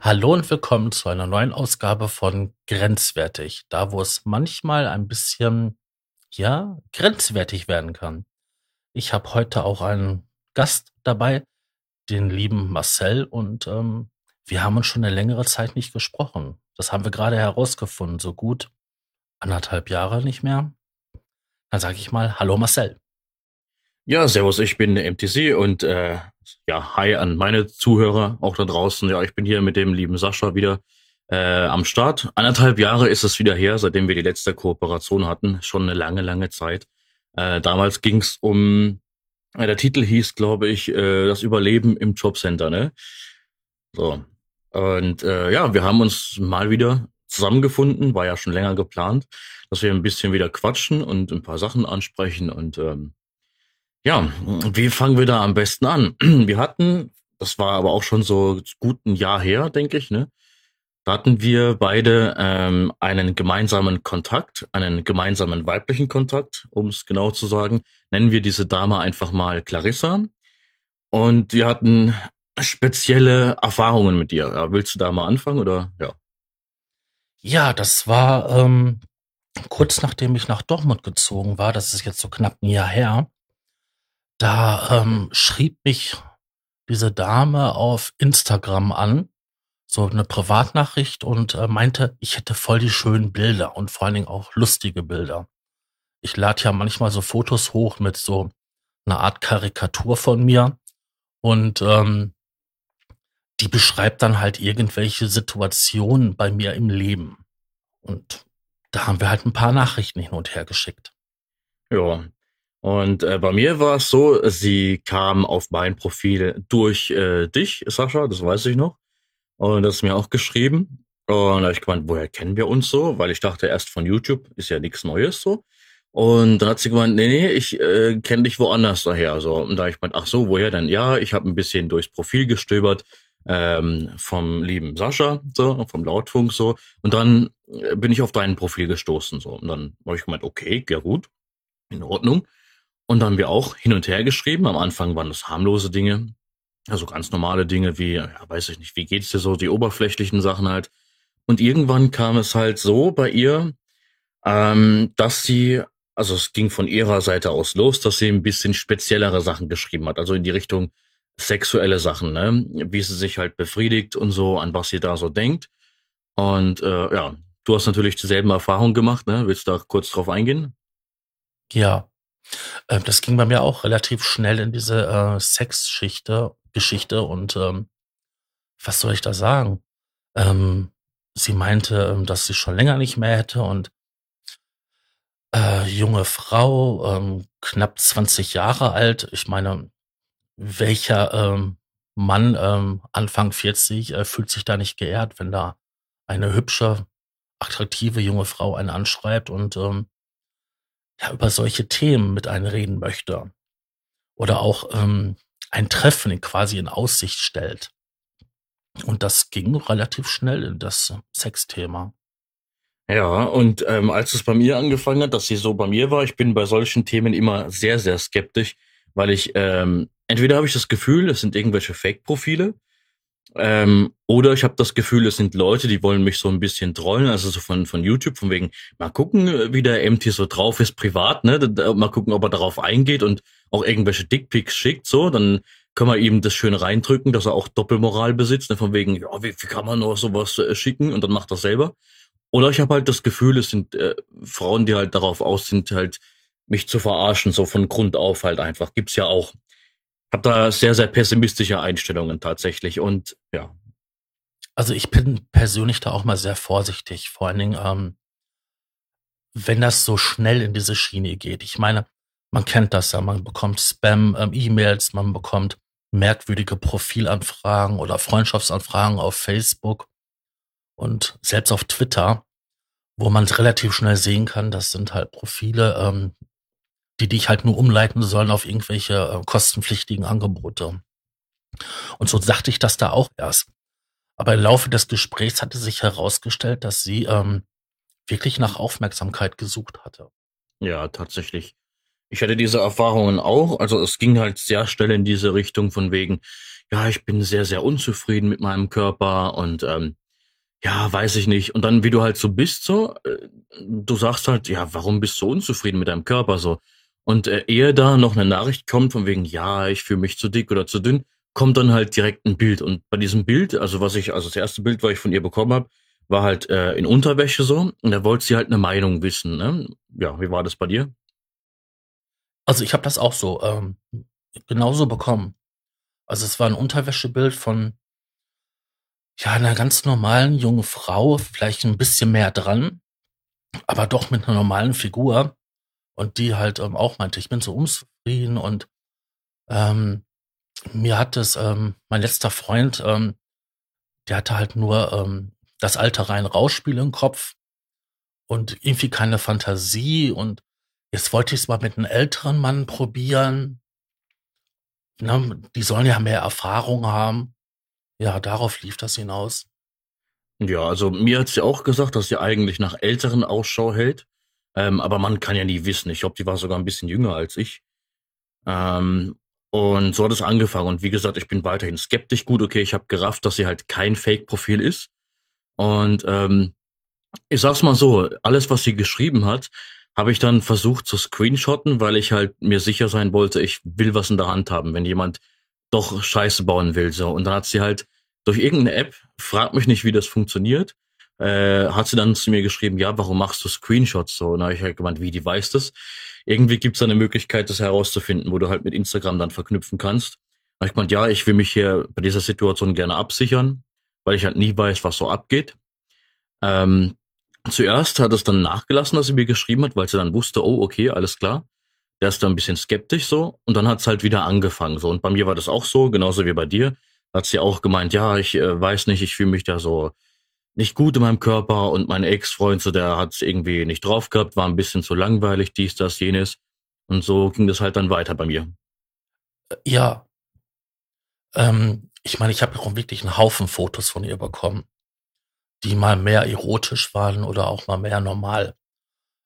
Hallo und willkommen zu einer neuen Ausgabe von Grenzwertig, da wo es manchmal ein bisschen, ja, grenzwertig werden kann. Ich habe heute auch einen Gast dabei, den lieben Marcel, und ähm, wir haben uns schon eine längere Zeit nicht gesprochen. Das haben wir gerade herausgefunden, so gut anderthalb Jahre nicht mehr. Dann sage ich mal, hallo Marcel. Ja, servus, ich bin der MTC und äh, ja, hi an meine Zuhörer auch da draußen. Ja, ich bin hier mit dem lieben Sascha wieder äh, am Start. Anderthalb Jahre ist es wieder her, seitdem wir die letzte Kooperation hatten. Schon eine lange, lange Zeit. Äh, damals ging es um, äh, der Titel hieß, glaube ich, äh, das Überleben im Jobcenter, ne? So. Und äh, ja, wir haben uns mal wieder zusammengefunden, war ja schon länger geplant, dass wir ein bisschen wieder quatschen und ein paar Sachen ansprechen und ähm, ja, wie fangen wir da am besten an? Wir hatten, das war aber auch schon so gut ein Jahr her, denke ich, ne? Da hatten wir beide ähm, einen gemeinsamen Kontakt, einen gemeinsamen weiblichen Kontakt, um es genau zu sagen. Nennen wir diese Dame einfach mal Clarissa. Und wir hatten spezielle Erfahrungen mit ihr. Ja, willst du da mal anfangen oder ja? Ja, das war ähm, kurz nachdem ich nach Dortmund gezogen war. Das ist jetzt so knapp ein Jahr her. Da ähm, schrieb mich diese Dame auf Instagram an, so eine Privatnachricht und äh, meinte, ich hätte voll die schönen Bilder und vor allen Dingen auch lustige Bilder. Ich lade ja manchmal so Fotos hoch mit so einer Art Karikatur von mir und ähm, die beschreibt dann halt irgendwelche Situationen bei mir im Leben. Und da haben wir halt ein paar Nachrichten hin und her geschickt. Ja, und äh, bei mir war es so, sie kam auf mein Profil durch äh, dich, Sascha, das weiß ich noch. Und das ist mir auch geschrieben. Und da habe ich gemeint, woher kennen wir uns so? Weil ich dachte erst von YouTube, ist ja nichts Neues so. Und dann hat sie gemeint, nee, nee, ich äh, kenne dich woanders daher. So. Und da habe ich gemeint, ach so, woher denn? Ja, ich habe ein bisschen durchs Profil gestöbert ähm, vom lieben Sascha, so, vom Lautfunk so. Und dann äh, bin ich auf dein Profil gestoßen. so. Und dann habe ich gemeint, okay, ja gut, in Ordnung. Und dann haben wir auch hin und her geschrieben. Am Anfang waren das harmlose Dinge, also ganz normale Dinge wie, ja, weiß ich nicht, wie geht's dir so, die oberflächlichen Sachen halt. Und irgendwann kam es halt so bei ihr, ähm, dass sie, also es ging von ihrer Seite aus los, dass sie ein bisschen speziellere Sachen geschrieben hat, also in die Richtung sexuelle Sachen, ne? wie sie sich halt befriedigt und so, an was sie da so denkt. Und äh, ja, du hast natürlich dieselben Erfahrungen gemacht, ne? Willst du da kurz drauf eingehen? Ja, ähm, das ging bei mir auch relativ schnell in diese äh, Sexschichte, Geschichte und ähm, was soll ich da sagen? Ähm, sie meinte, ähm, dass sie schon länger nicht mehr hätte und äh, junge Frau, ähm, knapp 20 Jahre alt. Ich meine, welcher ähm, Mann ähm, Anfang 40 äh, fühlt sich da nicht geehrt, wenn da eine hübsche, attraktive junge Frau einen anschreibt und ähm, ja, über solche Themen mit einem reden möchte. Oder auch ähm, ein Treffen quasi in Aussicht stellt. Und das ging relativ schnell in das Sexthema. Ja, und ähm, als es bei mir angefangen hat, dass sie so bei mir war, ich bin bei solchen Themen immer sehr, sehr skeptisch, weil ich ähm, entweder habe ich das Gefühl, es sind irgendwelche Fake-Profile, ähm, oder ich habe das Gefühl, es sind Leute, die wollen mich so ein bisschen trollen, also so von, von YouTube, von wegen, mal gucken, wie der MT so drauf ist, privat, ne? Mal gucken, ob er darauf eingeht und auch irgendwelche Dickpics schickt, so, dann können wir ihm das schön reindrücken, dass er auch Doppelmoral besitzt, ne? von wegen, ja, wie, wie kann man nur sowas äh, schicken und dann macht er selber. Oder ich habe halt das Gefühl, es sind äh, Frauen, die halt darauf aus sind, halt mich zu verarschen, so von Grund auf halt einfach. Gibt's ja auch habe da sehr, sehr pessimistische Einstellungen tatsächlich und ja. Also ich bin persönlich da auch mal sehr vorsichtig, vor allen Dingen, ähm, wenn das so schnell in diese Schiene geht. Ich meine, man kennt das ja, man bekommt Spam-E-Mails, ähm, man bekommt merkwürdige Profilanfragen oder Freundschaftsanfragen auf Facebook und selbst auf Twitter, wo man relativ schnell sehen kann, das sind halt Profile, ähm, die dich halt nur umleiten sollen auf irgendwelche äh, kostenpflichtigen Angebote. Und so dachte ich das da auch erst. Aber im Laufe des Gesprächs hatte sich herausgestellt, dass sie ähm, wirklich nach Aufmerksamkeit gesucht hatte. Ja, tatsächlich. Ich hatte diese Erfahrungen auch. Also es ging halt sehr schnell in diese Richtung von wegen, ja, ich bin sehr, sehr unzufrieden mit meinem Körper und ähm, ja, weiß ich nicht. Und dann, wie du halt so bist, so, äh, du sagst halt, ja, warum bist du unzufrieden mit deinem Körper so? Und äh, ehe da noch eine Nachricht kommt von wegen, ja, ich fühle mich zu dick oder zu dünn, kommt dann halt direkt ein Bild. Und bei diesem Bild, also was ich, also das erste Bild, was ich von ihr bekommen habe, war halt äh, in Unterwäsche so. Und da wollte sie halt eine Meinung wissen. Ne? Ja, wie war das bei dir? Also ich habe das auch so ähm, genauso bekommen. Also es war ein Unterwäschebild von ja einer ganz normalen jungen Frau, vielleicht ein bisschen mehr dran, aber doch mit einer normalen Figur und die halt ähm, auch meinte, ich bin so unzufrieden und ähm, mir hat es ähm, mein letzter Freund, ähm, der hatte halt nur ähm, das alte rein Rausspiel im Kopf und irgendwie keine Fantasie und Jetzt wollte ich es mal mit einem älteren Mann probieren. Ne, die sollen ja mehr Erfahrung haben. Ja, darauf lief das hinaus. Ja, also mir hat sie auch gesagt, dass sie eigentlich nach älteren Ausschau hält. Ähm, aber man kann ja nie wissen. Ich glaube, die war sogar ein bisschen jünger als ich. Ähm, und so hat es angefangen. Und wie gesagt, ich bin weiterhin skeptisch. Gut, okay, ich habe gerafft, dass sie halt kein Fake-Profil ist. Und ähm, ich sag's mal so, alles, was sie geschrieben hat, habe ich dann versucht zu screenshotten, weil ich halt mir sicher sein wollte, ich will was in der Hand haben, wenn jemand doch Scheiße bauen will. So. Und dann hat sie halt durch irgendeine App, frag mich nicht, wie das funktioniert, äh, hat sie dann zu mir geschrieben, ja, warum machst du Screenshots so? Und habe ich halt gemeint, wie, die weiß das? Irgendwie gibt es eine Möglichkeit, das herauszufinden, wo du halt mit Instagram dann verknüpfen kannst. Da ich gemeint, ja, ich will mich hier bei dieser Situation gerne absichern, weil ich halt nie weiß, was so abgeht. Ähm, Zuerst hat es dann nachgelassen, dass sie mir geschrieben hat, weil sie dann wusste, oh, okay, alles klar. Der ist dann ein bisschen skeptisch so und dann hat es halt wieder angefangen so. Und bei mir war das auch so, genauso wie bei dir. Hat sie auch gemeint, ja, ich äh, weiß nicht, ich fühle mich da so nicht gut in meinem Körper und mein Ex-Freund, so der hat es irgendwie nicht drauf gehabt, war ein bisschen zu langweilig, dies, das, jenes. Und so ging das halt dann weiter bei mir. Äh, ja. Ähm, ich meine, ich habe auch wirklich einen Haufen Fotos von ihr bekommen die mal mehr erotisch waren oder auch mal mehr normal.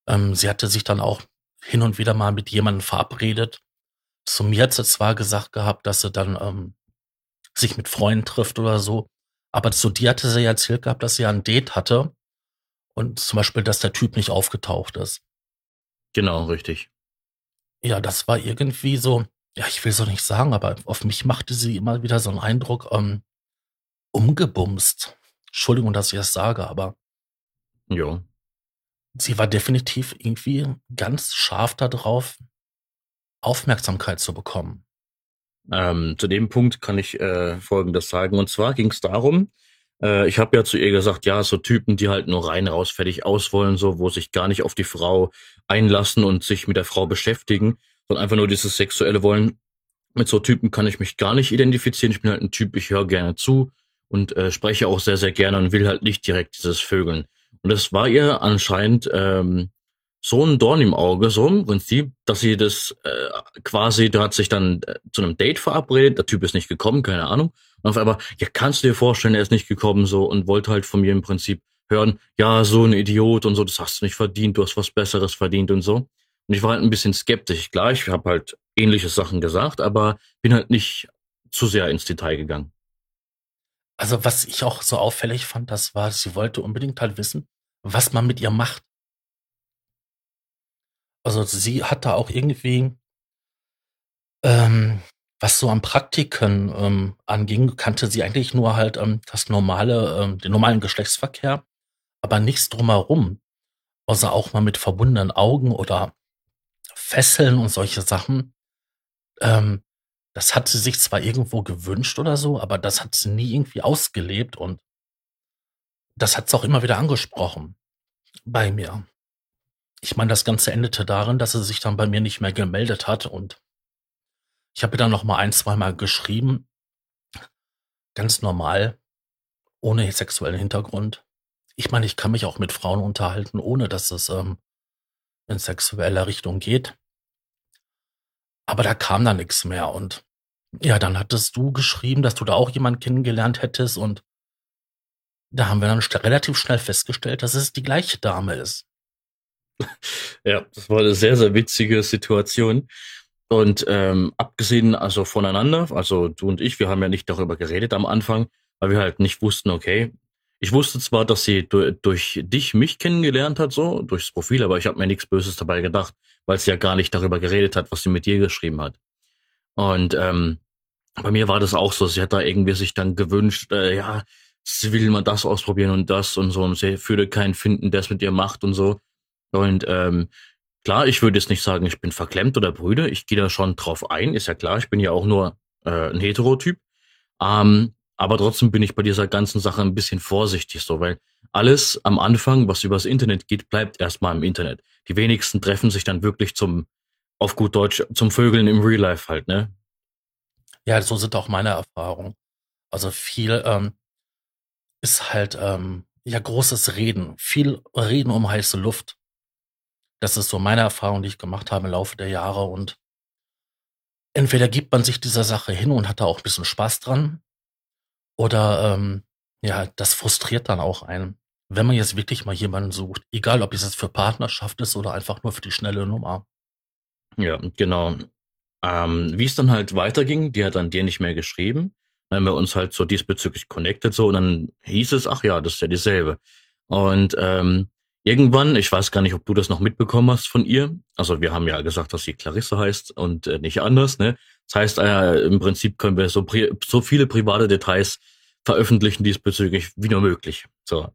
Ähm, sie hatte sich dann auch hin und wieder mal mit jemandem verabredet. Zu mir hat sie zwar gesagt gehabt, dass sie dann ähm, sich mit Freunden trifft oder so, aber zu dir hatte sie ja erzählt gehabt, dass sie ja ein Date hatte und zum Beispiel, dass der Typ nicht aufgetaucht ist. Genau, richtig. Ja, das war irgendwie so, ja, ich will so nicht sagen, aber auf mich machte sie immer wieder so einen Eindruck, ähm, umgebumst. Entschuldigung, dass ich das sage, aber ja. sie war definitiv irgendwie ganz scharf darauf, Aufmerksamkeit zu bekommen. Ähm, zu dem Punkt kann ich äh, Folgendes sagen. Und zwar ging es darum, äh, ich habe ja zu ihr gesagt, ja, so Typen, die halt nur rein raus fertig aus wollen, so, wo sich gar nicht auf die Frau einlassen und sich mit der Frau beschäftigen, sondern einfach nur dieses Sexuelle wollen. Mit so Typen kann ich mich gar nicht identifizieren. Ich bin halt ein Typ, ich höre gerne zu und äh, spreche auch sehr, sehr gerne und will halt nicht direkt dieses Vögeln. Und das war ihr anscheinend ähm, so ein Dorn im Auge, so im Prinzip, dass sie das äh, quasi, da hat sich dann äh, zu einem Date verabredet, der Typ ist nicht gekommen, keine Ahnung. Und auf einmal, ja, kannst du dir vorstellen, er ist nicht gekommen, so, und wollte halt von mir im Prinzip hören, ja, so ein Idiot und so, das hast du nicht verdient, du hast was Besseres verdient und so. Und ich war halt ein bisschen skeptisch. Klar, ich habe halt ähnliche Sachen gesagt, aber bin halt nicht zu sehr ins Detail gegangen. Also, was ich auch so auffällig fand, das war, sie wollte unbedingt halt wissen, was man mit ihr macht. Also, sie hat da auch irgendwie, ähm, was so am Praktiken ähm, anging, kannte sie eigentlich nur halt ähm, das normale, ähm, den normalen Geschlechtsverkehr, aber nichts drumherum. Außer auch mal mit verbundenen Augen oder Fesseln und solche Sachen. Ähm, das hat sie sich zwar irgendwo gewünscht oder so, aber das hat sie nie irgendwie ausgelebt und das hat sie auch immer wieder angesprochen bei mir. Ich meine, das Ganze endete darin, dass sie sich dann bei mir nicht mehr gemeldet hat und ich habe dann noch mal ein, zwei Mal geschrieben, ganz normal, ohne sexuellen Hintergrund. Ich meine, ich kann mich auch mit Frauen unterhalten, ohne dass es ähm, in sexueller Richtung geht. Aber da kam da nichts mehr und ja, dann hattest du geschrieben, dass du da auch jemanden kennengelernt hättest und da haben wir dann relativ schnell festgestellt, dass es die gleiche Dame ist. Ja, das war eine sehr, sehr witzige Situation. Und ähm, abgesehen also voneinander, also du und ich, wir haben ja nicht darüber geredet am Anfang, weil wir halt nicht wussten, okay, ich wusste zwar, dass sie durch, durch dich mich kennengelernt hat, so, durchs Profil, aber ich habe mir nichts Böses dabei gedacht, weil sie ja gar nicht darüber geredet hat, was sie mit dir geschrieben hat. Und ähm, bei mir war das auch so, sie hat da irgendwie sich dann gewünscht, äh, ja, sie will mal das ausprobieren und das und so und sie würde keinen finden, der es mit ihr macht und so. Und ähm, klar, ich würde jetzt nicht sagen, ich bin verklemmt oder Brüder. Ich gehe da schon drauf ein, ist ja klar. Ich bin ja auch nur äh, ein Heterotyp. Ähm, aber trotzdem bin ich bei dieser ganzen Sache ein bisschen vorsichtig, so, weil alles am Anfang, was übers Internet geht, bleibt erstmal im Internet. Die wenigsten treffen sich dann wirklich zum, auf gut Deutsch, zum Vögeln im Real Life halt, ne? Ja, so sind auch meine Erfahrungen. Also viel ähm, ist halt ähm, ja großes Reden, viel Reden um heiße Luft. Das ist so meine Erfahrung, die ich gemacht habe im Laufe der Jahre. Und entweder gibt man sich dieser Sache hin und hat da auch ein bisschen Spaß dran, oder ähm, ja, das frustriert dann auch einen, wenn man jetzt wirklich mal jemanden sucht, egal ob es jetzt für Partnerschaft ist oder einfach nur für die schnelle Nummer. Ja, genau. Ähm, wie es dann halt weiterging, die hat dann dir nicht mehr geschrieben. Dann haben wir uns halt so diesbezüglich connected so und dann hieß es, ach ja, das ist ja dieselbe. Und ähm, Irgendwann, ich weiß gar nicht, ob du das noch mitbekommen hast von ihr. Also wir haben ja gesagt, dass sie Clarisse heißt und äh, nicht anders. Ne? Das heißt, äh, im Prinzip können wir so, so viele private Details veröffentlichen diesbezüglich wie nur möglich. So.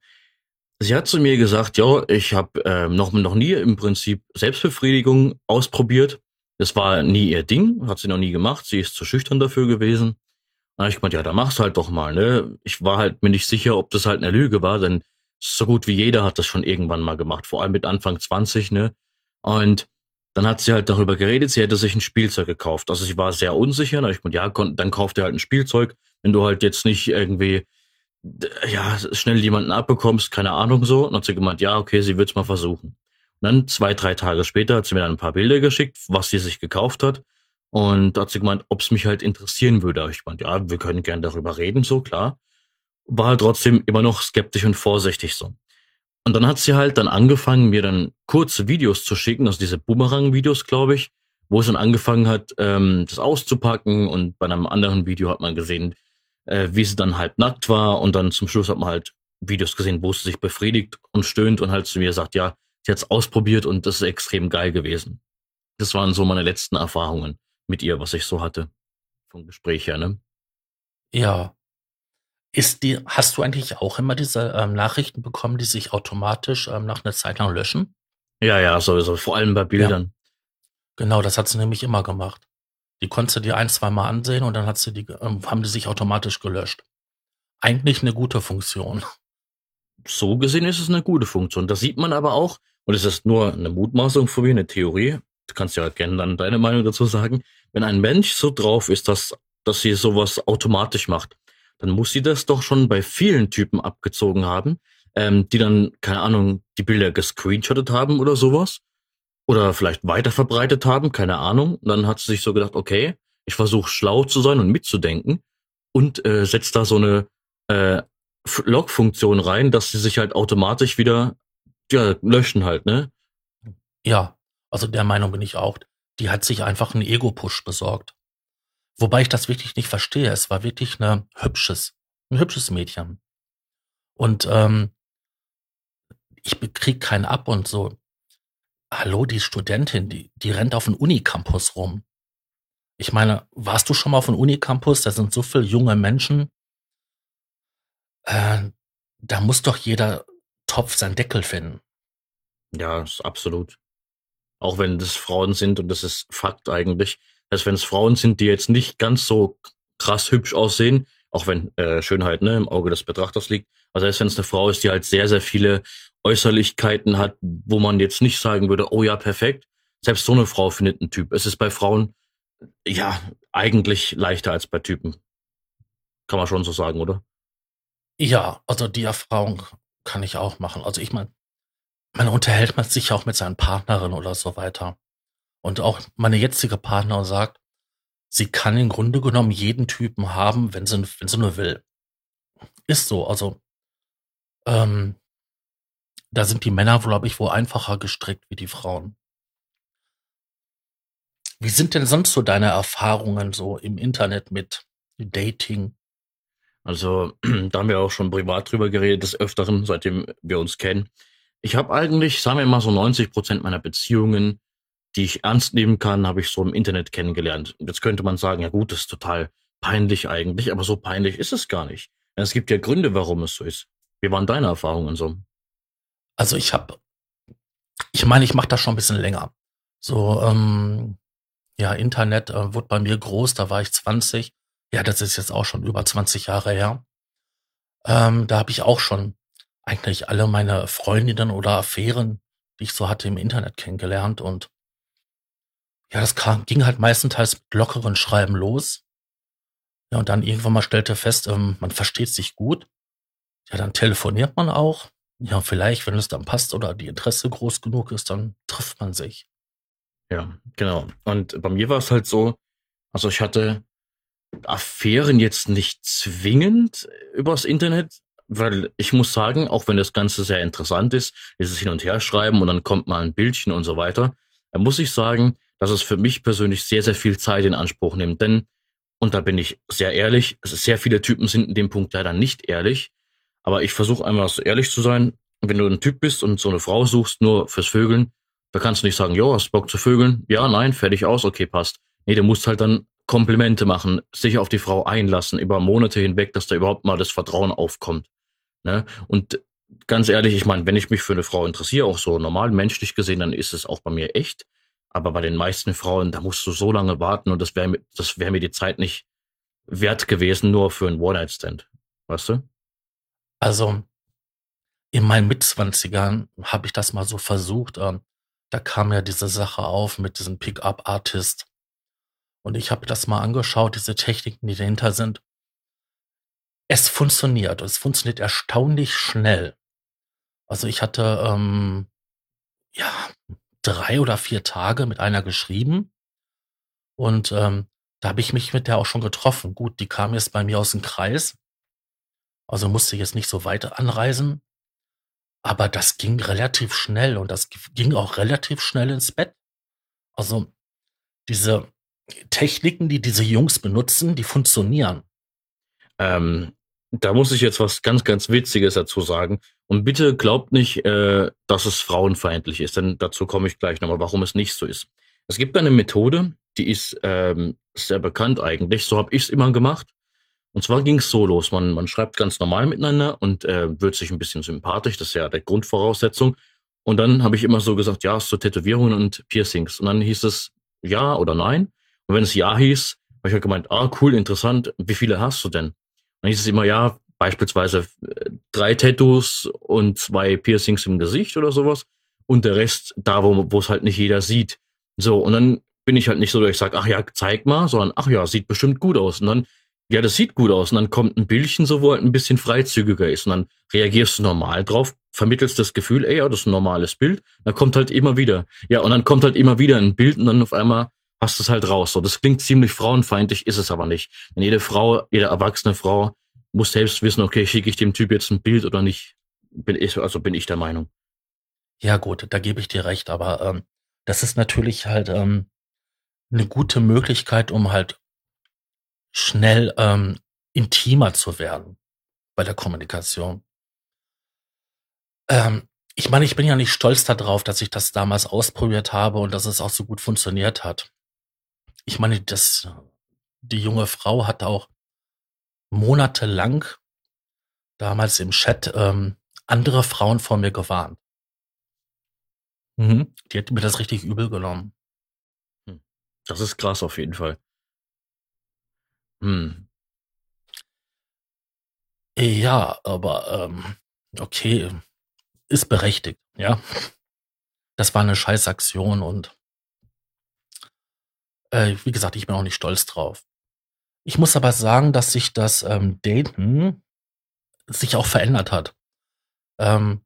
Sie hat zu mir gesagt, ja, ich habe äh, noch, noch nie im Prinzip Selbstbefriedigung ausprobiert. Das war nie ihr Ding, hat sie noch nie gemacht. Sie ist zu schüchtern dafür gewesen. Da hab ich gemeint, ja, da mach's halt doch mal. Ne? Ich war halt mir nicht sicher, ob das halt eine Lüge war, denn so gut wie jeder hat das schon irgendwann mal gemacht, vor allem mit Anfang 20, ne? Und dann hat sie halt darüber geredet, sie hätte sich ein Spielzeug gekauft. Also sie war sehr unsicher. Da ich meinte, ja, dann kauf dir halt ein Spielzeug, wenn du halt jetzt nicht irgendwie ja, schnell jemanden abbekommst, keine Ahnung so. Und dann hat sie gemeint, ja, okay, sie wird's mal versuchen. Und dann zwei, drei Tage später hat sie mir dann ein paar Bilder geschickt, was sie sich gekauft hat. Und hat sie gemeint, ob es mich halt interessieren würde. Ich meinte, ja, wir können gern darüber reden, so klar war halt trotzdem immer noch skeptisch und vorsichtig so. Und dann hat sie halt dann angefangen, mir dann kurze Videos zu schicken, also diese Boomerang-Videos, glaube ich, wo sie dann angefangen hat, ähm, das auszupacken und bei einem anderen Video hat man gesehen, äh, wie sie dann halt nackt war und dann zum Schluss hat man halt Videos gesehen, wo sie sich befriedigt und stöhnt und halt zu mir sagt, ja, sie hat's ausprobiert und das ist extrem geil gewesen. Das waren so meine letzten Erfahrungen mit ihr, was ich so hatte. Vom Gespräch her, ne? Ja, ist die, hast du eigentlich auch immer diese ähm, Nachrichten bekommen, die sich automatisch ähm, nach einer Zeit lang löschen? Ja, ja, sowieso, vor allem bei Bildern. Ja. Genau, das hat sie nämlich immer gemacht. Die konntest du dir ein, zwei Mal ansehen und dann hat sie die, ähm, haben die sich automatisch gelöscht. Eigentlich eine gute Funktion. So gesehen ist es eine gute Funktion. Das sieht man aber auch, und es ist nur eine Mutmaßung von mir, eine Theorie. Du kannst ja gerne dann deine Meinung dazu sagen. Wenn ein Mensch so drauf ist, dass, dass sie sowas automatisch macht, dann muss sie das doch schon bei vielen Typen abgezogen haben, ähm, die dann, keine Ahnung, die Bilder gescreenshottet haben oder sowas. Oder vielleicht weiter verbreitet haben, keine Ahnung. Und dann hat sie sich so gedacht, okay, ich versuche schlau zu sein und mitzudenken und äh, setzt da so eine äh, Log-Funktion rein, dass sie sich halt automatisch wieder ja, löschen halt, ne? Ja, also der Meinung bin ich auch. Die hat sich einfach einen Ego-Push besorgt. Wobei ich das wirklich nicht verstehe. Es war wirklich eine hübsches, ein hübsches Mädchen. Und ähm, ich krieg keinen ab und so. Hallo, die Studentin, die, die rennt auf dem Unicampus rum. Ich meine, warst du schon mal auf dem Unicampus? Da sind so viele junge Menschen. Äh, da muss doch jeder Topf seinen Deckel finden. Ja, ist absolut. Auch wenn das Frauen sind und das ist Fakt eigentlich. Also wenn es Frauen sind, die jetzt nicht ganz so krass hübsch aussehen, auch wenn äh, Schönheit ne, im Auge des Betrachters liegt, also selbst wenn es eine Frau ist, die halt sehr, sehr viele Äußerlichkeiten hat, wo man jetzt nicht sagen würde, oh ja, perfekt, selbst so eine Frau findet einen Typ. Es ist bei Frauen ja eigentlich leichter als bei Typen. Kann man schon so sagen, oder? Ja, also die Erfahrung kann ich auch machen. Also ich meine, man unterhält man sich auch mit seinen Partnerinnen oder so weiter. Und auch meine jetzige Partnerin sagt, sie kann im Grunde genommen jeden Typen haben, wenn sie, wenn sie nur will. Ist so. Also ähm, da sind die Männer, glaube ich, wohl einfacher gestrickt wie die Frauen. Wie sind denn sonst so deine Erfahrungen so im Internet mit Dating? Also, da haben wir auch schon privat drüber geredet, des Öfteren, seitdem wir uns kennen. Ich habe eigentlich, sagen wir mal so 90 Prozent meiner Beziehungen, die ich ernst nehmen kann, habe ich so im Internet kennengelernt. Jetzt könnte man sagen, ja gut, das ist total peinlich eigentlich, aber so peinlich ist es gar nicht. Es gibt ja Gründe, warum es so ist. Wie waren deine Erfahrungen so? Also ich habe, ich meine, ich mache das schon ein bisschen länger. So, ähm, ja, Internet äh, wurde bei mir groß, da war ich 20. Ja, das ist jetzt auch schon über 20 Jahre her. Ähm, da habe ich auch schon eigentlich alle meine Freundinnen oder Affären, die ich so hatte, im Internet kennengelernt. Und ja, das kam, ging halt meistenteils mit lockeren Schreiben los. Ja, und dann irgendwann mal stellte fest, ähm, man versteht sich gut. Ja, dann telefoniert man auch. Ja, vielleicht, wenn es dann passt oder die Interesse groß genug ist, dann trifft man sich. Ja, genau. Und bei mir war es halt so, also ich hatte Affären jetzt nicht zwingend übers Internet, weil ich muss sagen, auch wenn das Ganze sehr interessant ist, dieses Hin- und Herschreiben und dann kommt mal ein Bildchen und so weiter, dann muss ich sagen, dass es für mich persönlich sehr, sehr viel Zeit in Anspruch nimmt. Denn, und da bin ich sehr ehrlich, sehr viele Typen sind in dem Punkt leider nicht ehrlich, aber ich versuche einmal so ehrlich zu sein. Wenn du ein Typ bist und so eine Frau suchst, nur fürs Vögeln, da kannst du nicht sagen, jo, hast Bock zu vögeln? Ja, nein, fertig aus, okay, passt. Nee, du musst halt dann Komplimente machen, sich auf die Frau einlassen, über Monate hinweg, dass da überhaupt mal das Vertrauen aufkommt. Ne? Und ganz ehrlich, ich meine, wenn ich mich für eine Frau interessiere, auch so normal menschlich gesehen, dann ist es auch bei mir echt. Aber bei den meisten Frauen, da musst du so lange warten und das wäre das wäre mir die Zeit nicht wert gewesen, nur für einen One-Night-Stand. Weißt du? Also, in meinen Mitzwanzigern habe ich das mal so versucht. Ähm, da kam ja diese Sache auf mit diesem Pickup-Artist. Und ich habe das mal angeschaut, diese Techniken, die dahinter sind. Es funktioniert. Es funktioniert erstaunlich schnell. Also ich hatte ähm, ja drei oder vier Tage mit einer geschrieben und ähm, da habe ich mich mit der auch schon getroffen. Gut, die kam jetzt bei mir aus dem Kreis, also musste jetzt nicht so weit anreisen, aber das ging relativ schnell und das ging auch relativ schnell ins Bett. Also diese Techniken, die diese Jungs benutzen, die funktionieren. Ähm, da muss ich jetzt was ganz, ganz Witziges dazu sagen. Und bitte glaubt nicht, äh, dass es frauenfeindlich ist, denn dazu komme ich gleich nochmal, warum es nicht so ist. Es gibt eine Methode, die ist ähm, sehr bekannt eigentlich. So habe ich es immer gemacht. Und zwar ging es so los. Man, man schreibt ganz normal miteinander und äh, wird sich ein bisschen sympathisch. Das ist ja der Grundvoraussetzung. Und dann habe ich immer so gesagt, ja, so Tätowierungen und Piercings. Und dann hieß es ja oder nein. Und wenn es ja hieß, habe ich halt gemeint, ah, cool, interessant. Wie viele hast du denn? Dann hieß es immer, ja, beispielsweise äh, drei Tattoos und zwei Piercings im Gesicht oder sowas. Und der Rest da, wo es halt nicht jeder sieht. So, und dann bin ich halt nicht so, dass ich sage, ach ja, zeig mal, sondern ach ja, sieht bestimmt gut aus. Und dann, ja, das sieht gut aus. Und dann kommt ein Bildchen so, wo halt ein bisschen freizügiger ist. Und dann reagierst du normal drauf, vermittelst das Gefühl, ey, ja, das ist ein normales Bild. Dann kommt halt immer wieder. Ja, und dann kommt halt immer wieder ein Bild und dann auf einmal hast du es halt raus. So, das klingt ziemlich frauenfeindlich, ist es aber nicht. Denn jede Frau, jede erwachsene Frau muss selbst wissen, okay, schicke ich dem Typ jetzt ein Bild oder nicht. Bin ich, also bin ich der Meinung. Ja, gut, da gebe ich dir recht, aber ähm, das ist natürlich halt ähm, eine gute Möglichkeit, um halt schnell ähm, intimer zu werden bei der Kommunikation. Ähm, ich meine, ich bin ja nicht stolz darauf, dass ich das damals ausprobiert habe und dass es auch so gut funktioniert hat. Ich meine, das, die junge Frau hat auch monatelang damals im Chat ähm, andere Frauen vor mir gewarnt. Mhm. Die hätten mir das richtig übel genommen. Hm. Das ist krass auf jeden Fall. Hm. Ja, aber ähm, okay, ist berechtigt, ja. Das war eine Scheißaktion und äh, wie gesagt, ich bin auch nicht stolz drauf. Ich muss aber sagen, dass sich das ähm, Daten sich auch verändert hat. Ähm,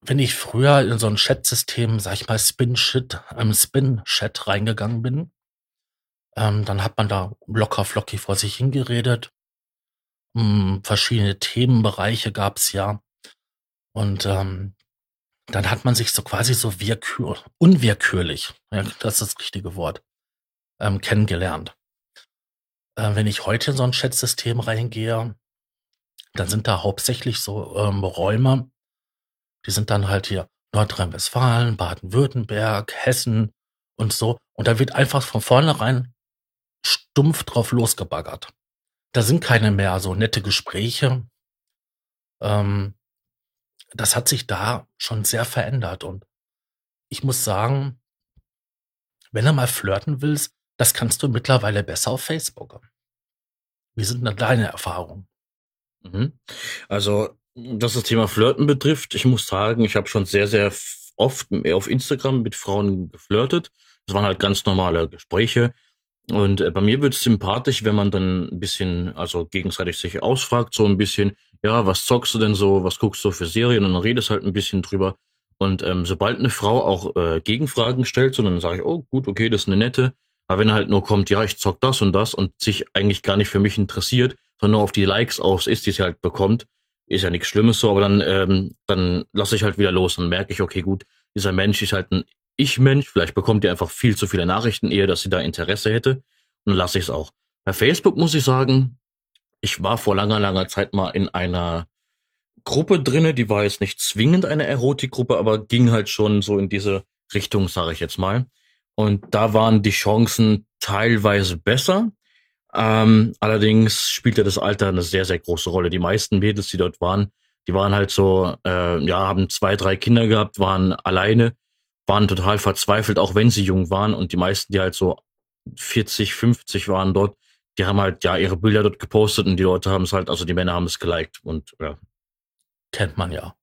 wenn ich früher in so ein Chat-System, sag ich mal, Spin-Shit, ähm, Spin-Chat reingegangen bin, ähm, dann hat man da locker flockig vor sich hingeredet. Hm, verschiedene Themenbereiche gab's ja. Und ähm, dann hat man sich so quasi so willkür unwillkürlich, ja, das ist das richtige Wort, ähm, kennengelernt. Äh, wenn ich heute in so ein Chatsystem reingehe, dann sind da hauptsächlich so ähm, Räume, die sind dann halt hier Nordrhein-Westfalen, Baden-Württemberg, Hessen und so. Und da wird einfach von vornherein stumpf drauf losgebaggert. Da sind keine mehr so nette Gespräche. Ähm, das hat sich da schon sehr verändert. Und ich muss sagen, wenn du mal flirten willst, das kannst du mittlerweile besser auf Facebook. Wie sind denn deine Erfahrungen? Mhm. Also, was das Thema Flirten betrifft, ich muss sagen, ich habe schon sehr, sehr oft auf Instagram mit Frauen geflirtet. Das waren halt ganz normale Gespräche. Und äh, bei mir wird es sympathisch, wenn man dann ein bisschen, also gegenseitig sich ausfragt, so ein bisschen, ja, was zockst du denn so, was guckst du für Serien und dann redest halt ein bisschen drüber. Und ähm, sobald eine Frau auch äh, Gegenfragen stellt, so dann sage ich, oh gut, okay, das ist eine nette. Aber wenn halt nur kommt, ja, ich zock das und das und sich eigentlich gar nicht für mich interessiert, sondern nur auf die Likes aus ist, die sie halt bekommt, ist ja nichts Schlimmes so, aber dann, ähm, dann lasse ich halt wieder los und merke ich, okay, gut, dieser Mensch ist halt ein ich-Mensch, vielleicht bekommt ihr einfach viel zu viele Nachrichten, eher, dass sie da Interesse hätte. Und dann lasse ich es auch. Bei Facebook muss ich sagen, ich war vor langer, langer Zeit mal in einer Gruppe drinne, die war jetzt nicht zwingend eine Erotikgruppe, aber ging halt schon so in diese Richtung, sage ich jetzt mal. Und da waren die Chancen teilweise besser. Ähm, allerdings spielte das Alter eine sehr, sehr große Rolle. Die meisten Mädels, die dort waren, die waren halt so, äh, ja, haben zwei, drei Kinder gehabt, waren alleine waren total verzweifelt, auch wenn sie jung waren. Und die meisten, die halt so 40, 50 waren dort, die haben halt ja ihre Bilder dort gepostet und die Leute haben es halt, also die Männer haben es geliked und ja. Kennt man ja.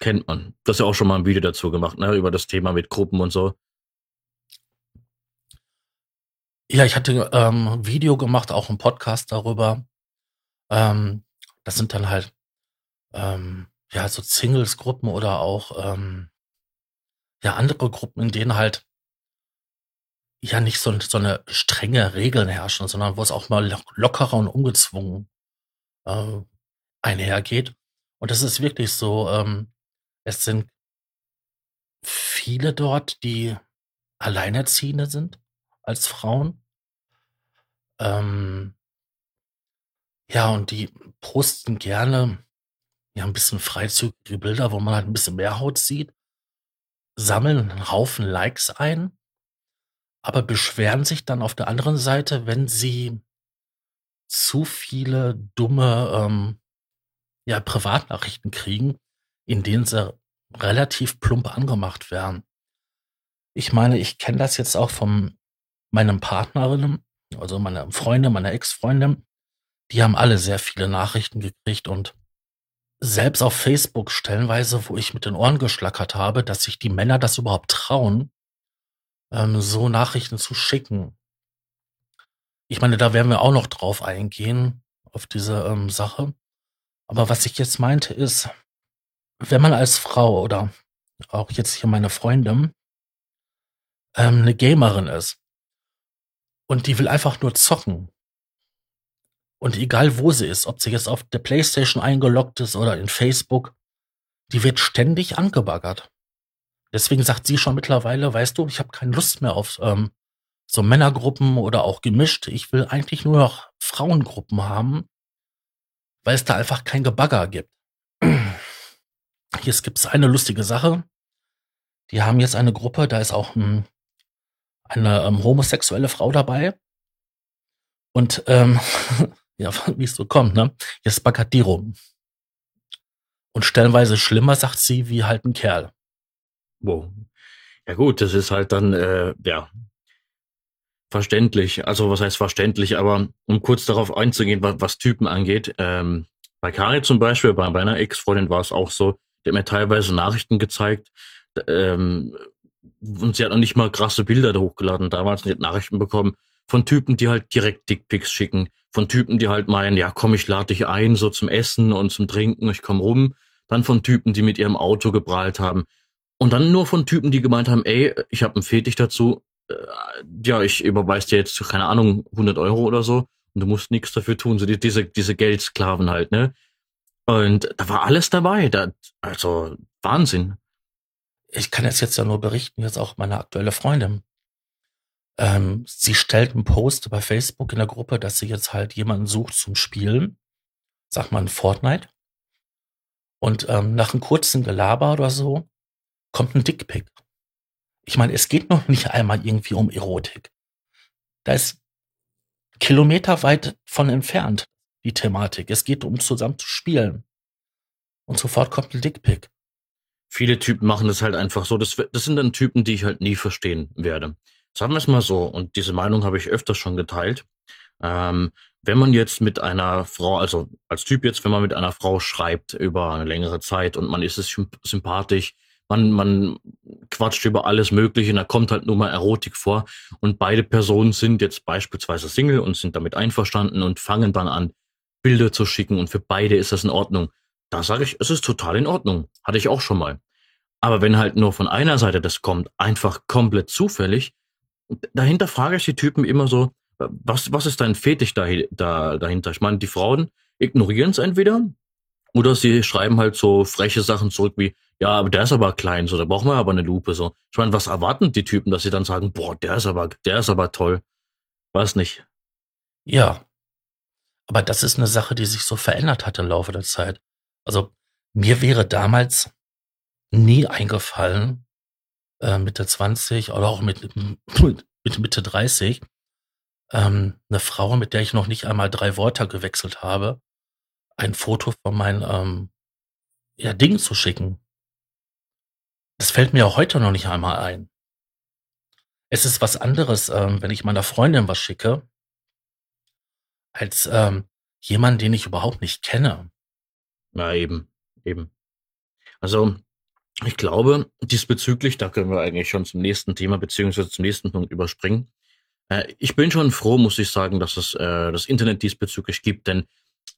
Kennt man. Das ist ja auch schon mal ein Video dazu gemacht, ne, über das Thema mit Gruppen und so. Ja, ich hatte ähm, ein Video gemacht, auch ein Podcast darüber. Ähm, das sind dann halt ähm, ja so Singles-Gruppen oder auch ähm, ja andere Gruppen, in denen halt ja nicht so, so eine strenge Regeln herrschen, sondern wo es auch mal lockerer und ungezwungen äh, einhergeht. Und das ist wirklich so, ähm, es sind viele dort, die Alleinerziehende sind als Frauen. Ähm, ja, und die posten gerne ja ein bisschen freizügige Bilder, wo man halt ein bisschen mehr Haut sieht sammeln einen Haufen Likes ein, aber beschweren sich dann auf der anderen Seite, wenn sie zu viele dumme ähm, ja, Privatnachrichten kriegen, in denen sie relativ plump angemacht werden. Ich meine, ich kenne das jetzt auch von meinen Partnerinnen, also meine Freunde, meine Ex-Freunde, die haben alle sehr viele Nachrichten gekriegt und selbst auf Facebook stellenweise, wo ich mit den Ohren geschlackert habe, dass sich die Männer das überhaupt trauen, ähm, so Nachrichten zu schicken. Ich meine, da werden wir auch noch drauf eingehen, auf diese ähm, Sache. Aber was ich jetzt meinte ist, wenn man als Frau oder auch jetzt hier meine Freundin ähm, eine Gamerin ist und die will einfach nur zocken, und egal wo sie ist, ob sie jetzt auf der Playstation eingeloggt ist oder in Facebook, die wird ständig angebaggert. Deswegen sagt sie schon mittlerweile, weißt du, ich habe keine Lust mehr auf ähm, so Männergruppen oder auch gemischt. Ich will eigentlich nur noch Frauengruppen haben, weil es da einfach kein Gebagger gibt. Hier gibt es eine lustige Sache. Die haben jetzt eine Gruppe, da ist auch ein, eine ähm, homosexuelle Frau dabei. Und ähm, ja, wie es so kommt, ne? Jetzt baggert die rum. Und stellenweise schlimmer, sagt sie, wie halt ein Kerl. Wow. Ja gut, das ist halt dann, äh, ja, verständlich. Also was heißt verständlich, aber um kurz darauf einzugehen, was, was Typen angeht, ähm, bei Kari zum Beispiel, bei meiner Ex-Freundin war es auch so, die hat mir teilweise Nachrichten gezeigt, ähm, und sie hat noch nicht mal krasse Bilder da hochgeladen damals, sie hat Nachrichten bekommen von Typen, die halt direkt Dickpics schicken, von Typen, die halt meinen, ja komm, ich lade dich ein, so zum Essen und zum Trinken, ich komm rum. Dann von Typen, die mit ihrem Auto geprahlt haben. Und dann nur von Typen, die gemeint haben, ey, ich habe einen Fetisch dazu, äh, ja, ich überweise dir jetzt, keine Ahnung, 100 Euro oder so und du musst nichts dafür tun. So die, diese, diese Geldsklaven halt, ne? Und da war alles dabei. Da, also Wahnsinn. Ich kann es jetzt ja nur berichten, jetzt auch meine aktuelle Freundin. Ähm, sie stellt einen Post bei Facebook in der Gruppe, dass sie jetzt halt jemanden sucht zum Spielen. Sag mal Fortnite. Und ähm, nach einem kurzen Gelaber oder so kommt ein Dickpick. Ich meine, es geht noch nicht einmal irgendwie um Erotik. Da ist kilometerweit von entfernt die Thematik. Es geht um zusammen zu spielen. Und sofort kommt ein Dickpick. Viele Typen machen das halt einfach so. Das, das sind dann Typen, die ich halt nie verstehen werde. Sagen wir es mal so, und diese Meinung habe ich öfters schon geteilt. Ähm, wenn man jetzt mit einer Frau, also als Typ jetzt, wenn man mit einer Frau schreibt über eine längere Zeit und man ist es sympathisch, man, man quatscht über alles Mögliche und da kommt halt nur mal Erotik vor und beide Personen sind jetzt beispielsweise Single und sind damit einverstanden und fangen dann an, Bilder zu schicken und für beide ist das in Ordnung. Da sage ich, es ist total in Ordnung. Hatte ich auch schon mal. Aber wenn halt nur von einer Seite das kommt, einfach komplett zufällig, dahinter frage ich die Typen immer so, was, was ist dein Fetisch da, da, dahinter? Ich meine, die Frauen ignorieren es entweder oder sie schreiben halt so freche Sachen zurück wie, ja, aber der ist aber klein, so, da brauchen wir aber eine Lupe, so. Ich meine, was erwarten die Typen, dass sie dann sagen, boah, der ist aber, der ist aber toll. Weiß nicht. Ja. Aber das ist eine Sache, die sich so verändert hat im Laufe der Zeit. Also, mir wäre damals nie eingefallen, äh, Mitte 20 oder auch mit, mit, mit Mitte 30, ähm, eine Frau, mit der ich noch nicht einmal drei Worte gewechselt habe, ein Foto von meinem ähm, ja, Ding zu schicken. Das fällt mir auch heute noch nicht einmal ein. Es ist was anderes, ähm, wenn ich meiner Freundin was schicke, als ähm, jemand, den ich überhaupt nicht kenne. Na eben, eben. Also ich glaube, diesbezüglich, da können wir eigentlich schon zum nächsten Thema beziehungsweise zum nächsten Punkt überspringen. Äh, ich bin schon froh, muss ich sagen, dass es äh, das Internet diesbezüglich gibt, denn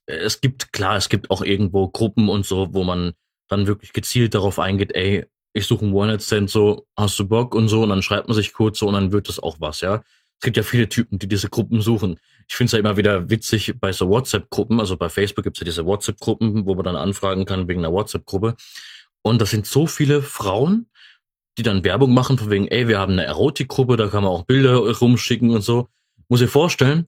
äh, es gibt, klar, es gibt auch irgendwo Gruppen und so, wo man dann wirklich gezielt darauf eingeht, ey, ich suche einen One-Night-Stand, so, hast du Bock und so, und dann schreibt man sich kurz so und dann wird das auch was, ja. Es gibt ja viele Typen, die diese Gruppen suchen. Ich finde es ja immer wieder witzig bei so WhatsApp-Gruppen, also bei Facebook gibt's ja diese WhatsApp-Gruppen, wo man dann anfragen kann wegen einer WhatsApp-Gruppe. Und das sind so viele Frauen, die dann Werbung machen, von wegen, ey, wir haben eine Erotikgruppe, da kann man auch Bilder rumschicken und so. Muss ich vorstellen,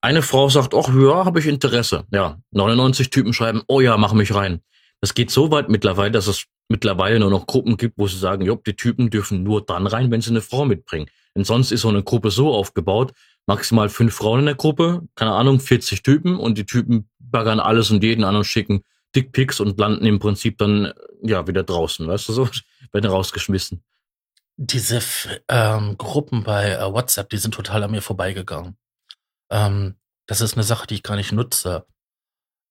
eine Frau sagt, ach ja, habe ich Interesse. Ja, 99 Typen schreiben, oh ja, mach mich rein. Das geht so weit mittlerweile, dass es mittlerweile nur noch Gruppen gibt, wo sie sagen, jo, die Typen dürfen nur dann rein, wenn sie eine Frau mitbringen. Denn sonst ist so eine Gruppe so aufgebaut, maximal fünf Frauen in der Gruppe, keine Ahnung, 40 Typen und die Typen baggern alles und jeden an und schicken Dickpics und landen im Prinzip dann ja wieder draußen, weißt du so, werden rausgeschmissen. Diese ähm, Gruppen bei äh, WhatsApp, die sind total an mir vorbeigegangen. Ähm, das ist eine Sache, die ich gar nicht nutze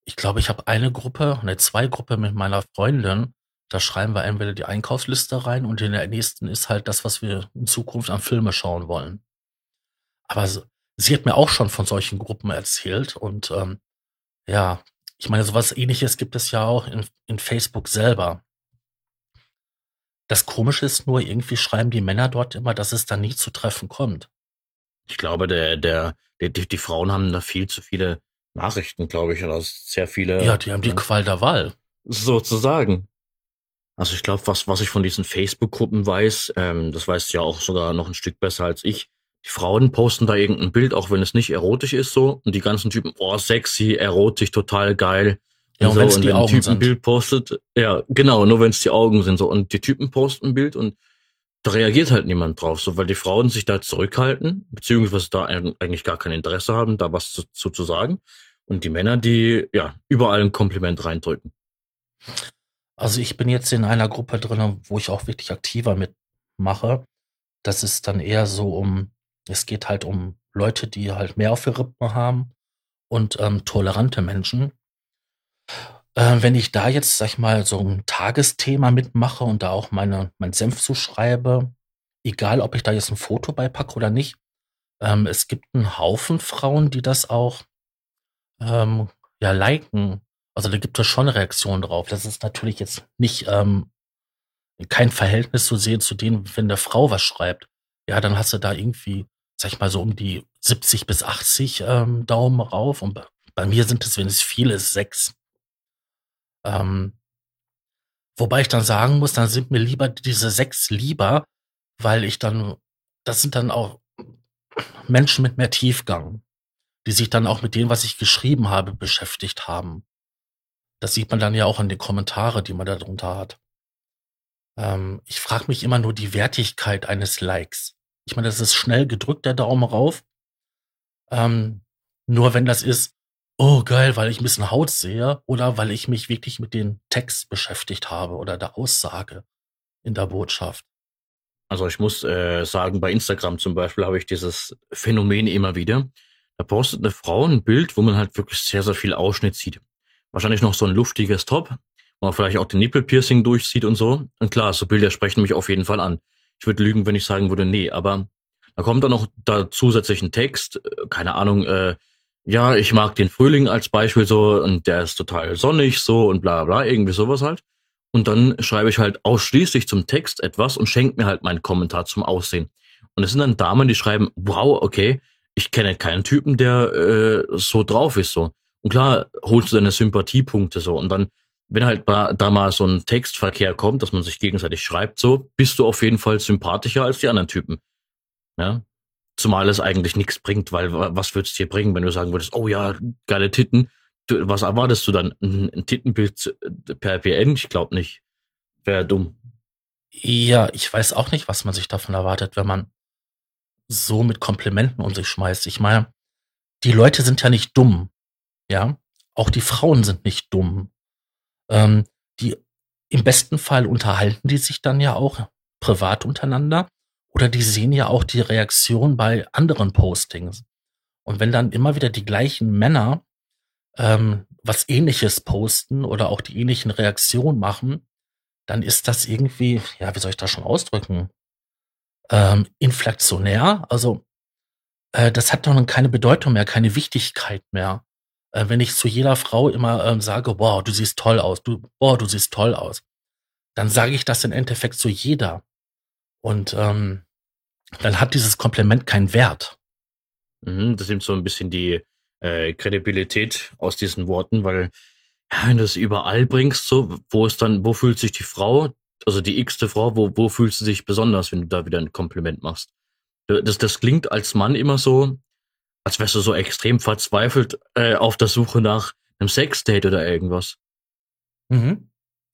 ich glaube, ich habe eine Gruppe, ne, zwei Gruppe mit meiner Freundin. Da schreiben wir entweder die Einkaufsliste rein und in der nächsten ist halt das, was wir in Zukunft an Filme schauen wollen. Aber sie hat mir auch schon von solchen Gruppen erzählt und ähm, ja, ich meine, sowas ähnliches gibt es ja auch in, in Facebook selber. Das Komische ist nur, irgendwie schreiben die Männer dort immer, dass es da nie zu Treffen kommt. Ich glaube, der, der, der die, die Frauen haben da viel zu viele Nachrichten, glaube ich, oder sehr viele. Ja, die haben die ja, Qual der Wahl. Sozusagen. Also ich glaube, was, was ich von diesen Facebook-Gruppen weiß, ähm, das weißt du ja auch sogar noch ein Stück besser als ich. Die Frauen posten da irgendein Bild, auch wenn es nicht erotisch ist so. Und die ganzen Typen, oh, sexy, erotisch, total geil. Ja, und, so. wenn es die Augen Typen sind. ein Bild postet, ja, genau, nur wenn es die Augen sind so. Und die Typen posten ein Bild und da reagiert halt niemand drauf, so weil die Frauen sich da zurückhalten, beziehungsweise da eigentlich gar kein Interesse haben, da was zu, zu, zu sagen. Und die Männer, die ja überall ein Kompliment reindrücken. Also ich bin jetzt in einer Gruppe drin, wo ich auch wirklich aktiver mitmache. Das ist dann eher so um, es geht halt um Leute, die halt mehr auf der Rippen haben und ähm, tolerante Menschen. Äh, wenn ich da jetzt, sag ich mal, so ein Tagesthema mitmache und da auch meine, mein Senf zuschreibe, egal ob ich da jetzt ein Foto beipacke oder nicht, ähm, es gibt einen Haufen Frauen, die das auch ähm, ja liken. Also da gibt es schon Reaktionen drauf. Das ist natürlich jetzt nicht ähm, kein Verhältnis zu sehen zu denen, wenn der Frau was schreibt. Ja, dann hast du da irgendwie, sag ich mal, so um die 70 bis 80 ähm, Daumen rauf. Und bei mir sind es, wenn es viel ist, sechs. Ähm, wobei ich dann sagen muss, dann sind mir lieber diese sechs lieber, weil ich dann, das sind dann auch Menschen mit mehr Tiefgang, die sich dann auch mit dem, was ich geschrieben habe, beschäftigt haben. Das sieht man dann ja auch an den Kommentaren, die man da drunter hat. Ähm, ich frage mich immer nur die Wertigkeit eines Likes. Ich meine, das ist schnell gedrückt, der Daumen rauf. Ähm, nur wenn das ist, oh geil, weil ich ein bisschen Haut sehe oder weil ich mich wirklich mit dem Text beschäftigt habe oder der Aussage in der Botschaft. Also ich muss äh, sagen, bei Instagram zum Beispiel habe ich dieses Phänomen immer wieder. Da postet eine Frau ein Bild, wo man halt wirklich sehr, sehr viel Ausschnitt sieht. Wahrscheinlich noch so ein luftiges Top, wo man vielleicht auch den Nippelpiercing durchsieht und so. Und klar, so Bilder sprechen mich auf jeden Fall an. Ich würde lügen, wenn ich sagen würde, nee, aber da kommt dann noch da zusätzlich ein Text, äh, keine Ahnung, äh, ja, ich mag den Frühling als Beispiel so und der ist total sonnig so und bla bla, irgendwie sowas halt. Und dann schreibe ich halt ausschließlich zum Text etwas und schenke mir halt meinen Kommentar zum Aussehen. Und es sind dann Damen, die schreiben, wow, okay, ich kenne keinen Typen, der äh, so drauf ist so. Und klar, holst du deine Sympathiepunkte so. Und dann, wenn halt da mal so ein Textverkehr kommt, dass man sich gegenseitig schreibt, so, bist du auf jeden Fall sympathischer als die anderen Typen. Ja? Zumal es eigentlich nichts bringt, weil was würdest du dir bringen, wenn du sagen würdest, oh ja, geile Titten. Du, was erwartest du dann? Ein, ein Tittenbild per PN? Ich glaube nicht. Wäre dumm. Ja, ich weiß auch nicht, was man sich davon erwartet, wenn man so mit Komplimenten um sich schmeißt. Ich meine, die Leute sind ja nicht dumm. Ja, auch die Frauen sind nicht dumm. Ähm, die im besten Fall unterhalten die sich dann ja auch privat untereinander oder die sehen ja auch die Reaktion bei anderen Postings. Und wenn dann immer wieder die gleichen Männer ähm, was ähnliches posten oder auch die ähnlichen Reaktionen machen, dann ist das irgendwie, ja, wie soll ich das schon ausdrücken? Ähm, inflationär. Also äh, das hat doch keine Bedeutung mehr, keine Wichtigkeit mehr. Äh, wenn ich zu jeder Frau immer ähm, sage, wow, du siehst toll aus, du, boah, du siehst toll aus, dann sage ich das im Endeffekt zu jeder. Und ähm, dann hat dieses Kompliment keinen Wert. Mhm, das nimmt so ein bisschen die äh, Kredibilität aus diesen Worten, weil ja, wenn du es überall bringst, so, wo ist dann, wo fühlt sich die Frau, also die x-te Frau, wo, wo fühlst du dich besonders, wenn du da wieder ein Kompliment machst? Das, das klingt als Mann immer so, als wärst du so extrem verzweifelt äh, auf der Suche nach einem Sexdate oder irgendwas. Mhm.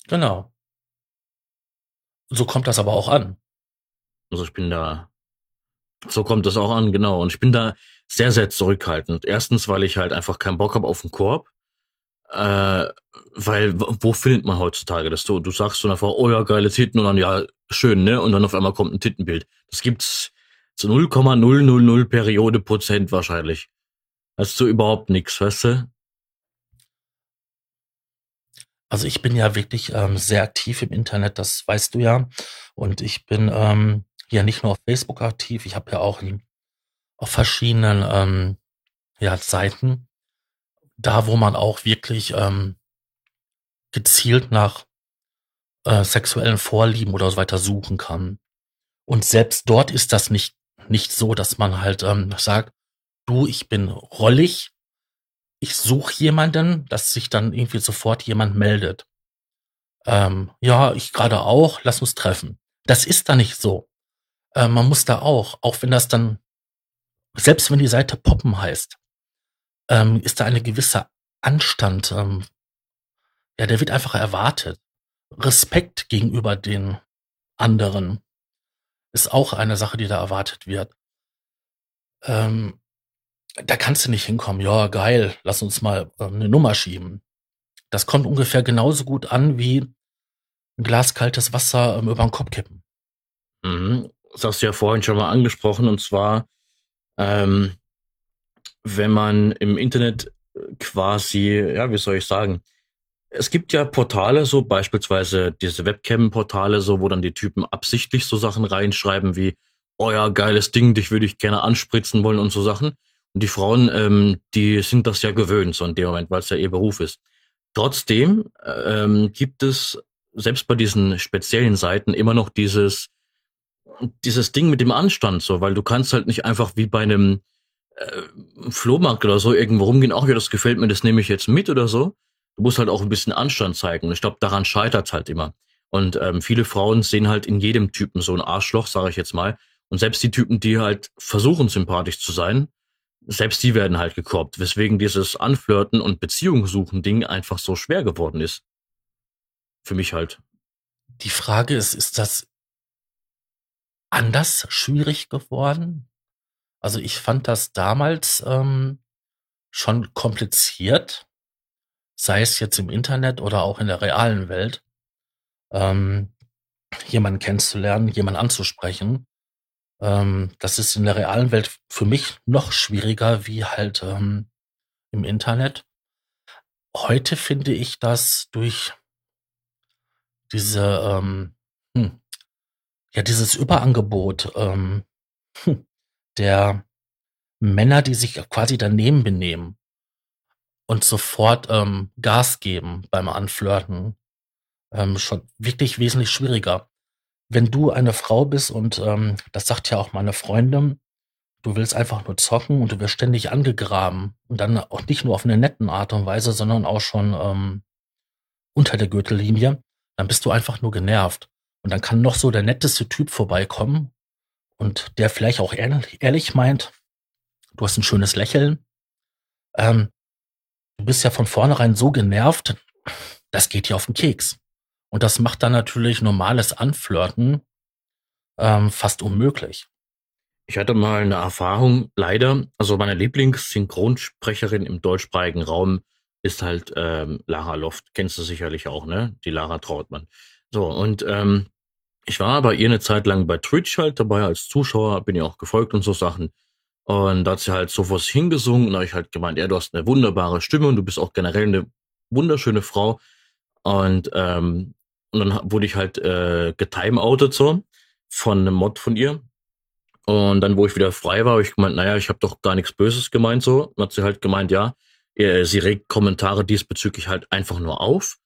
Genau. So kommt das aber auch an. Also ich bin da, so kommt das auch an, genau. Und ich bin da sehr, sehr zurückhaltend. Erstens, weil ich halt einfach keinen Bock habe auf einen Korb. Äh, weil, wo findet man heutzutage das? Du, du sagst so einfach, oh ja, geile Titten und dann, ja, schön, ne? Und dann auf einmal kommt ein Tittenbild. Das gibt's zu 0,000 Periode Prozent wahrscheinlich. Hast du überhaupt nichts, weißt du? Also ich bin ja wirklich ähm, sehr aktiv im Internet, das weißt du ja. Und ich bin ähm, ja nicht nur auf Facebook aktiv, ich habe ja auch auf verschiedenen ähm, ja, Seiten, da wo man auch wirklich ähm, gezielt nach äh, sexuellen Vorlieben oder so weiter suchen kann. Und selbst dort ist das nicht, nicht so, dass man halt ähm, sagt, du, ich bin rollig, ich suche jemanden, dass sich dann irgendwie sofort jemand meldet. Ähm, ja, ich gerade auch, lass uns treffen. Das ist da nicht so. Äh, man muss da auch, auch wenn das dann, selbst wenn die Seite Poppen heißt, ähm, ist da eine gewisse Anstand. Ähm, ja, der wird einfach erwartet. Respekt gegenüber den anderen ist auch eine Sache, die da erwartet wird. Ähm, da kannst du nicht hinkommen, ja, geil, lass uns mal äh, eine Nummer schieben. Das kommt ungefähr genauso gut an wie ein Glas kaltes Wasser ähm, über den Kopf kippen. Mhm. Das hast du ja vorhin schon mal angesprochen, und zwar, ähm, wenn man im Internet quasi, ja, wie soll ich sagen, es gibt ja Portale, so beispielsweise diese Webcam-Portale, so, wo dann die Typen absichtlich so Sachen reinschreiben wie, oh ja, geiles Ding, dich würde ich gerne anspritzen wollen und so Sachen. Und die Frauen, ähm, die sind das ja gewöhnt, so in dem Moment, weil es ja ihr Beruf ist. Trotzdem ähm, gibt es selbst bei diesen speziellen Seiten immer noch dieses, dieses Ding mit dem Anstand, so, weil du kannst halt nicht einfach wie bei einem äh, Flohmarkt oder so irgendwo rumgehen, ach ja, das gefällt mir, das nehme ich jetzt mit oder so. Du musst halt auch ein bisschen Anstand zeigen. Und ich glaube, daran scheitert halt immer. Und ähm, viele Frauen sehen halt in jedem Typen so ein Arschloch, sage ich jetzt mal. Und selbst die Typen, die halt versuchen, sympathisch zu sein, selbst die werden halt gekorbt, weswegen dieses Anflirten und Beziehung suchen Ding einfach so schwer geworden ist. Für mich halt. Die Frage ist, ist das anders schwierig geworden? Also ich fand das damals ähm, schon kompliziert, sei es jetzt im Internet oder auch in der realen Welt, ähm, jemanden kennenzulernen, jemanden anzusprechen. Ähm, das ist in der realen Welt für mich noch schwieriger wie halt ähm, im Internet. Heute finde ich das durch diese, ähm, hm, ja, dieses Überangebot ähm, hm, der Männer, die sich quasi daneben benehmen und sofort ähm, Gas geben beim Anflirten, ähm, schon wirklich wesentlich schwieriger. Wenn du eine Frau bist und ähm, das sagt ja auch meine Freundin, du willst einfach nur zocken und du wirst ständig angegraben und dann auch nicht nur auf eine netten Art und Weise, sondern auch schon ähm, unter der Gürtellinie, dann bist du einfach nur genervt. Und dann kann noch so der netteste Typ vorbeikommen und der vielleicht auch ehrlich, ehrlich meint, du hast ein schönes Lächeln. Ähm, du bist ja von vornherein so genervt, das geht dir auf den Keks. Und das macht dann natürlich normales Anflirten ähm, fast unmöglich. Ich hatte mal eine Erfahrung, leider, also meine Lieblingssynchronsprecherin im deutschsprachigen Raum ist halt ähm, Lara Loft. Kennst du sicherlich auch, ne? Die Lara Trautmann. So, und ähm, ich war bei ihr eine Zeit lang bei Twitch halt dabei als Zuschauer, bin ihr auch gefolgt und so Sachen. Und da hat sie halt so was hingesungen und da habe ich halt gemeint, ja, du hast eine wunderbare Stimme und du bist auch generell eine wunderschöne Frau. Und, ähm, und dann wurde ich halt äh, getimeoutet so von einem Mod von ihr. Und dann, wo ich wieder frei war, habe ich gemeint, naja, ich habe doch gar nichts Böses gemeint so. Und hat sie halt gemeint, ja, sie regt Kommentare diesbezüglich halt einfach nur auf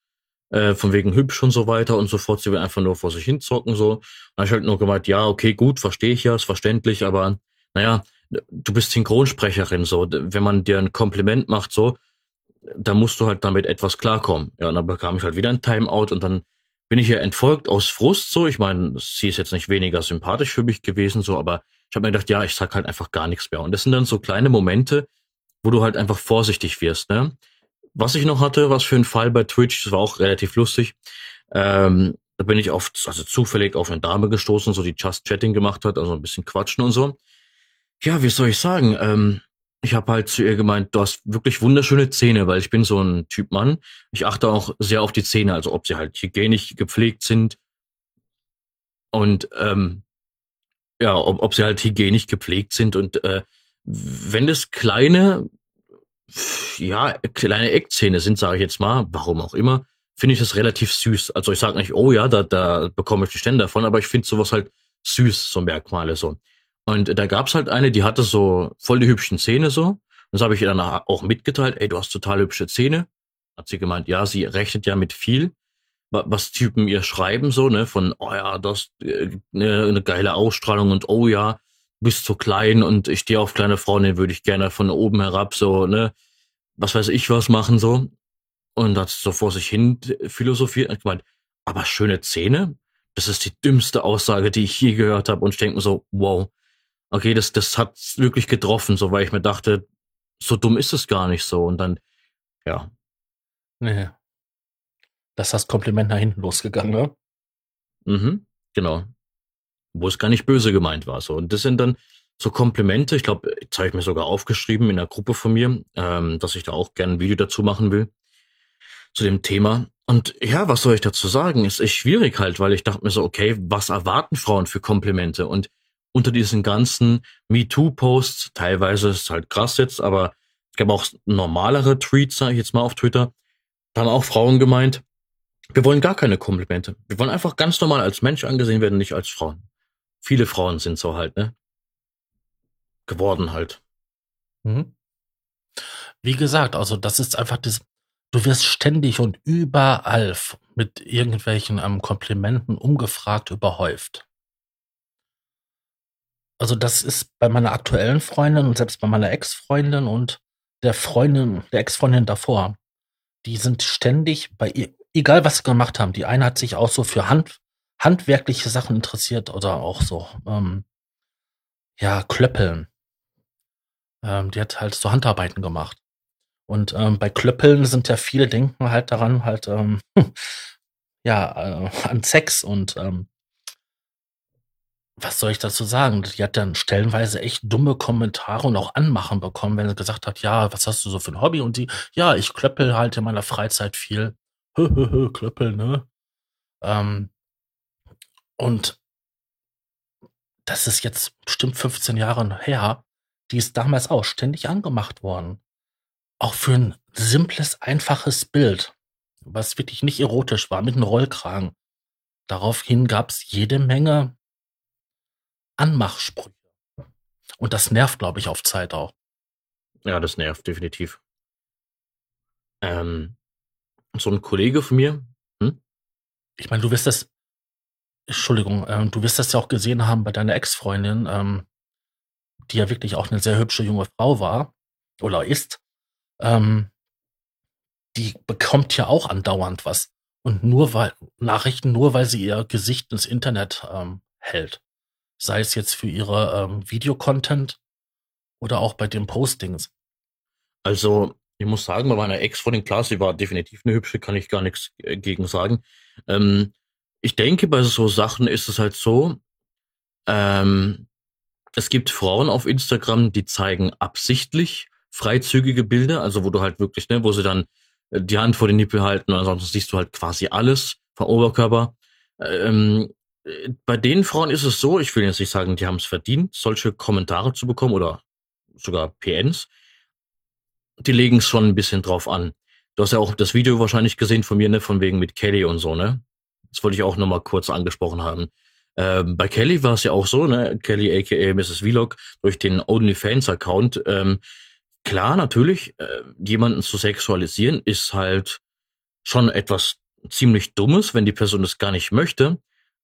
äh, von wegen hübsch und so weiter und so fort. Sie will einfach nur vor sich hin zocken, so. Dann hab ich halt nur gemeint, ja, okay, gut, verstehe ich ja, ist verständlich, aber naja, du bist Synchronsprecherin, so. Wenn man dir ein Kompliment macht, so, dann musst du halt damit etwas klarkommen. Ja, und dann bekam ich halt wieder ein Timeout und dann bin ich ihr entfolgt aus Frust, so. Ich meine, sie ist jetzt nicht weniger sympathisch für mich gewesen, so, aber ich habe mir gedacht, ja, ich sag halt einfach gar nichts mehr. Und das sind dann so kleine Momente, wo du halt einfach vorsichtig wirst, ne? Was ich noch hatte, was für ein Fall bei Twitch, das war auch relativ lustig. Ähm, da bin ich oft, also zufällig auf eine Dame gestoßen, so die Just Chatting gemacht hat, also ein bisschen quatschen und so. Ja, wie soll ich sagen? Ähm, ich habe halt zu ihr gemeint, du hast wirklich wunderschöne Zähne, weil ich bin so ein Typ Mann. Ich achte auch sehr auf die Zähne, also ob sie halt hygienisch gepflegt sind und ähm, ja, ob, ob sie halt hygienisch gepflegt sind und äh, wenn das kleine ja, kleine Eckzähne sind, sage ich jetzt mal, warum auch immer, finde ich das relativ süß. Also ich sage nicht, oh ja, da, da bekomme ich die Stände davon, aber ich finde sowas halt süß, so Merkmale so. Und da gab's halt eine, die hatte so voll die hübschen Zähne so. Das habe ich ihr dann auch mitgeteilt, ey, du hast total hübsche Zähne. Hat sie gemeint, ja, sie rechnet ja mit viel, was Typen ihr schreiben so, ne, von, oh ja, das äh, ne, eine geile Ausstrahlung und oh ja, bist zu klein und ich stehe auf kleine Frauen, den würde ich gerne von oben herab so, ne, was weiß ich was machen so. Und hat so vor sich hin philosophiert und gemeint, aber schöne Zähne? Das ist die dümmste Aussage, die ich je gehört habe. Und ich denke mir so, wow, okay, das, das hat wirklich getroffen, so weil ich mir dachte, so dumm ist es gar nicht so. Und dann, ja. Nee. Das ist das Kompliment nach hinten losgegangen, ne? Mhm, genau wo es gar nicht böse gemeint war. So. Und das sind dann so Komplimente. Ich glaube, jetzt habe ich mir sogar aufgeschrieben in der Gruppe von mir, ähm, dass ich da auch gerne ein Video dazu machen will, zu dem Thema. Und ja, was soll ich dazu sagen? Ist schwierig halt, weil ich dachte mir so, okay, was erwarten Frauen für Komplimente? Und unter diesen ganzen MeToo-Posts, teilweise ist es halt krass jetzt, aber es gab auch normalere Tweets, sage ich jetzt mal auf Twitter, da haben auch Frauen gemeint, wir wollen gar keine Komplimente. Wir wollen einfach ganz normal als Mensch angesehen werden, nicht als Frauen viele Frauen sind so halt, ne? Geworden halt. Mhm. Wie gesagt, also das ist einfach das, du wirst ständig und überall mit irgendwelchen ähm, Komplimenten umgefragt, überhäuft. Also das ist bei meiner aktuellen Freundin und selbst bei meiner Ex-Freundin und der Freundin, der Ex-Freundin davor. die sind ständig bei ihr, egal was sie gemacht haben. Die eine hat sich auch so für Hand, handwerkliche Sachen interessiert oder auch so, ähm, ja, Klöppeln. Ähm, die hat halt so Handarbeiten gemacht. Und ähm, bei Klöppeln sind ja viele denken halt daran, halt, ähm, ja, äh, an Sex und ähm, was soll ich dazu sagen? Die hat dann stellenweise echt dumme Kommentare und auch Anmachen bekommen, wenn sie gesagt hat, ja, was hast du so für ein Hobby? Und die, ja, ich klöppel halt in meiner Freizeit viel. klöppel, ne? Ähm, und das ist jetzt bestimmt 15 Jahre her. Die ist damals auch ständig angemacht worden. Auch für ein simples, einfaches Bild, was wirklich nicht erotisch war, mit einem Rollkragen. Daraufhin gab's jede Menge Anmachsprüche. Und das nervt, glaube ich, auf Zeit auch. Ja, das nervt definitiv. Ähm, so ein Kollege von mir. Hm? Ich meine, du wirst das, Entschuldigung, ähm, du wirst das ja auch gesehen haben bei deiner Ex-Freundin, ähm, die ja wirklich auch eine sehr hübsche junge Frau war oder ist. Ähm, die bekommt ja auch andauernd was. Und nur weil, Nachrichten, nur weil sie ihr Gesicht ins Internet ähm, hält sei es jetzt für ihre ähm, Videocontent oder auch bei den Postings? Also, ich muss sagen, bei meiner Ex-Freundin, klar, sie war definitiv eine hübsche, kann ich gar nichts äh, gegen sagen. Ähm, ich denke, bei so Sachen ist es halt so, ähm, es gibt Frauen auf Instagram, die zeigen absichtlich freizügige Bilder, also wo du halt wirklich, ne, wo sie dann äh, die Hand vor den Nippel halten und ansonsten siehst du halt quasi alles vom Oberkörper. Ähm, bei den Frauen ist es so, ich will jetzt nicht sagen, die haben es verdient, solche Kommentare zu bekommen oder sogar PNs. Die legen es schon ein bisschen drauf an. Du hast ja auch das Video wahrscheinlich gesehen von mir, ne, von wegen mit Kelly und so, ne? Das wollte ich auch nochmal kurz angesprochen haben. Ähm, bei Kelly war es ja auch so, ne? Kelly aka Mrs. Vlog durch den OnlyFans-Account. Ähm, klar, natürlich, äh, jemanden zu sexualisieren ist halt schon etwas ziemlich Dummes, wenn die Person das gar nicht möchte.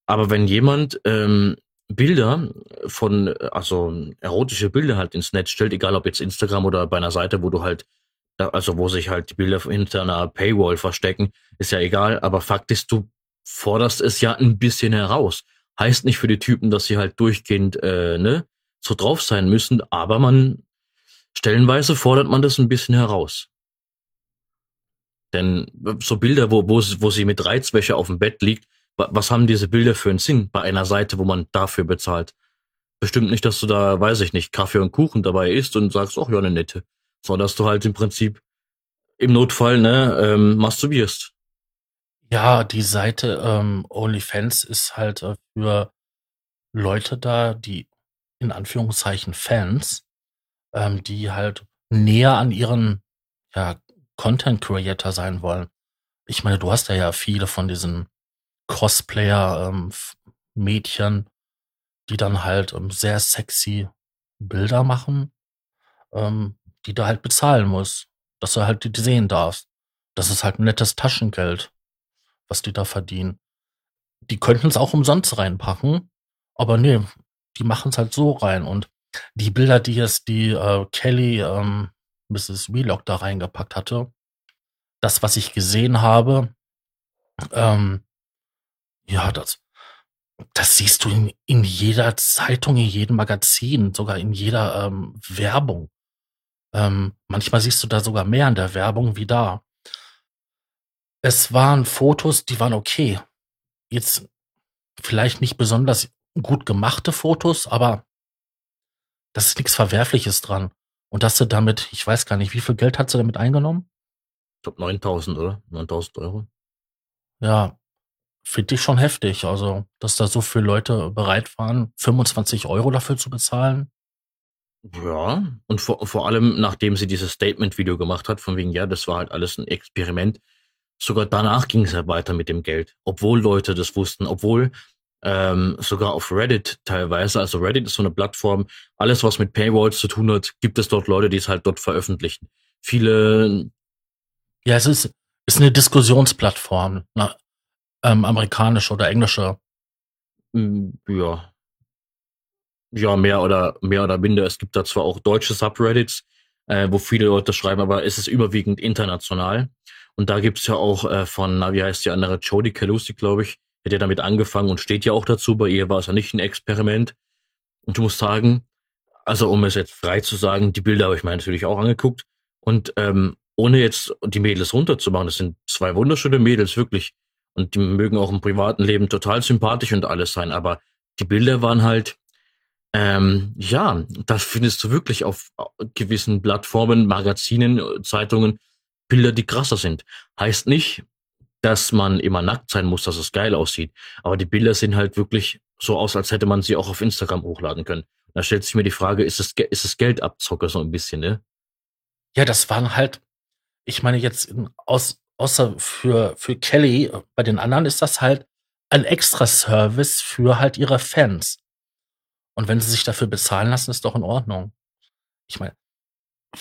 Aber wenn jemand ähm, Bilder von, also erotische Bilder halt ins Netz stellt, egal ob jetzt Instagram oder bei einer Seite, wo du halt, also wo sich halt die Bilder hinter einer Paywall verstecken, ist ja egal, aber Fakt ist, du forderst es ja ein bisschen heraus. Heißt nicht für die Typen, dass sie halt durchgehend, äh, ne, so drauf sein müssen, aber man, stellenweise fordert man das ein bisschen heraus. Denn so Bilder, wo, wo, wo sie mit Reizwäsche auf dem Bett liegt, was haben diese Bilder für einen Sinn bei einer Seite, wo man dafür bezahlt? Bestimmt nicht, dass du da, weiß ich nicht, Kaffee und Kuchen dabei isst und sagst, ach ja, eine nette. Sondern dass du halt im Prinzip im Notfall, ne, ähm, masturbierst. Ja, die Seite ähm, OnlyFans ist halt äh, für Leute da, die in Anführungszeichen Fans, ähm, die halt näher an ihren ja, Content Creator sein wollen. Ich meine, du hast ja ja viele von diesen Cosplayer-Mädchen, ähm, die dann halt ähm, sehr sexy Bilder machen, ähm, die du halt bezahlen musst, dass du halt die sehen darfst. Das ist halt ein nettes Taschengeld, was die da verdienen. Die könnten es auch umsonst reinpacken, aber nee, die machen es halt so rein. Und die Bilder, die jetzt die äh, Kelly ähm, Mrs. Wheelock da reingepackt hatte, das, was ich gesehen habe, ähm, ja, das, das siehst du in, in jeder Zeitung, in jedem Magazin, sogar in jeder ähm, Werbung. Ähm, manchmal siehst du da sogar mehr in der Werbung wie da. Es waren Fotos, die waren okay. Jetzt vielleicht nicht besonders gut gemachte Fotos, aber das ist nichts Verwerfliches dran. Und dass du damit, ich weiß gar nicht, wie viel Geld hat sie damit eingenommen? Ich glaube 9000, oder? 9000 Euro. Ja, finde ich schon heftig. Also, dass da so viele Leute bereit waren, 25 Euro dafür zu bezahlen. Ja, und vor, vor allem, nachdem sie dieses Statement-Video gemacht hat, von wegen, ja, das war halt alles ein Experiment, sogar danach ging es ja weiter mit dem Geld, obwohl Leute das wussten, obwohl ähm, sogar auf Reddit teilweise, also Reddit ist so eine Plattform, alles was mit Paywalls zu tun hat, gibt es dort Leute, die es halt dort veröffentlichen. Viele. Ja, es ist, ist eine Diskussionsplattform. Na, ähm, amerikanische oder englische? Hm, ja. Ja, mehr oder mehr oder minder. Es gibt da zwar auch deutsche Subreddits, äh, wo viele Leute schreiben, aber es ist überwiegend international. Und da gibt's ja auch äh, von, na, wie heißt die andere, Jodie Calusi, glaube ich, hat ja damit angefangen und steht ja auch dazu. Bei ihr war es ja nicht ein Experiment. Und du musst sagen, also um es jetzt frei zu sagen, die Bilder habe ich mir natürlich auch angeguckt. Und ähm, ohne jetzt die Mädels runterzumachen, das sind zwei wunderschöne Mädels, wirklich. Und die mögen auch im privaten Leben total sympathisch und alles sein. Aber die Bilder waren halt, ähm, ja, das findest du wirklich auf gewissen Plattformen, Magazinen, Zeitungen, Bilder, die krasser sind. Heißt nicht, dass man immer nackt sein muss, dass es geil aussieht. Aber die Bilder sehen halt wirklich so aus, als hätte man sie auch auf Instagram hochladen können. Da stellt sich mir die Frage, ist es, ist es Geldabzocker so ein bisschen, ne? Ja, das waren halt, ich meine jetzt aus, außer für, für Kelly, bei den anderen ist das halt ein extra Service für halt ihre Fans. Und wenn sie sich dafür bezahlen lassen, ist doch in Ordnung. Ich meine,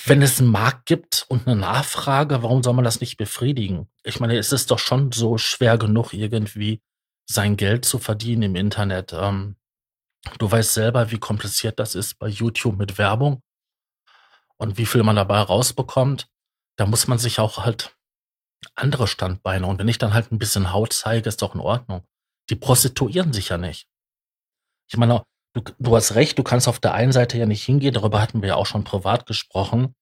wenn es einen Markt gibt und eine Nachfrage, warum soll man das nicht befriedigen? Ich meine, es ist doch schon so schwer genug, irgendwie sein Geld zu verdienen im Internet. Ähm, du weißt selber, wie kompliziert das ist bei YouTube mit Werbung und wie viel man dabei rausbekommt. Da muss man sich auch halt andere Standbeine. Und wenn ich dann halt ein bisschen Haut zeige, ist doch in Ordnung. Die prostituieren sich ja nicht. Ich meine, du, du hast recht, du kannst auf der einen Seite ja nicht hingehen, darüber hatten wir ja auch schon privat gesprochen,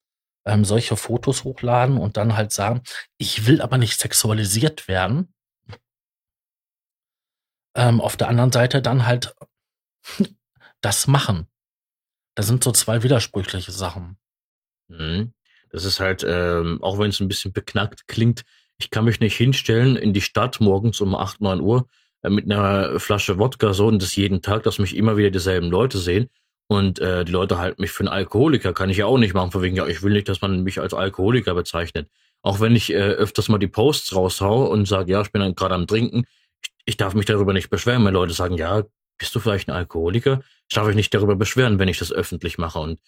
ähm, solche Fotos hochladen und dann halt sagen, ich will aber nicht sexualisiert werden. Ähm, auf der anderen Seite dann halt das machen. Das sind so zwei widersprüchliche Sachen. Mhm. Das ist halt, ähm, auch wenn es ein bisschen beknackt klingt, ich kann mich nicht hinstellen in die Stadt morgens um 8, 9 Uhr äh, mit einer Flasche Wodka so und das jeden Tag, dass mich immer wieder dieselben Leute sehen. Und äh, die Leute halten mich für einen Alkoholiker, kann ich ja auch nicht machen, von wegen, ja, ich will nicht, dass man mich als Alkoholiker bezeichnet. Auch wenn ich äh, öfters mal die Posts raushau und sage, ja, ich bin gerade am Trinken, ich, ich darf mich darüber nicht beschweren, wenn Leute sagen, ja, bist du vielleicht ein Alkoholiker? Ich darf mich nicht darüber beschweren, wenn ich das öffentlich mache. Und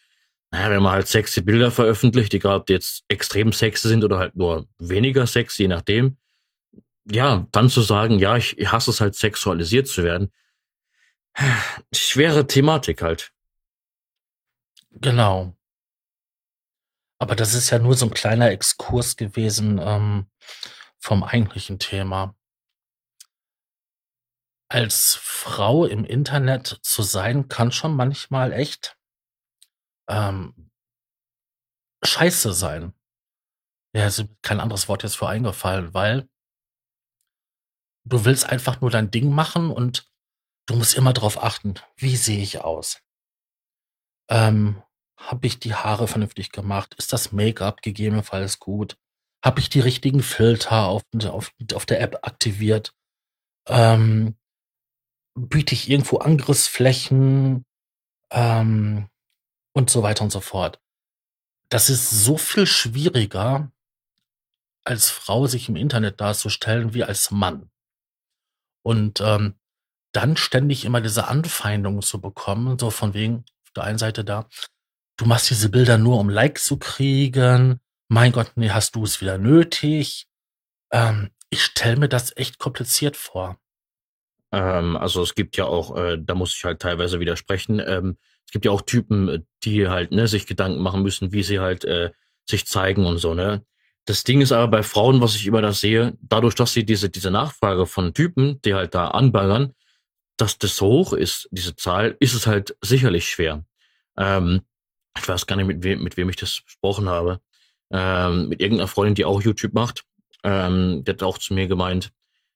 naja, wenn man halt sexy Bilder veröffentlicht, egal ob die jetzt extrem sexy sind oder halt nur weniger sexy, je nachdem, ja, dann zu sagen, ja, ich, hasse es halt sexualisiert zu werden, schwere Thematik halt. Genau. Aber das ist ja nur so ein kleiner Exkurs gewesen ähm, vom eigentlichen Thema. Als Frau im Internet zu sein, kann schon manchmal echt ähm, scheiße sein. Ja, ist kein anderes Wort jetzt für eingefallen, weil du willst einfach nur dein Ding machen und du musst immer darauf achten, wie sehe ich aus? Ähm, habe ich die Haare vernünftig gemacht? Ist das Make-up gegebenenfalls gut? Habe ich die richtigen Filter auf, auf, auf der App aktiviert? Ähm, biete ich irgendwo Angriffsflächen? Ähm, und so weiter und so fort. Das ist so viel schwieriger, als Frau sich im Internet darzustellen, wie als Mann. Und ähm, dann ständig immer diese Anfeindungen zu bekommen, so von wegen, auf der einen Seite da, du machst diese Bilder nur, um Likes zu kriegen. Mein Gott, nee, hast du es wieder nötig? Ähm, ich stelle mir das echt kompliziert vor. Ähm, also es gibt ja auch, äh, da muss ich halt teilweise widersprechen, ähm, es gibt ja auch Typen, äh, die halt ne, sich Gedanken machen müssen, wie sie halt äh, sich zeigen und so. Ne? Das Ding ist aber bei Frauen, was ich immer da sehe, dadurch, dass sie diese, diese Nachfrage von Typen, die halt da anbaggern, dass das so hoch ist, diese Zahl, ist es halt sicherlich schwer. Ähm, ich weiß gar nicht, mit wem, mit wem ich das besprochen habe. Ähm, mit irgendeiner Freundin, die auch YouTube macht. Ähm, die hat auch zu mir gemeint,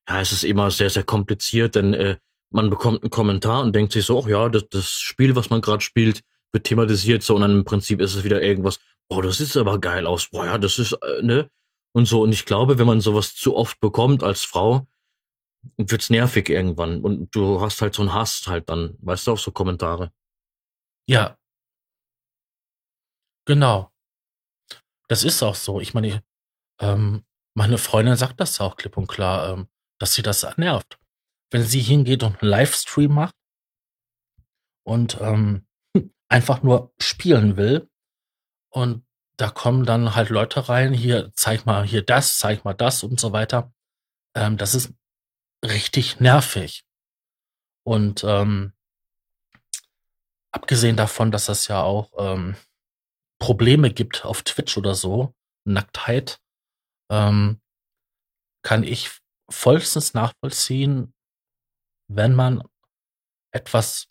ja, es ist immer sehr, sehr kompliziert, denn äh, man bekommt einen Kommentar und denkt sich so, ach ja, das, das Spiel, was man gerade spielt, wird thematisiert so und dann im Prinzip ist es wieder irgendwas, oh, das sieht aber geil aus, boah, ja, das ist, äh, ne? Und so. Und ich glaube, wenn man sowas zu oft bekommt als Frau, wird's nervig irgendwann. Und du hast halt so einen Hass halt dann, weißt du, auf so Kommentare. Ja. Genau. Das ist auch so. Ich meine, ähm, meine Freundin sagt das auch klipp und klar, ähm, dass sie das nervt wenn sie hingeht und einen Livestream macht und ähm, einfach nur spielen will. Und da kommen dann halt Leute rein, hier, zeig mal hier das, zeig mal das und so weiter. Ähm, das ist richtig nervig. Und ähm, abgesehen davon, dass das ja auch ähm, Probleme gibt auf Twitch oder so, Nacktheit, ähm, kann ich vollstens nachvollziehen, wenn man etwas,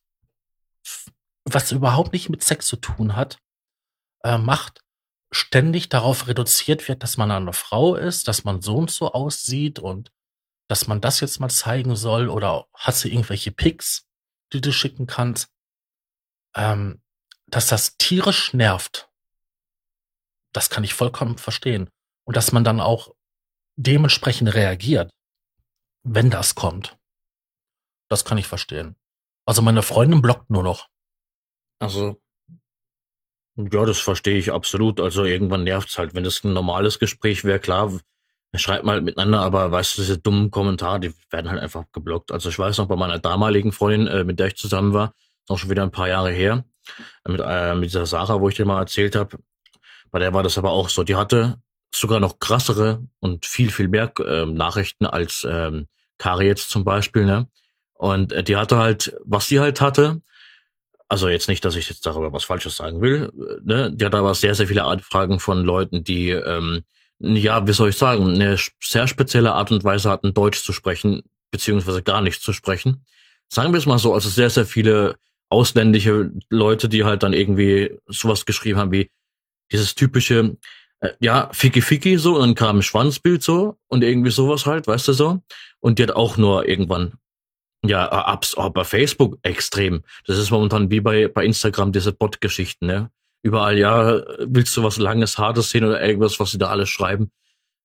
was überhaupt nicht mit Sex zu tun hat, äh, macht, ständig darauf reduziert wird, dass man eine Frau ist, dass man so und so aussieht und dass man das jetzt mal zeigen soll oder hast du irgendwelche Pics, die du schicken kannst, ähm, dass das tierisch nervt. Das kann ich vollkommen verstehen. Und dass man dann auch dementsprechend reagiert, wenn das kommt. Das kann ich verstehen. Also meine Freundin blockt nur noch. Also, ja, das verstehe ich absolut. Also irgendwann nervt's halt. Wenn das ein normales Gespräch wäre, klar, schreibt mal halt miteinander, aber weißt du, diese dummen Kommentare, die werden halt einfach geblockt. Also ich weiß noch bei meiner damaligen Freundin, äh, mit der ich zusammen war, ist auch schon wieder ein paar Jahre her, mit, äh, mit dieser Sarah, wo ich dir mal erzählt habe, bei der war das aber auch so. Die hatte sogar noch krassere und viel, viel mehr äh, Nachrichten als ähm, Kari jetzt zum Beispiel, ne? Und äh, die hatte halt, was sie halt hatte, also jetzt nicht, dass ich jetzt darüber was Falsches sagen will, äh, ne? Die hatte aber sehr, sehr viele Anfragen von Leuten, die, ähm, ja, wie soll ich sagen, eine sehr spezielle Art und Weise hatten, Deutsch zu sprechen, beziehungsweise gar nicht zu sprechen. Sagen wir es mal so, also sehr, sehr viele ausländische Leute, die halt dann irgendwie sowas geschrieben haben wie dieses typische, äh, ja, Ficky Ficky so, und dann kam ein Schwanzbild so und irgendwie sowas halt, weißt du so. Und die hat auch nur irgendwann, ja, abs, oh, bei Facebook extrem. Das ist momentan wie bei, bei Instagram diese Bot-Geschichten, ne? Überall, ja, willst du was Langes, Hartes sehen oder irgendwas, was sie da alles schreiben.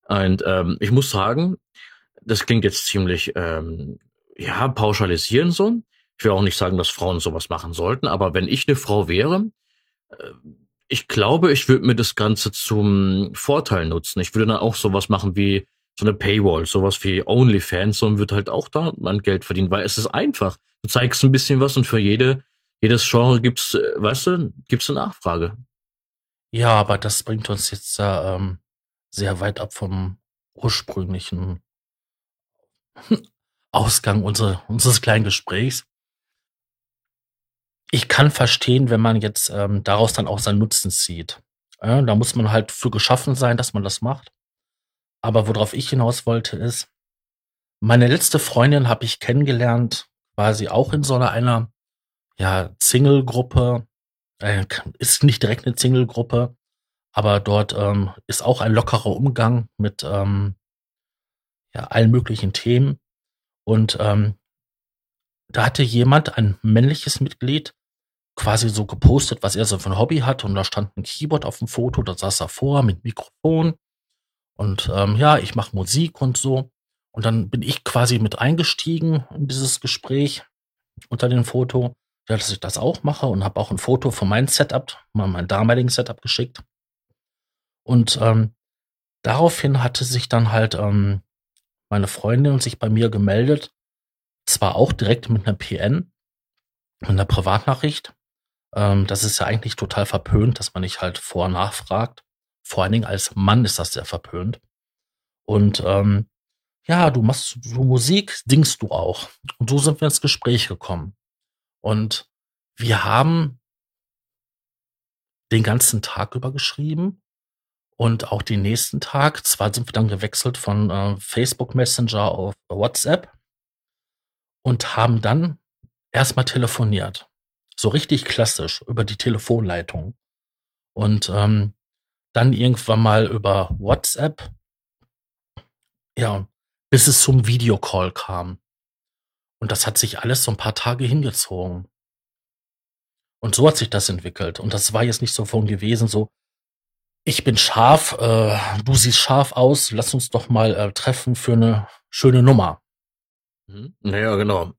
Und ähm, ich muss sagen, das klingt jetzt ziemlich, ähm, ja, pauschalisieren so. Ich will auch nicht sagen, dass Frauen sowas machen sollten, aber wenn ich eine Frau wäre, äh, ich glaube, ich würde mir das Ganze zum Vorteil nutzen. Ich würde dann auch sowas machen wie so eine Paywall, sowas wie OnlyFans und würde halt auch da mein Geld verdienen, weil es ist einfach. Du zeigst ein bisschen was und für jede, jedes Genre gibt's, äh, weißt du, gibt's eine Nachfrage. Ja, aber das bringt uns jetzt äh, ähm, sehr weit ab vom ursprünglichen Ausgang unser, unseres kleinen Gesprächs ich kann verstehen, wenn man jetzt ähm, daraus dann auch seinen Nutzen zieht. Ja, da muss man halt für geschaffen sein, dass man das macht. Aber worauf ich hinaus wollte, ist, meine letzte Freundin habe ich kennengelernt, quasi auch in so einer, ja, Single-Gruppe. Äh, ist nicht direkt eine Single-Gruppe, aber dort ähm, ist auch ein lockerer Umgang mit ähm, ja, allen möglichen Themen. Und ähm, da hatte jemand, ein männliches Mitglied, quasi so gepostet, was er so für ein Hobby hat. Und da stand ein Keyboard auf dem Foto, da saß er vor mit Mikrofon. Und ähm, ja, ich mache Musik und so. Und dann bin ich quasi mit eingestiegen in dieses Gespräch unter dem Foto, ja, dass ich das auch mache und habe auch ein Foto von meinem Setup, meinem damaligen Setup geschickt. Und ähm, daraufhin hatte sich dann halt ähm, meine Freundin sich bei mir gemeldet, zwar auch direkt mit einer PN, mit einer Privatnachricht, ähm, das ist ja eigentlich total verpönt, dass man nicht halt vor nachfragt. Vor allen Dingen als Mann ist das sehr verpönt. Und ähm, ja, du machst so Musik, singst du auch. Und so sind wir ins Gespräch gekommen. Und wir haben den ganzen Tag über geschrieben und auch den nächsten Tag. Zwar sind wir dann gewechselt von äh, Facebook Messenger auf WhatsApp und haben dann erstmal telefoniert. So richtig klassisch über die Telefonleitung. Und ähm, dann irgendwann mal über WhatsApp. Ja, bis es zum Videocall kam. Und das hat sich alles so ein paar Tage hingezogen. Und so hat sich das entwickelt. Und das war jetzt nicht so von gewesen, so, ich bin scharf, äh, du siehst scharf aus, lass uns doch mal äh, treffen für eine schöne Nummer. Mhm. Naja, genau.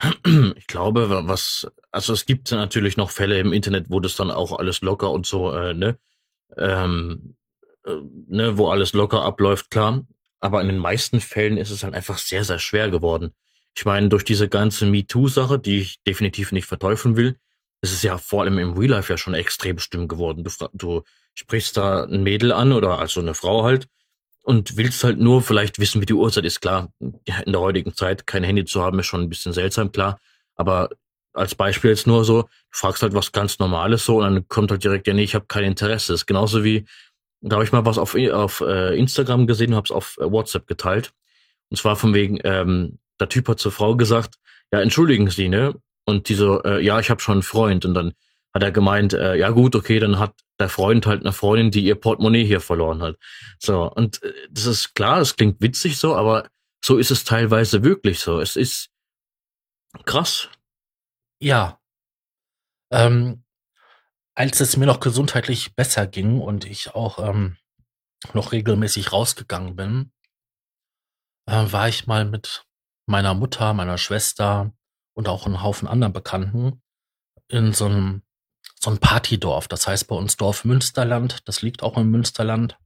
Ich glaube, was, also es gibt natürlich noch Fälle im Internet, wo das dann auch alles locker und so, äh, ne, ähm, äh, ne, wo alles locker abläuft, klar. Aber in den meisten Fällen ist es halt einfach sehr, sehr schwer geworden. Ich meine, durch diese ganze MeToo-Sache, die ich definitiv nicht verteufeln will, ist es ja vor allem im Real Life ja schon extrem schlimm geworden. Du, du sprichst da ein Mädel an oder also eine Frau halt und willst halt nur vielleicht wissen, wie die Uhrzeit ist. Klar, in der heutigen Zeit kein Handy zu haben, ist schon ein bisschen seltsam, klar. Aber als Beispiel jetzt nur so, du fragst halt was ganz Normales so und dann kommt halt direkt, ja nee, ich habe kein Interesse. Das ist genauso wie, da habe ich mal was auf, auf äh, Instagram gesehen und habe es auf äh, WhatsApp geteilt. Und zwar von wegen, ähm, der Typ hat zur Frau gesagt, ja, entschuldigen Sie, ne? Und die so, äh, ja, ich habe schon einen Freund. Und dann hat er gemeint, äh, ja gut, okay, dann hat der Freund halt eine Freundin, die ihr Portemonnaie hier verloren hat. So, und äh, das ist klar, das klingt witzig so, aber so ist es teilweise wirklich so. Es ist krass. Ja. Ähm, als es mir noch gesundheitlich besser ging und ich auch ähm, noch regelmäßig rausgegangen bin, äh, war ich mal mit meiner Mutter, meiner Schwester und auch einem Haufen anderen Bekannten in so einem so ein Partydorf. Das heißt bei uns Dorf Münsterland. Das liegt auch im Münsterland.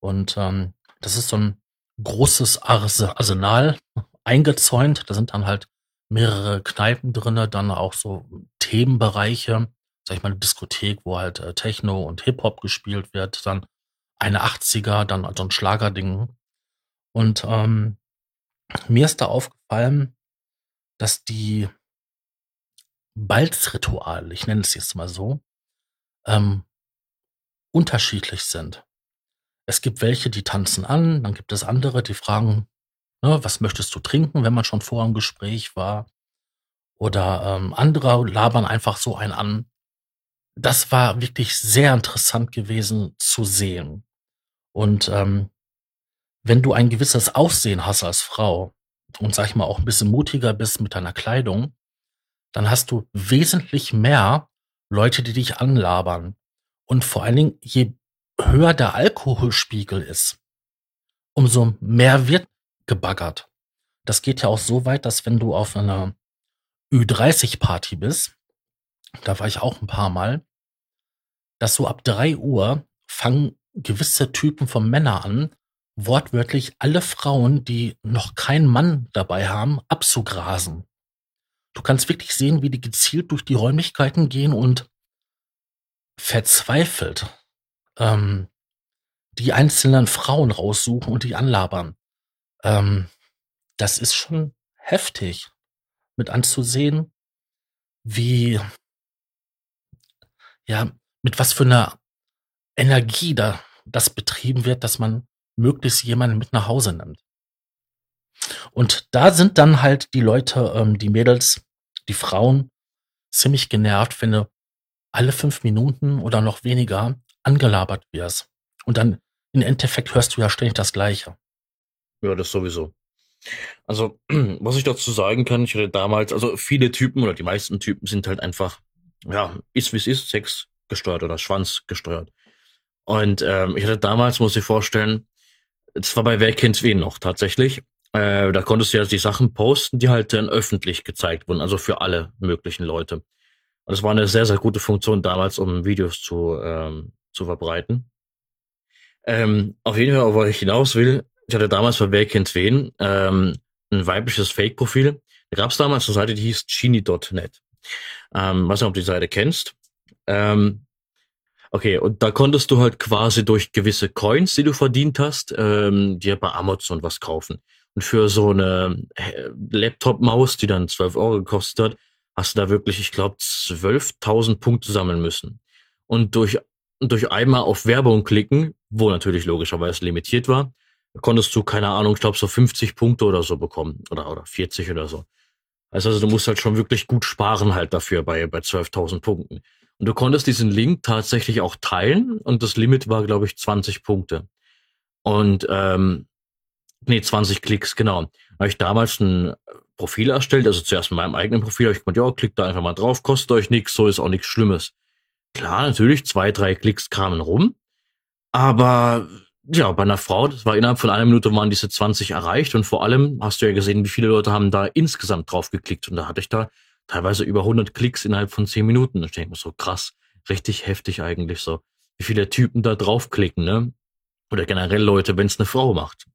Und ähm, das ist so ein großes Arsenal eingezäunt. Da sind dann halt mehrere Kneipen drinne, dann auch so Themenbereiche sag ich mal, eine Diskothek, wo halt äh, Techno und Hip-Hop gespielt wird, dann eine 80er, dann so ein Schlagerding. Und ähm, mir ist da aufgefallen, dass die Balzrituale, ich nenne es jetzt mal so, ähm, unterschiedlich sind. Es gibt welche, die tanzen an, dann gibt es andere, die fragen, ne, was möchtest du trinken, wenn man schon vor im Gespräch war. Oder ähm, andere labern einfach so einen an das war wirklich sehr interessant gewesen zu sehen. Und ähm, wenn du ein gewisses Aussehen hast als Frau und sag ich mal auch ein bisschen mutiger bist mit deiner Kleidung, dann hast du wesentlich mehr Leute, die dich anlabern. Und vor allen Dingen, je höher der Alkoholspiegel ist, umso mehr wird gebaggert. Das geht ja auch so weit, dass wenn du auf einer Ü30-Party bist, da war ich auch ein paar Mal, dass so ab drei Uhr fangen gewisse Typen von Männer an, wortwörtlich alle Frauen, die noch keinen Mann dabei haben, abzugrasen. Du kannst wirklich sehen, wie die gezielt durch die Räumlichkeiten gehen und verzweifelt ähm, die einzelnen Frauen raussuchen und die anlabern. Ähm, das ist schon heftig mit anzusehen, wie ja, mit was für einer Energie da das betrieben wird, dass man möglichst jemanden mit nach Hause nimmt. Und da sind dann halt die Leute, ähm, die Mädels, die Frauen ziemlich genervt, wenn du alle fünf Minuten oder noch weniger angelabert wirst. Und dann im Endeffekt hörst du ja ständig das Gleiche. Ja, das sowieso. Also, was ich dazu sagen kann, ich hatte damals, also viele Typen oder die meisten Typen sind halt einfach, ja, ist wie es ist, Sex gesteuert oder Schwanz gesteuert. Und ähm, ich hatte damals, muss ich vorstellen, es war bei Wer kennt wen noch tatsächlich. Äh, da konntest du ja die Sachen posten, die halt dann öffentlich gezeigt wurden, also für alle möglichen Leute. Und es war eine sehr, sehr gute Funktion damals, um Videos zu, ähm, zu verbreiten. Ähm, auf jeden Fall, wo ich hinaus will, ich hatte damals bei Wer kennt wen ähm, ein weibliches Fake-Profil. Da gab es damals eine Seite, die hieß genie.net. Ähm, weiß nicht, ob du die Seite kennst. Ähm, okay, und da konntest du halt quasi durch gewisse Coins, die du verdient hast, ähm, dir bei Amazon was kaufen. Und für so eine äh, Laptop-Maus, die dann 12 Euro gekostet hat, hast du da wirklich, ich glaube, 12.000 Punkte sammeln müssen. Und durch, durch einmal auf Werbung klicken, wo natürlich logischerweise limitiert war, konntest du, keine Ahnung, ich glaube, so 50 Punkte oder so bekommen. Oder, oder 40 oder so. Also, also du musst halt schon wirklich gut sparen halt dafür bei, bei 12.000 Punkten. Und du konntest diesen Link tatsächlich auch teilen und das Limit war, glaube ich, 20 Punkte. Und ähm, nee, 20 Klicks, genau. Habe ich damals ein Profil erstellt, also zuerst mit meinem eigenen Profil, habe ich gemeint, ja, klickt da einfach mal drauf, kostet euch nichts, so ist auch nichts Schlimmes. Klar, natürlich, zwei, drei Klicks kamen rum, aber ja, bei einer Frau, das war innerhalb von einer Minute waren diese 20 erreicht und vor allem hast du ja gesehen, wie viele Leute haben da insgesamt drauf geklickt und da hatte ich da teilweise über 100 Klicks innerhalb von 10 Minuten. Denke ich mir so krass, richtig heftig eigentlich so. Wie viele Typen da draufklicken, ne? Oder generell Leute, wenn es eine Frau macht.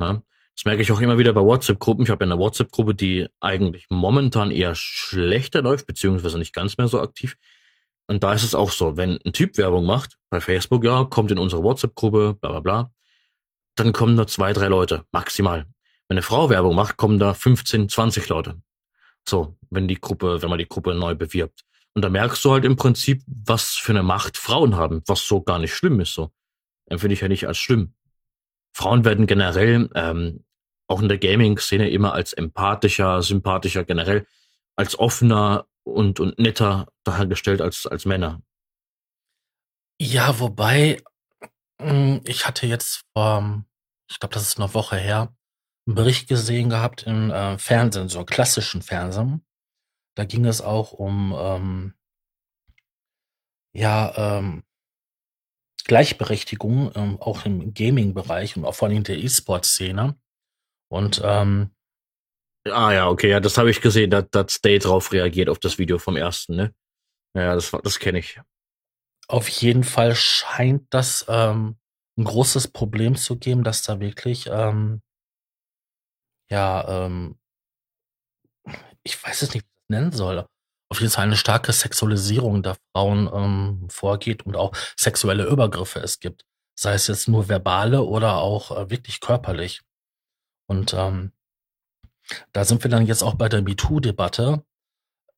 Ja? Das merke ich auch immer wieder bei WhatsApp-Gruppen. Ich habe eine WhatsApp-Gruppe, die eigentlich momentan eher schlechter läuft, beziehungsweise nicht ganz mehr so aktiv. Und da ist es auch so, wenn ein Typ Werbung macht, bei Facebook, ja, kommt in unsere WhatsApp-Gruppe, bla bla bla, dann kommen da zwei, drei Leute, maximal. Wenn eine Frau Werbung macht, kommen da 15, 20 Leute. So, wenn die Gruppe, wenn man die Gruppe neu bewirbt. Und da merkst du halt im Prinzip, was für eine Macht Frauen haben, was so gar nicht schlimm ist. So empfinde ich ja nicht als schlimm. Frauen werden generell ähm, auch in der Gaming-Szene immer als empathischer, sympathischer, generell als offener und, und netter dargestellt als, als Männer. Ja, wobei, hm, ich hatte jetzt vor, ich glaube, das ist eine Woche her, einen Bericht gesehen gehabt im äh, Fernsehen, so klassischen Fernsehen. Da ging es auch um ähm, ja ähm, Gleichberechtigung, ähm, auch im Gaming-Bereich und auch vor allem in der E-Sport-Szene. Und ähm, Ah ja, okay, ja, das habe ich gesehen, da hat Stay drauf reagiert auf das Video vom ersten, ne? Ja, das, das kenne ich. Auf jeden Fall scheint das ähm, ein großes Problem zu geben, dass da wirklich, ähm, ja, ähm, ich weiß es nicht, wie ich nennen soll. Auf jeden Fall eine starke Sexualisierung der Frauen ähm, vorgeht und auch sexuelle Übergriffe es gibt. Sei es jetzt nur verbale oder auch äh, wirklich körperlich. Und ähm, da sind wir dann jetzt auch bei der MeToo-Debatte.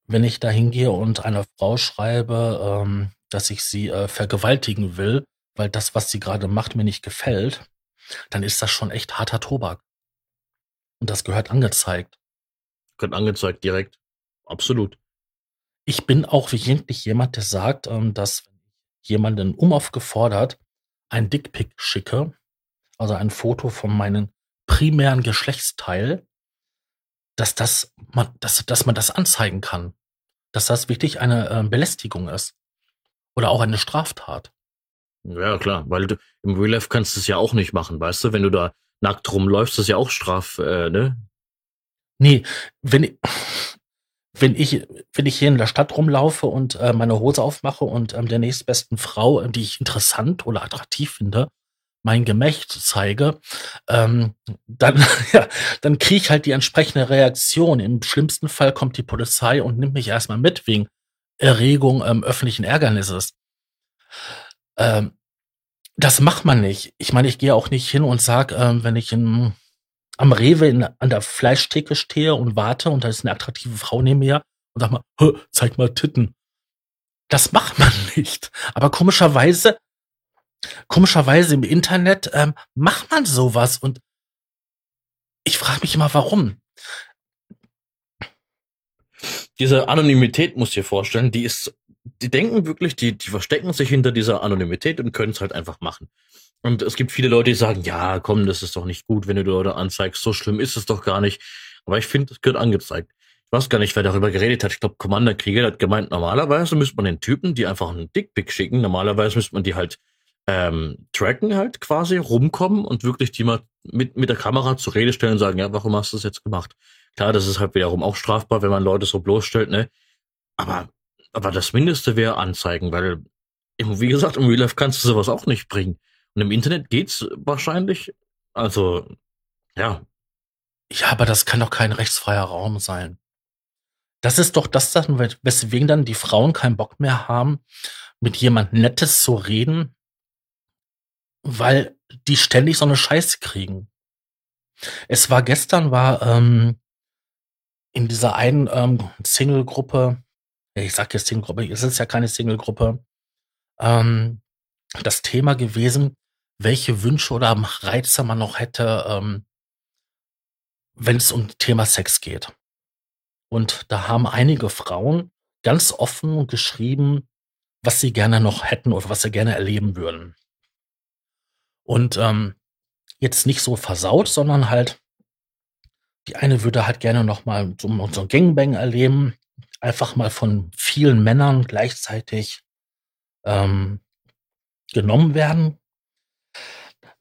Wenn ich da hingehe und einer Frau schreibe, ähm, dass ich sie äh, vergewaltigen will, weil das, was sie gerade macht, mir nicht gefällt, dann ist das schon echt harter Tobak. Und das gehört angezeigt. Gehört angezeigt direkt. Absolut. Ich bin auch wirklich jemand, der sagt, ähm, dass jemanden unaufgefordert ein Dickpick schicke, also ein Foto von meinem primären Geschlechtsteil, dass das man, dass, dass man das anzeigen kann. Dass das wirklich eine äh, Belästigung ist. Oder auch eine Straftat. Ja, klar, weil du im Real Life kannst du es ja auch nicht machen, weißt du? Wenn du da nackt rumläufst, ist ja auch Straf, äh, ne? Nee, wenn ich, wenn ich, wenn ich hier in der Stadt rumlaufe und äh, meine Hose aufmache und ähm, der nächstbesten Frau, die ich interessant oder attraktiv finde, mein Gemächt zeige, ähm, dann, ja, dann kriege ich halt die entsprechende Reaktion. Im schlimmsten Fall kommt die Polizei und nimmt mich erstmal mit wegen Erregung ähm, öffentlichen Ärgernisses. Ähm, das macht man nicht. Ich meine, ich gehe auch nicht hin und sag, ähm, wenn ich in, am Rewe in, an der Fleischtheke stehe und warte und da ist eine attraktive Frau neben mir und sag mal, zeig mal Titten. Das macht man nicht. Aber komischerweise Komischerweise im Internet ähm, macht man sowas und ich frage mich immer, warum. Diese Anonymität muss dir vorstellen, die ist, die denken wirklich, die, die verstecken sich hinter dieser Anonymität und können es halt einfach machen. Und es gibt viele Leute, die sagen, ja, komm, das ist doch nicht gut, wenn du Leute anzeigst, so schlimm ist es doch gar nicht. Aber ich finde, es gehört angezeigt. Ich weiß gar nicht, wer darüber geredet hat. Ich glaube, Commander Krieger hat gemeint, normalerweise müsste man den Typen, die einfach einen Dickpick schicken, normalerweise müsste man die halt ähm, tracken halt quasi, rumkommen und wirklich die mal mit, mit der Kamera zur Rede stellen und sagen, ja, warum hast du das jetzt gemacht? Klar, das ist halt wiederum auch strafbar, wenn man Leute so bloßstellt, ne? Aber, aber das Mindeste wäre anzeigen, weil, wie gesagt, im Real Life kannst du sowas auch nicht bringen. Und im Internet geht's wahrscheinlich, also, ja. Ja, aber das kann doch kein rechtsfreier Raum sein. Das ist doch das weswegen dann die Frauen keinen Bock mehr haben, mit jemand Nettes zu reden, weil die ständig so eine Scheiße kriegen. Es war gestern, war ähm, in dieser einen ähm, Single-Gruppe, ich sag jetzt Single-Gruppe, es ist ja keine Single-Gruppe, ähm, das Thema gewesen, welche Wünsche oder Reize man noch hätte, ähm, wenn es um Thema Sex geht. Und da haben einige Frauen ganz offen geschrieben, was sie gerne noch hätten oder was sie gerne erleben würden. Und ähm, jetzt nicht so versaut, sondern halt, die eine würde halt gerne noch mal so, so ein Gangbang erleben, einfach mal von vielen Männern gleichzeitig ähm, genommen werden.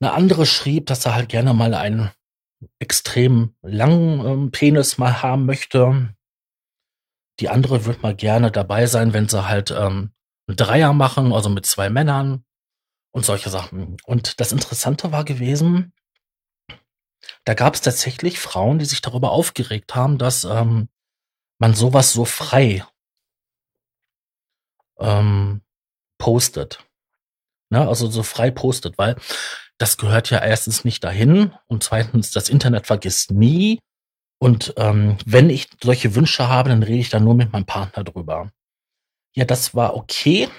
Eine andere schrieb, dass er halt gerne mal einen extrem langen ähm, Penis mal haben möchte. Die andere wird mal gerne dabei sein, wenn sie halt ähm, einen Dreier machen, also mit zwei Männern und solche Sachen. Und das Interessante war gewesen, da gab es tatsächlich Frauen, die sich darüber aufgeregt haben, dass ähm, man sowas so frei ähm, postet. Ne? Also so frei postet, weil das gehört ja erstens nicht dahin und zweitens, das Internet vergisst nie. Und ähm, wenn ich solche Wünsche habe, dann rede ich da nur mit meinem Partner drüber. Ja, das war okay.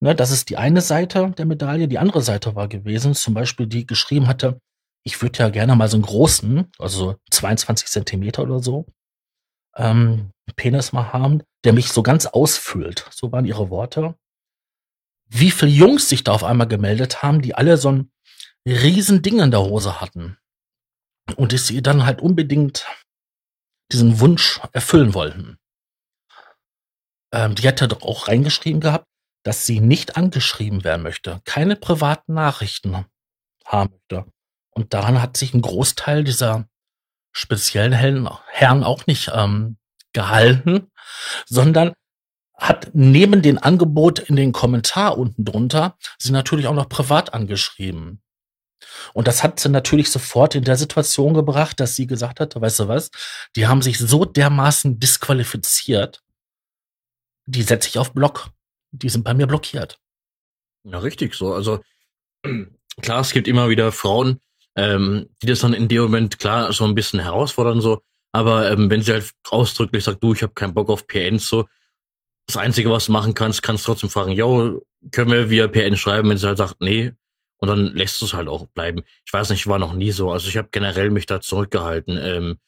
Ne, das ist die eine Seite der Medaille. Die andere Seite war gewesen, zum Beispiel, die geschrieben hatte, ich würde ja gerne mal so einen großen, also 22 Zentimeter oder so, ähm, Penis mal haben, der mich so ganz ausfüllt. So waren ihre Worte. Wie viele Jungs sich da auf einmal gemeldet haben, die alle so ein riesen Ding in der Hose hatten. Und die sie dann halt unbedingt diesen Wunsch erfüllen wollten. Ähm, die hat doch auch reingeschrieben gehabt, dass sie nicht angeschrieben werden möchte, keine privaten Nachrichten haben möchte. Und daran hat sich ein Großteil dieser speziellen Herren auch nicht ähm, gehalten, sondern hat neben dem Angebot in den Kommentar unten drunter sie natürlich auch noch privat angeschrieben. Und das hat sie natürlich sofort in der Situation gebracht, dass sie gesagt hat, weißt du was, die haben sich so dermaßen disqualifiziert, die setze ich auf Block. Die sind bei mir blockiert. Ja, richtig so. Also klar, es gibt immer wieder Frauen, ähm, die das dann in dem Moment klar so ein bisschen herausfordern so. Aber ähm, wenn sie halt ausdrücklich sagt, du, ich habe keinen Bock auf PNs so, das Einzige, was du machen kannst, kannst trotzdem fragen, yo, können wir via PN schreiben, wenn sie halt sagt, nee, und dann lässt es halt auch bleiben. Ich weiß nicht, war noch nie so. Also ich habe generell mich da zurückgehalten. Ähm,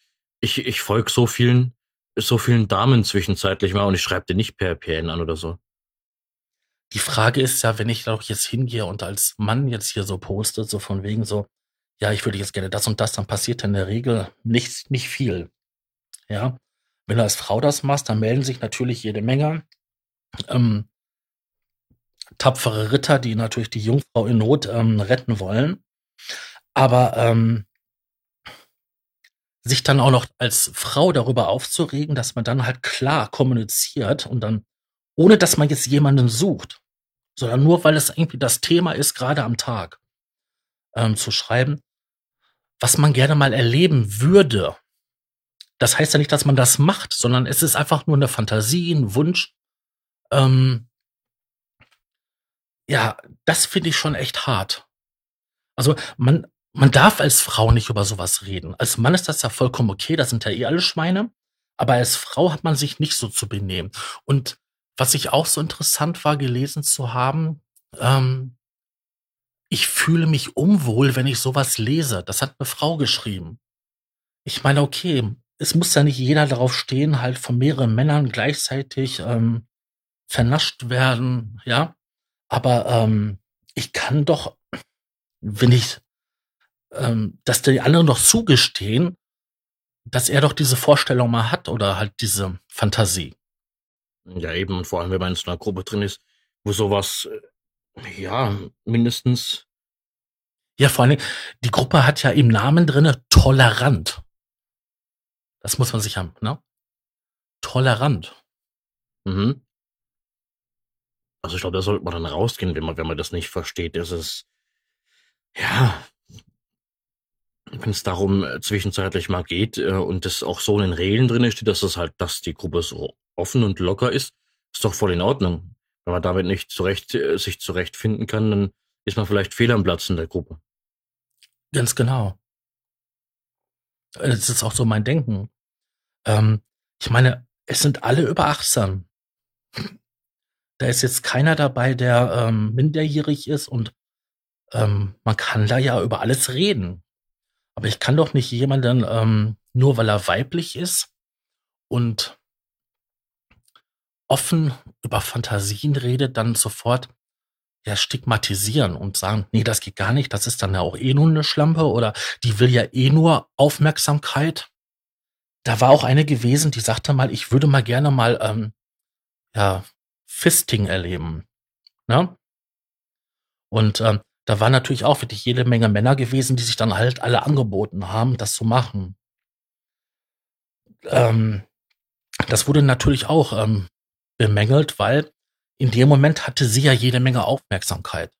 ich ich folge so vielen, so vielen Damen zwischenzeitlich mal und ich schreibe dir nicht per PN an oder so. Die Frage ist ja, wenn ich doch jetzt hingehe und als Mann jetzt hier so poste, so von wegen so, ja, ich würde jetzt gerne das und das, dann passiert in der Regel nicht, nicht viel. Ja. Wenn du als Frau das machst, dann melden sich natürlich jede Menge ähm, tapfere Ritter, die natürlich die Jungfrau in Not ähm, retten wollen. Aber ähm, sich dann auch noch als Frau darüber aufzuregen, dass man dann halt klar kommuniziert und dann, ohne dass man jetzt jemanden sucht, sondern nur weil es irgendwie das Thema ist, gerade am Tag, ähm, zu schreiben, was man gerne mal erleben würde. Das heißt ja nicht, dass man das macht, sondern es ist einfach nur eine Fantasie, ein Wunsch. Ähm, ja, das finde ich schon echt hart. Also man, man darf als Frau nicht über sowas reden. Als Mann ist das ja vollkommen okay, das sind ja eh alle Schweine. Aber als Frau hat man sich nicht so zu benehmen. Und was ich auch so interessant war, gelesen zu haben, ähm, ich fühle mich unwohl, wenn ich sowas lese. Das hat eine Frau geschrieben. Ich meine, okay, es muss ja nicht jeder darauf stehen, halt von mehreren Männern gleichzeitig ähm, vernascht werden, ja. Aber ähm, ich kann doch, wenn ich, ähm, dass die anderen doch zugestehen, dass er doch diese Vorstellung mal hat oder halt diese Fantasie. Ja, eben, und vor allem, wenn man in so einer Gruppe drin ist, wo sowas, äh, ja, mindestens. Ja, vor allem, die Gruppe hat ja im Namen drinne tolerant. Das muss man sich haben, ne? Tolerant. Mhm. Also ich glaube, da sollte man dann rausgehen, wenn man, wenn man das nicht versteht. Ist, ja, wenn es darum äh, zwischenzeitlich mal geht äh, und das auch so in den Regeln drin steht, dass es halt, dass die Gruppe so offen und locker ist, ist doch voll in Ordnung. Wenn man damit nicht zurecht, äh, sich zurechtfinden kann, dann ist man vielleicht fehl am Platz in der Gruppe. Ganz genau. Das ist auch so mein Denken. Ähm, ich meine, es sind alle über 18. Da ist jetzt keiner dabei, der ähm, minderjährig ist und ähm, man kann da ja über alles reden. Aber ich kann doch nicht jemanden, ähm, nur weil er weiblich ist und offen über Fantasien redet, dann sofort ja stigmatisieren und sagen, nee, das geht gar nicht, das ist dann ja auch eh nur eine Schlampe oder die will ja eh nur Aufmerksamkeit. Da war auch eine gewesen, die sagte mal, ich würde mal gerne mal ähm, ja Fisting erleben. Ne? Und ähm, da war natürlich auch wirklich jede Menge Männer gewesen, die sich dann halt alle angeboten haben, das zu machen. Ähm, das wurde natürlich auch ähm, bemängelt, weil in dem Moment hatte sie ja jede Menge Aufmerksamkeit.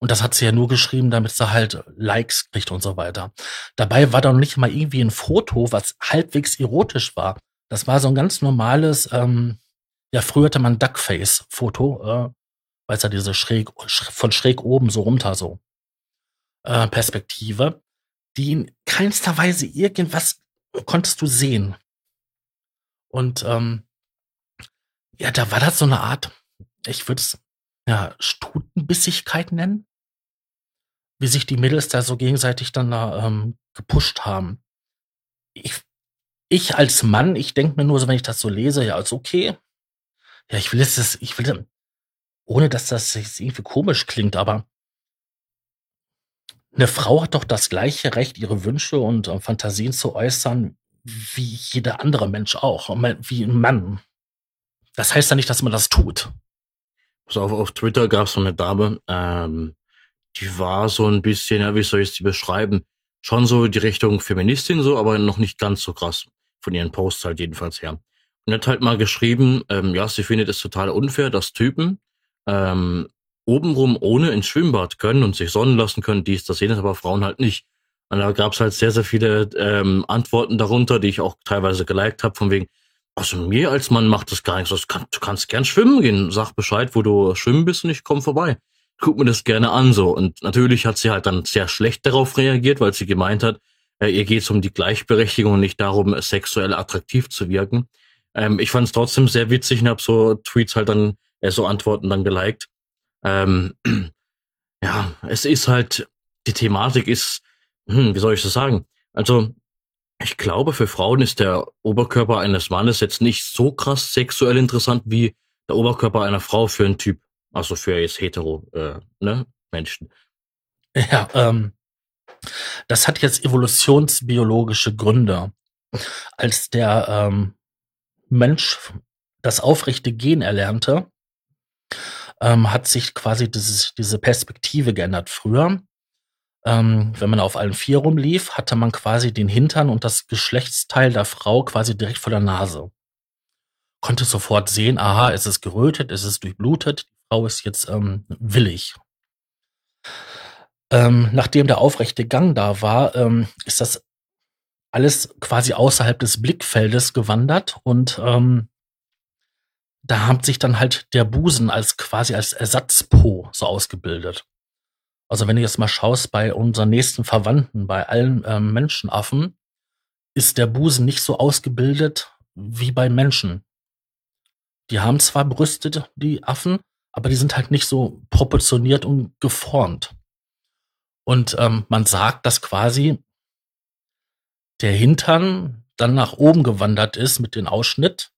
Und das hat sie ja nur geschrieben, damit sie halt Likes kriegt und so weiter. Dabei war da noch nicht mal irgendwie ein Foto, was halbwegs erotisch war. Das war so ein ganz normales, ähm, ja, früher hatte man Duckface-Foto, äh, weil es ja diese schräg, von schräg oben so runter so äh, Perspektive, die in keinster Weise irgendwas konntest du sehen. Und ähm, ja, da war das so eine Art, ich würde es ja Stutenbissigkeit nennen, wie sich die Mädels da so gegenseitig dann da ähm, gepusht haben. Ich, ich als Mann, ich denke mir nur so, wenn ich das so lese, ja, ist okay. Ja, ich will es, ich will, ohne dass das irgendwie komisch klingt, aber eine Frau hat doch das gleiche Recht, ihre Wünsche und äh, Fantasien zu äußern, wie jeder andere Mensch auch, wie ein Mann. Das heißt ja nicht, dass man das tut. Also auf, auf Twitter gab es so eine Dame, ähm, die war so ein bisschen, ja, wie soll ich sie beschreiben? Schon so die Richtung Feministin so, aber noch nicht ganz so krass. Von ihren Posts halt jedenfalls her. Und hat halt mal geschrieben, ähm, ja, sie findet es total unfair, dass Typen ähm, obenrum ohne ins Schwimmbad können und sich sonnen lassen können, dies, das, jenes, aber Frauen halt nicht. Und da gab es halt sehr, sehr viele ähm, Antworten darunter, die ich auch teilweise geliked habe, von wegen, also mir als Mann macht das gar nichts. Du kannst, du kannst gern schwimmen gehen. Sag Bescheid, wo du schwimmen bist und ich komme vorbei. Guck mir das gerne an so. Und natürlich hat sie halt dann sehr schlecht darauf reagiert, weil sie gemeint hat, äh, ihr geht es um die Gleichberechtigung und nicht darum, sexuell attraktiv zu wirken. Ähm, ich fand es trotzdem sehr witzig und habe so Tweets halt dann, äh, so Antworten dann geliked. Ähm, ja, es ist halt, die Thematik ist, hm, wie soll ich das sagen? Also, ich glaube, für Frauen ist der Oberkörper eines Mannes jetzt nicht so krass sexuell interessant wie der Oberkörper einer Frau für einen Typ. Also für jetzt hetero äh, ne, Menschen. Ja, ähm, das hat jetzt evolutionsbiologische Gründe. Als der ähm, Mensch das aufrechte Gen erlernte, ähm, hat sich quasi dieses, diese Perspektive geändert. Früher, ähm, wenn man auf allen vier rumlief, hatte man quasi den Hintern und das Geschlechtsteil der Frau quasi direkt vor der Nase. Konnte sofort sehen, aha, es ist gerötet, es ist durchblutet, die Frau ist jetzt ähm, willig. Ähm, nachdem der aufrechte Gang da war, ähm, ist das alles quasi außerhalb des Blickfeldes gewandert und ähm, da hat sich dann halt der Busen als quasi als Ersatzpo so ausgebildet. Also wenn du jetzt mal schaust bei unseren nächsten Verwandten, bei allen ähm, Menschenaffen, ist der Busen nicht so ausgebildet wie bei Menschen. Die haben zwar Brüste, die Affen, aber die sind halt nicht so proportioniert und geformt. Und ähm, man sagt, dass quasi der Hintern dann nach oben gewandert ist mit dem Ausschnitt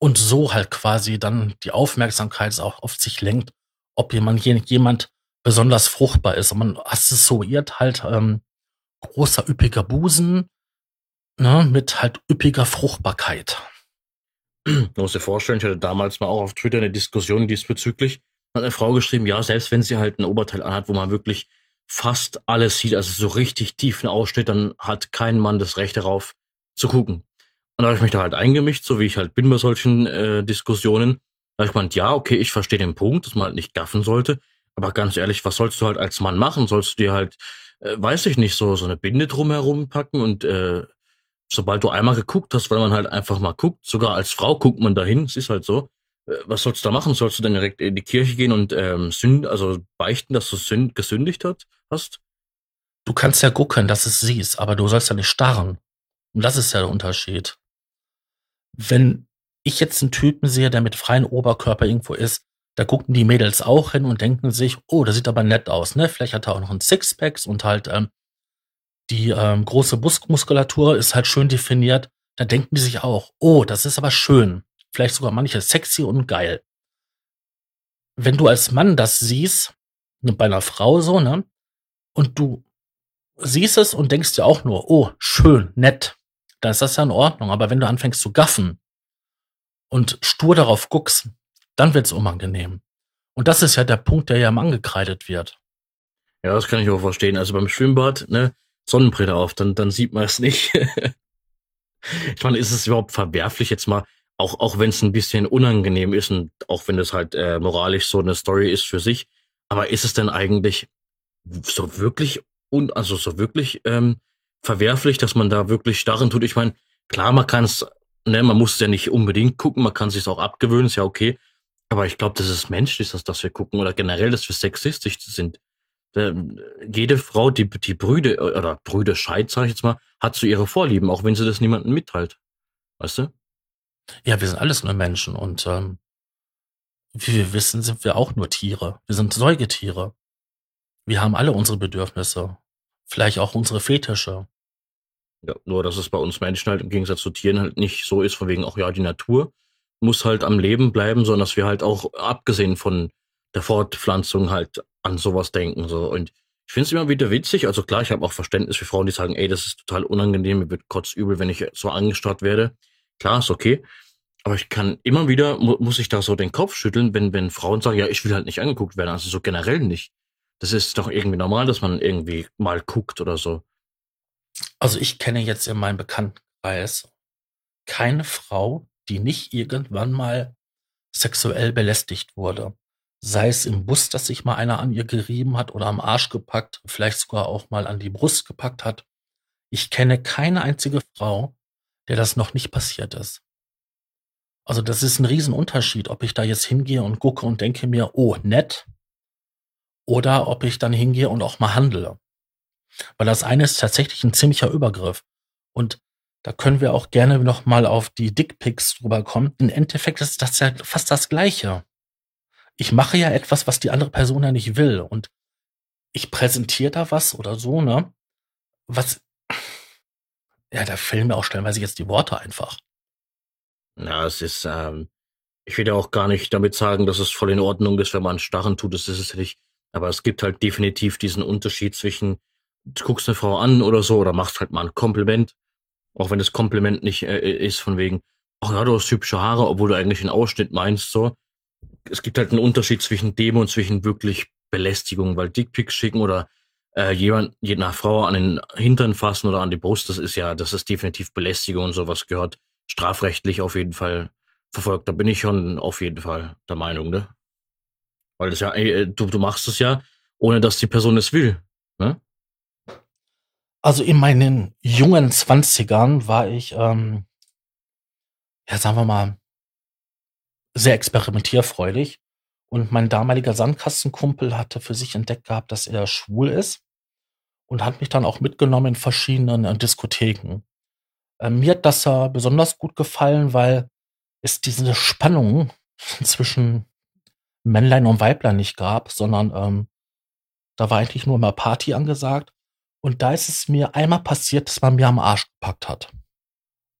und so halt quasi dann die Aufmerksamkeit auch auf sich lenkt, ob jemand, jemand besonders fruchtbar ist. Und man assoziiert halt ähm, großer, üppiger Busen ne, mit halt üppiger Fruchtbarkeit. Du musst dir vorstellen, ich hatte damals mal auch auf Twitter eine Diskussion diesbezüglich. Hat eine Frau geschrieben, ja, selbst wenn sie halt ein Oberteil anhat, wo man wirklich fast alles sieht, also so richtig tiefen Ausschnitt, dann hat kein Mann das Recht darauf zu gucken. Und da habe ich mich da halt eingemischt, so wie ich halt bin bei solchen äh, Diskussionen. Da habe ich gemeint, ja, okay, ich verstehe den Punkt, dass man halt nicht gaffen sollte. Aber ganz ehrlich, was sollst du halt als Mann machen? Sollst du dir halt, äh, weiß ich nicht, so, so eine Binde drumherum packen und äh, sobald du einmal geguckt hast, weil man halt einfach mal guckt, sogar als Frau guckt man dahin, es ist halt so. Äh, was sollst du da machen? Sollst du dann direkt in die Kirche gehen und ähm, sünd, also beichten, dass du sünd, gesündigt hat, hast? Du kannst ja gucken, dass es siehst, aber du sollst ja nicht starren. Und das ist ja der Unterschied wenn ich jetzt einen Typen sehe, der mit freiem Oberkörper irgendwo ist, da gucken die Mädels auch hin und denken sich, oh, das sieht aber nett aus, ne? Vielleicht hat er auch noch ein Sixpacks und halt ähm, die ähm, große Brustmuskulatur ist halt schön definiert. Da denken die sich auch, oh, das ist aber schön. Vielleicht sogar manche sexy und geil. Wenn du als Mann das siehst, ne, bei einer Frau so, ne? Und du siehst es und denkst dir auch nur, oh, schön, nett, dann ist das ja in Ordnung. Aber wenn du anfängst zu gaffen und stur darauf guckst, dann wird's unangenehm. Und das ist ja der Punkt, der ja im angekreidet wird. Ja, das kann ich auch verstehen. Also beim Schwimmbad, ne, Sonnenbrille auf, dann, dann sieht man es nicht. ich meine, ist es überhaupt verwerflich jetzt mal, auch, auch wenn es ein bisschen unangenehm ist und auch wenn es halt äh, moralisch so eine Story ist für sich, aber ist es denn eigentlich so wirklich und also so wirklich ähm, verwerflich, dass man da wirklich starren tut. Ich meine, klar, man kann es, ne, man muss es ja nicht unbedingt gucken, man kann sich auch abgewöhnen, ist ja okay. Aber ich glaube, das ist menschlich, dass, dass wir gucken oder generell, dass wir sexistisch sind. Der, jede Frau, die, die Brüde oder Brüde scheit, sag ich jetzt mal, hat so ihre Vorlieben, auch wenn sie das niemandem mitteilt. Weißt du? Ja, wir sind alles nur Menschen und ähm, wie wir wissen, sind wir auch nur Tiere. Wir sind Säugetiere. Wir haben alle unsere Bedürfnisse. Vielleicht auch unsere Fetische. Ja, nur dass es bei uns Menschen halt im Gegensatz zu Tieren halt nicht so ist, von wegen auch ja, die Natur muss halt am Leben bleiben, sondern dass wir halt auch abgesehen von der Fortpflanzung halt an sowas denken. So. Und ich finde es immer wieder witzig. Also klar, ich habe auch Verständnis für Frauen, die sagen, ey, das ist total unangenehm, mir wird kotzübel, wenn ich so angestarrt werde. Klar, ist okay. Aber ich kann immer wieder, mu muss ich da so den Kopf schütteln, wenn, wenn Frauen sagen, ja, ich will halt nicht angeguckt werden. Also so generell nicht. Das ist doch irgendwie normal, dass man irgendwie mal guckt oder so. Also ich kenne jetzt in meinem Bekanntenkreis keine Frau, die nicht irgendwann mal sexuell belästigt wurde. Sei es im Bus, dass sich mal einer an ihr gerieben hat oder am Arsch gepackt, vielleicht sogar auch mal an die Brust gepackt hat. Ich kenne keine einzige Frau, der das noch nicht passiert ist. Also das ist ein Riesenunterschied, ob ich da jetzt hingehe und gucke und denke mir, oh, nett, oder ob ich dann hingehe und auch mal handle. Weil das eine ist tatsächlich ein ziemlicher Übergriff. Und da können wir auch gerne noch mal auf die Dickpics drüber kommen. Im Endeffekt ist das ja fast das Gleiche. Ich mache ja etwas, was die andere Person ja nicht will. Und ich präsentiere da was oder so, ne? Was, ja, da fehlen mir auch stellenweise jetzt die Worte einfach. Ja, es ist, ähm, ich will ja auch gar nicht damit sagen, dass es voll in Ordnung ist, wenn man Starren tut, das ist es nicht. Aber es gibt halt definitiv diesen Unterschied zwischen, du guckst eine Frau an oder so, oder machst halt mal ein Kompliment, auch wenn das Kompliment nicht äh, ist von wegen, ach ja, du hast hübsche Haare, obwohl du eigentlich einen Ausschnitt meinst, so. Es gibt halt einen Unterschied zwischen dem und zwischen wirklich Belästigung, weil Dickpics schicken oder äh, jemand, je nach Frau an den Hintern fassen oder an die Brust, das ist ja, das ist definitiv Belästigung und sowas gehört strafrechtlich auf jeden Fall verfolgt. Da bin ich schon auf jeden Fall der Meinung, ne? Weil das ja, ey, du, du machst es ja, ohne dass die Person es will, ne? Also in meinen jungen Zwanzigern war ich, ähm, ja, sagen wir mal, sehr experimentierfreudig. Und mein damaliger Sandkastenkumpel hatte für sich entdeckt gehabt, dass er schwul ist und hat mich dann auch mitgenommen in verschiedenen äh, Diskotheken. Ähm, mir hat das ja besonders gut gefallen, weil es diese Spannung zwischen Männlein und Weiblein nicht gab, sondern ähm, da war eigentlich nur mal Party angesagt. Und da ist es mir einmal passiert, dass man mir am Arsch gepackt hat.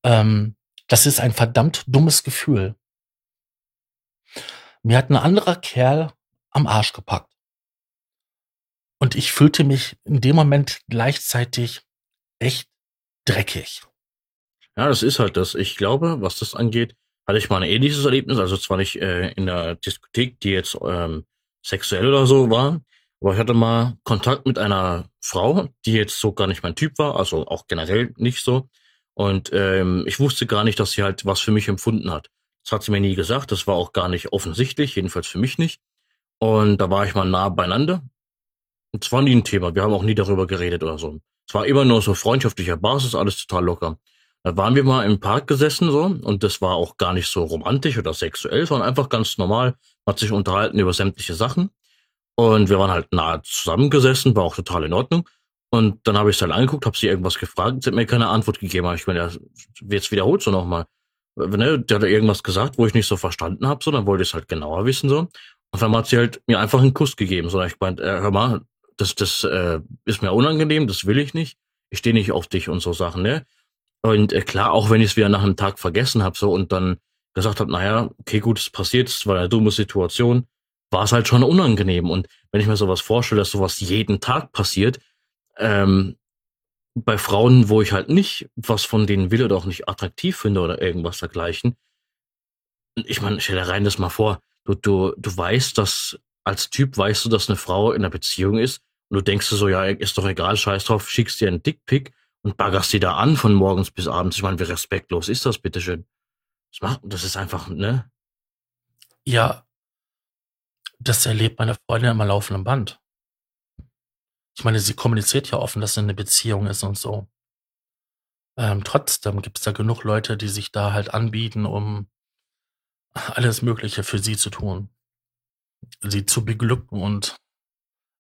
Ähm, das ist ein verdammt dummes Gefühl. Mir hat ein anderer Kerl am Arsch gepackt. Und ich fühlte mich in dem Moment gleichzeitig echt dreckig. Ja, das ist halt das. Ich glaube, was das angeht, hatte ich mal ein ähnliches Erlebnis. Also zwar nicht äh, in der Diskothek, die jetzt ähm, sexuell oder so war, aber ich hatte mal Kontakt mit einer Frau, die jetzt so gar nicht mein Typ war, also auch generell nicht so. Und ähm, ich wusste gar nicht, dass sie halt was für mich empfunden hat. Das hat sie mir nie gesagt, das war auch gar nicht offensichtlich, jedenfalls für mich nicht. Und da war ich mal nah beieinander. Und es war nie ein Thema, wir haben auch nie darüber geredet oder so. Es war immer nur so freundschaftlicher Basis, alles total locker. Da waren wir mal im Park gesessen so und das war auch gar nicht so romantisch oder sexuell, sondern einfach ganz normal. Man hat sich unterhalten über sämtliche Sachen und wir waren halt nah zusammengesessen, war auch total in Ordnung. Und dann habe ich es halt angeguckt, habe sie irgendwas gefragt, sie hat mir keine Antwort gegeben. Ich meine, jetzt wiederholt so nochmal. Ne, der hat irgendwas gesagt, wo ich nicht so verstanden habe, so, dann wollte es halt genauer wissen, so. Und dann hat sie halt mir einfach einen Kuss gegeben, so. Ich meinte, äh, hör mal, das, das äh, ist mir unangenehm, das will ich nicht. Ich stehe nicht auf dich und so Sachen, ne? Und äh, klar, auch wenn ich es wieder nach einem Tag vergessen habe, so und dann gesagt habe, naja, okay, gut, es passiert, es war eine dumme Situation, war es halt schon unangenehm. Und wenn ich mir sowas vorstelle, dass sowas jeden Tag passiert, ähm, bei Frauen, wo ich halt nicht was von denen will oder auch nicht attraktiv finde oder irgendwas dergleichen, ich meine, stell dir rein das mal vor, du, du, du weißt, dass als Typ weißt du, dass eine Frau in einer Beziehung ist und du denkst dir so, ja, ist doch egal, scheiß drauf, schickst dir einen Dickpick und baggerst die da an von morgens bis abends. Ich meine, wie respektlos ist das, bitteschön? Das macht, das ist einfach, ne? Ja, das erlebt meine Freundin immer laufenden Band. Ich meine, sie kommuniziert ja offen, dass sie eine Beziehung ist und so. Ähm, trotzdem gibt es da genug Leute, die sich da halt anbieten, um alles Mögliche für sie zu tun. Sie zu beglücken und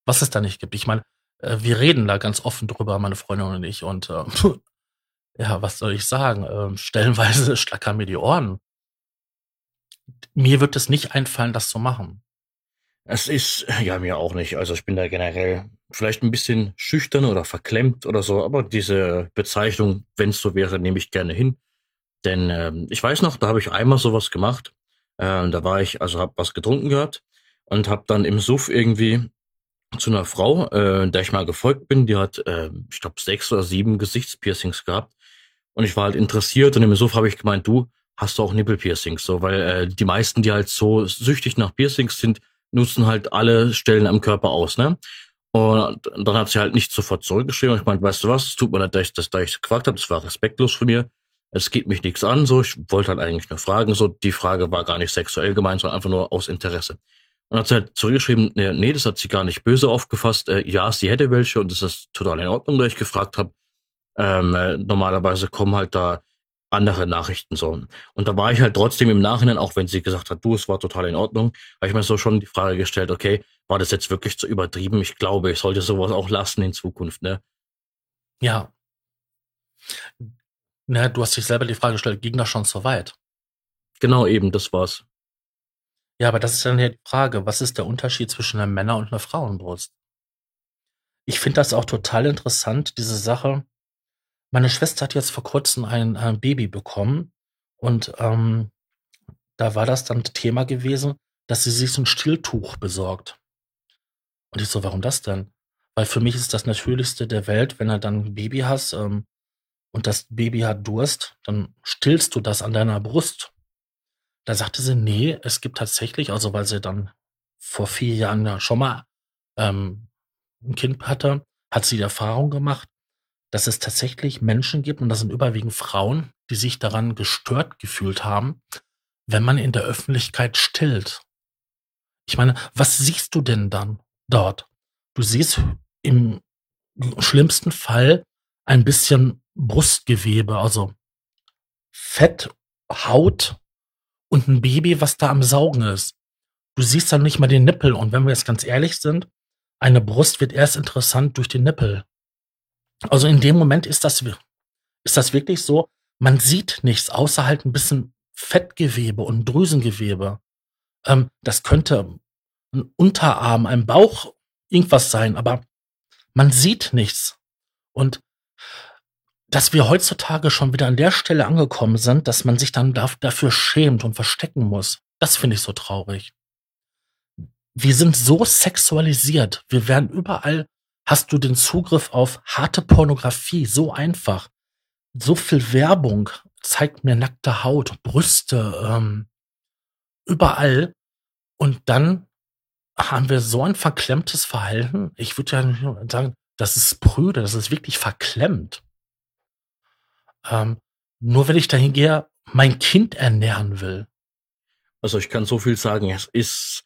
was es da nicht gibt. Ich meine, äh, wir reden da ganz offen drüber, meine Freundin und ich. Und äh, ja, was soll ich sagen? Äh, stellenweise schlackern mir die Ohren. mir wird es nicht einfallen, das zu machen. Es ist, ja, mir auch nicht. Also ich bin da generell vielleicht ein bisschen schüchtern oder verklemmt oder so, aber diese Bezeichnung, wenn es so wäre, nehme ich gerne hin. Denn ähm, ich weiß noch, da habe ich einmal sowas gemacht. Äh, da war ich, also habe was getrunken gehabt und habe dann im Suff irgendwie zu einer Frau, äh, der ich mal gefolgt bin, die hat, äh, ich glaube, sechs oder sieben Gesichtspiercings gehabt. Und ich war halt interessiert und im Suff habe ich gemeint, du, hast du auch Nippelpiercings? So, weil äh, die meisten, die halt so süchtig nach Piercings sind, nutzen halt alle Stellen am Körper aus, ne? Und dann hat sie halt nicht sofort zurückgeschrieben. Ich meinte, weißt du was, es tut mir leid, dass ich das da ich gefragt habe, das war respektlos von mir. Es geht mich nichts an, so. Ich wollte halt eigentlich nur fragen, so. Die Frage war gar nicht sexuell gemeint, sondern einfach nur aus Interesse. Und hat sie halt zurückgeschrieben, nee, nee, das hat sie gar nicht böse aufgefasst. Äh, ja, sie hätte welche und das ist total in Ordnung, da ich gefragt habe. Ähm, äh, normalerweise kommen halt da andere Nachrichten so. Und da war ich halt trotzdem im Nachhinein, auch wenn sie gesagt hat, du, es war total in Ordnung, habe ich mir so schon die Frage gestellt, okay, war das jetzt wirklich zu übertrieben? Ich glaube, ich sollte sowas auch lassen in Zukunft, ne? Ja. Na, du hast dich selber die Frage gestellt, ging das schon so weit? Genau, eben, das war's. Ja, aber das ist dann ja die Frage, was ist der Unterschied zwischen einer Männer- und einer Frauenbrust? Ich finde das auch total interessant, diese Sache, meine Schwester hat jetzt vor Kurzem ein, ein Baby bekommen und ähm, da war das dann Thema gewesen, dass sie sich so ein Stilltuch besorgt. Und ich so, warum das denn? Weil für mich ist das Natürlichste der Welt, wenn er dann ein Baby hast ähm, und das Baby hat Durst, dann stillst du das an deiner Brust. Da sagte sie, nee, es gibt tatsächlich, also weil sie dann vor vier Jahren ja schon mal ähm, ein Kind hatte, hat sie die Erfahrung gemacht, dass es tatsächlich Menschen gibt, und das sind überwiegend Frauen, die sich daran gestört gefühlt haben, wenn man in der Öffentlichkeit stillt. Ich meine, was siehst du denn dann dort? Du siehst im schlimmsten Fall ein bisschen Brustgewebe, also Fett, Haut und ein Baby, was da am Saugen ist. Du siehst dann nicht mal den Nippel. Und wenn wir jetzt ganz ehrlich sind, eine Brust wird erst interessant durch den Nippel. Also in dem Moment ist das, ist das wirklich so, man sieht nichts, außer halt ein bisschen Fettgewebe und Drüsengewebe. Ähm, das könnte ein Unterarm, ein Bauch, irgendwas sein, aber man sieht nichts. Und dass wir heutzutage schon wieder an der Stelle angekommen sind, dass man sich dann dafür schämt und verstecken muss, das finde ich so traurig. Wir sind so sexualisiert. Wir werden überall hast du den Zugriff auf harte Pornografie so einfach. So viel Werbung zeigt mir nackte Haut, Brüste, ähm, überall. Und dann haben wir so ein verklemmtes Verhalten. Ich würde ja sagen, das ist prüde, das ist wirklich verklemmt. Ähm, nur wenn ich dahin gehe, mein Kind ernähren will. Also ich kann so viel sagen, es ist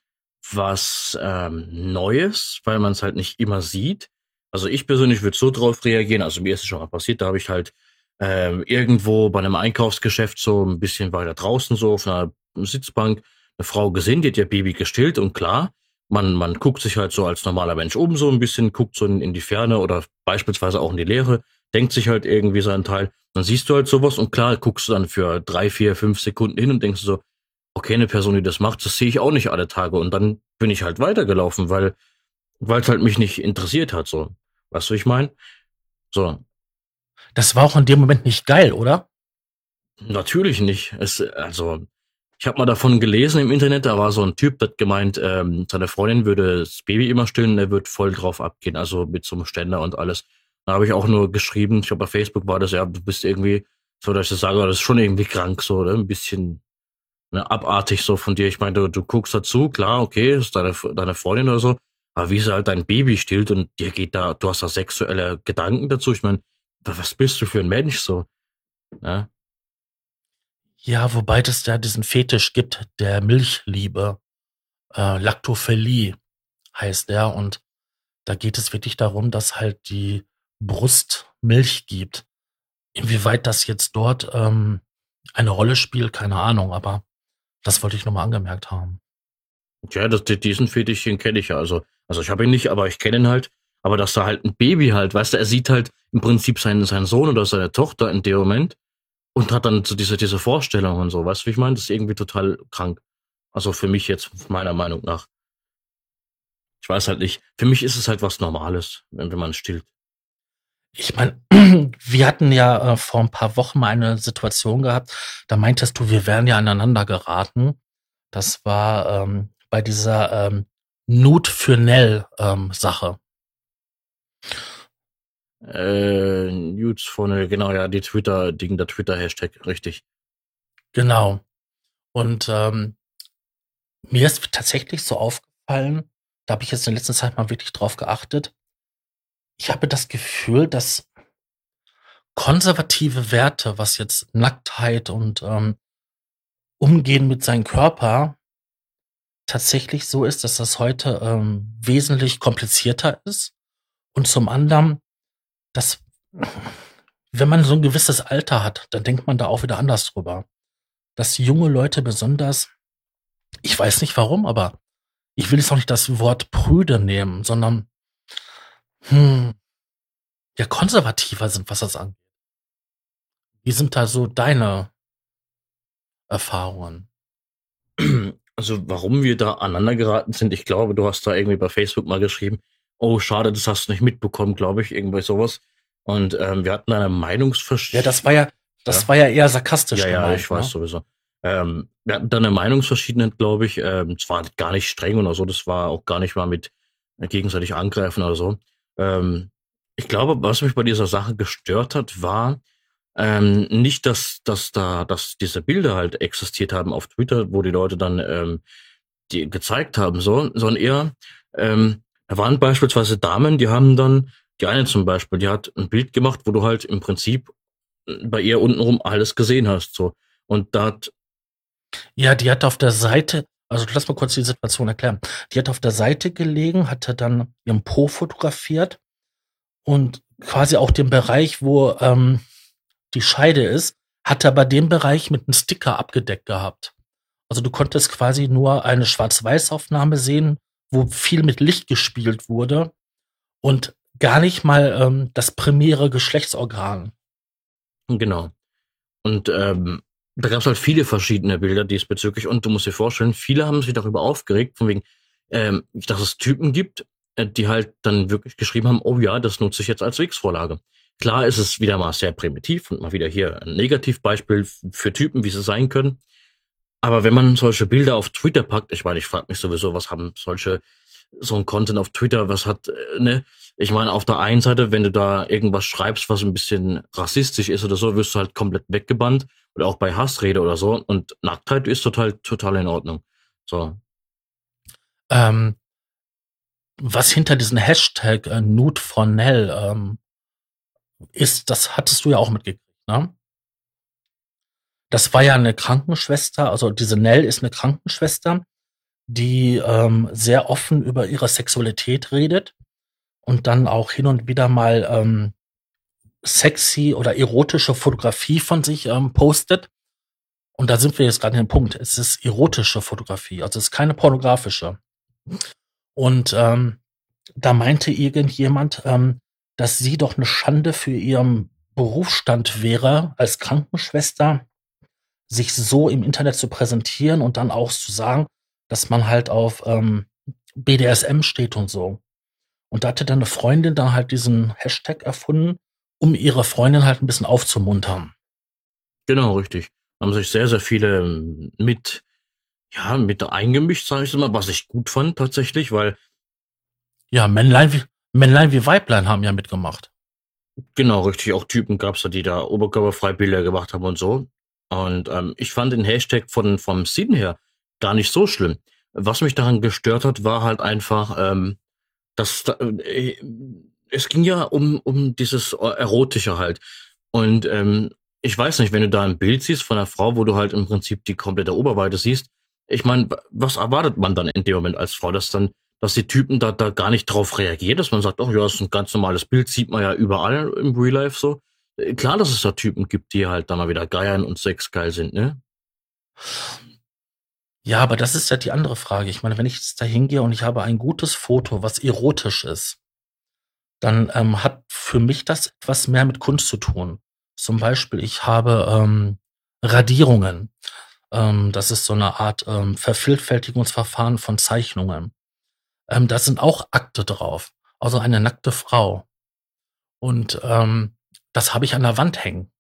was ähm, Neues, weil man es halt nicht immer sieht. Also ich persönlich würde so drauf reagieren, also mir ist es schon mal passiert, da habe ich halt ähm, irgendwo bei einem Einkaufsgeschäft so ein bisschen weiter draußen, so auf einer Sitzbank, eine Frau gesehen, die hat ihr Baby gestillt und klar, man, man guckt sich halt so als normaler Mensch um so ein bisschen, guckt so in, in die Ferne oder beispielsweise auch in die Leere, denkt sich halt irgendwie seinen Teil. Dann siehst du halt sowas und klar guckst du dann für drei, vier, fünf Sekunden hin und denkst so, okay, eine Person, die das macht, das sehe ich auch nicht alle Tage. Und dann bin ich halt weitergelaufen, weil weil es halt mich nicht interessiert hat. So. Weißt du, ich meine? So. Das war auch in dem Moment nicht geil, oder? Natürlich nicht. Es, also, ich habe mal davon gelesen im Internet, da war so ein Typ, der hat gemeint, ähm, seine Freundin würde das Baby immer stillen, er wird voll drauf abgehen, also mit so einem Ständer und alles. Da habe ich auch nur geschrieben, ich glaube bei Facebook war das, ja, du bist irgendwie, so dass ich das sage, das ist schon irgendwie krank, so, oder? Ein bisschen ne, abartig so von dir. Ich meine, du, du guckst dazu, klar, okay, ist deine, deine Freundin oder so, aber wie sie halt dein Baby stillt und dir geht da, du hast da sexuelle Gedanken dazu. Ich meine, was bist du für ein Mensch so? Ja, ja wobei es da diesen Fetisch gibt, der Milchliebe. Äh, Laktophilie heißt der. Und da geht es wirklich darum, dass halt die Brust Milch gibt. Inwieweit das jetzt dort ähm, eine Rolle spielt, keine Ahnung, aber das wollte ich nochmal angemerkt haben. Ja, das, diesen Fetischchen kenne ich ja. Also also ich habe ihn nicht, aber ich kenne ihn halt. Aber dass da halt ein Baby halt, weißt du, er sieht halt im Prinzip seinen, seinen Sohn oder seine Tochter in dem Moment und hat dann so diese, diese Vorstellung und so, weißt du, wie ich meine? Das ist irgendwie total krank. Also für mich jetzt, meiner Meinung nach. Ich weiß halt nicht. Für mich ist es halt was Normales, wenn, wenn man stillt. Ich meine, wir hatten ja äh, vor ein paar Wochen mal eine Situation gehabt, da meintest du, wir wären ja aneinander geraten. Das war ähm, bei dieser ähm, Nut für Nell ähm, Sache. Äh, Nudes von, genau, ja, die Twitter-Ding, der Twitter-Hashtag, richtig. Genau. Und ähm, mir ist tatsächlich so aufgefallen, da habe ich jetzt in letzter Zeit mal wirklich drauf geachtet. Ich habe das Gefühl, dass konservative Werte, was jetzt Nacktheit und ähm, Umgehen mit seinem Körper tatsächlich so ist, dass das heute ähm, wesentlich komplizierter ist. Und zum anderen, dass wenn man so ein gewisses Alter hat, dann denkt man da auch wieder anders drüber. Dass junge Leute besonders, ich weiß nicht warum, aber ich will jetzt auch nicht das Wort prüde nehmen, sondern hm, ja konservativer sind, was das angeht. Wie sind da so deine Erfahrungen? Also warum wir da aneinander geraten sind, ich glaube, du hast da irgendwie bei Facebook mal geschrieben, oh schade, das hast du nicht mitbekommen, glaube ich, irgendwie sowas. Und ähm, wir hatten eine Meinungsverschiedenheit. Ja, das war ja, das ja. war ja eher sarkastisch. Ja, gemeint, ja, ich ne? weiß sowieso. Ähm, wir hatten da eine Meinungsverschiedenheit, glaube ich. Ähm, es war gar nicht streng oder so, das war auch gar nicht mal mit gegenseitig angreifen oder so. Ähm, ich glaube, was mich bei dieser Sache gestört hat, war ähm, nicht, dass, dass da, dass diese Bilder halt existiert haben auf Twitter, wo die Leute dann ähm, die gezeigt haben, so, sondern eher, ähm, da waren beispielsweise Damen, die haben dann, die eine zum Beispiel, die hat ein Bild gemacht, wo du halt im Prinzip bei ihr untenrum alles gesehen hast, so. Und da hat ja, die hat auf der Seite, also lass mal kurz die Situation erklären. Die hat auf der Seite gelegen, hatte dann ihren Po fotografiert und quasi auch den Bereich, wo ähm, die Scheide ist, hat aber den Bereich mit einem Sticker abgedeckt gehabt. Also du konntest quasi nur eine Schwarz-Weiß-Aufnahme sehen, wo viel mit Licht gespielt wurde und gar nicht mal ähm, das primäre Geschlechtsorgan. Genau. Und ähm, da gab es halt viele verschiedene Bilder diesbezüglich und du musst dir vorstellen, viele haben sich darüber aufgeregt, von wegen, ähm, dass es Typen gibt, äh, die halt dann wirklich geschrieben haben, oh ja, das nutze ich jetzt als Wix-Vorlage. Klar ist es wieder mal sehr primitiv und mal wieder hier ein Negativbeispiel für Typen, wie sie sein können. Aber wenn man solche Bilder auf Twitter packt, ich meine, ich frage mich sowieso, was haben solche so ein Content auf Twitter, was hat, äh, ne? Ich meine, auf der einen Seite, wenn du da irgendwas schreibst, was ein bisschen rassistisch ist oder so, wirst du halt komplett weggebannt. Oder auch bei Hassrede oder so. Und Nacktheit ist total, total in Ordnung. So. Ähm, was hinter diesem Hashtag äh, Nude for Nell ähm, ist, das hattest du ja auch mitgekriegt, ne? Das war ja eine Krankenschwester, also diese Nell ist eine Krankenschwester, die ähm, sehr offen über ihre Sexualität redet und dann auch hin und wieder mal ähm, sexy oder erotische Fotografie von sich ähm, postet. Und da sind wir jetzt gerade an dem Punkt. Es ist erotische Fotografie, also es ist keine pornografische. Und ähm, da meinte irgendjemand, ähm, dass sie doch eine Schande für ihren Berufsstand wäre, als Krankenschwester sich so im Internet zu präsentieren und dann auch zu sagen, dass man halt auf ähm, BDSM steht und so. Und da hatte dann eine Freundin dann halt diesen Hashtag erfunden, um ihre Freundin halt ein bisschen aufzumuntern. Genau, richtig. Haben sich sehr, sehr viele ähm, mit, ja, mit eingemischt, sage ich mal, was ich gut fand tatsächlich, weil. Ja, Männlein wie, Männlein wie Weiblein haben ja mitgemacht. Genau, richtig. Auch Typen gab's da, die da oberkörperfrei Bilder gemacht haben und so. Und ähm, ich fand den Hashtag von vom Sinn her gar nicht so schlimm. Was mich daran gestört hat, war halt einfach, ähm, dass äh, es ging ja um um dieses erotische halt. Und ähm, ich weiß nicht, wenn du da ein Bild siehst von einer Frau, wo du halt im Prinzip die komplette Oberweite siehst, ich meine, was erwartet man dann in dem Moment als Frau, dass dann, dass die Typen da, da gar nicht drauf reagieren, dass man sagt, oh ja, das ist ein ganz normales Bild, sieht man ja überall im Real Life so. Klar, dass es da Typen gibt, die halt dann mal wieder geiern und sexgeil sind, ne? Ja, aber das ist ja die andere Frage. Ich meine, wenn ich jetzt da hingehe und ich habe ein gutes Foto, was erotisch ist, dann ähm, hat für mich das etwas mehr mit Kunst zu tun. Zum Beispiel, ich habe ähm, Radierungen. Ähm, das ist so eine Art ähm, Vervielfältigungsverfahren von Zeichnungen. Ähm, da sind auch Akte drauf, also eine nackte Frau. Und ähm, das habe ich an der Wand hängen.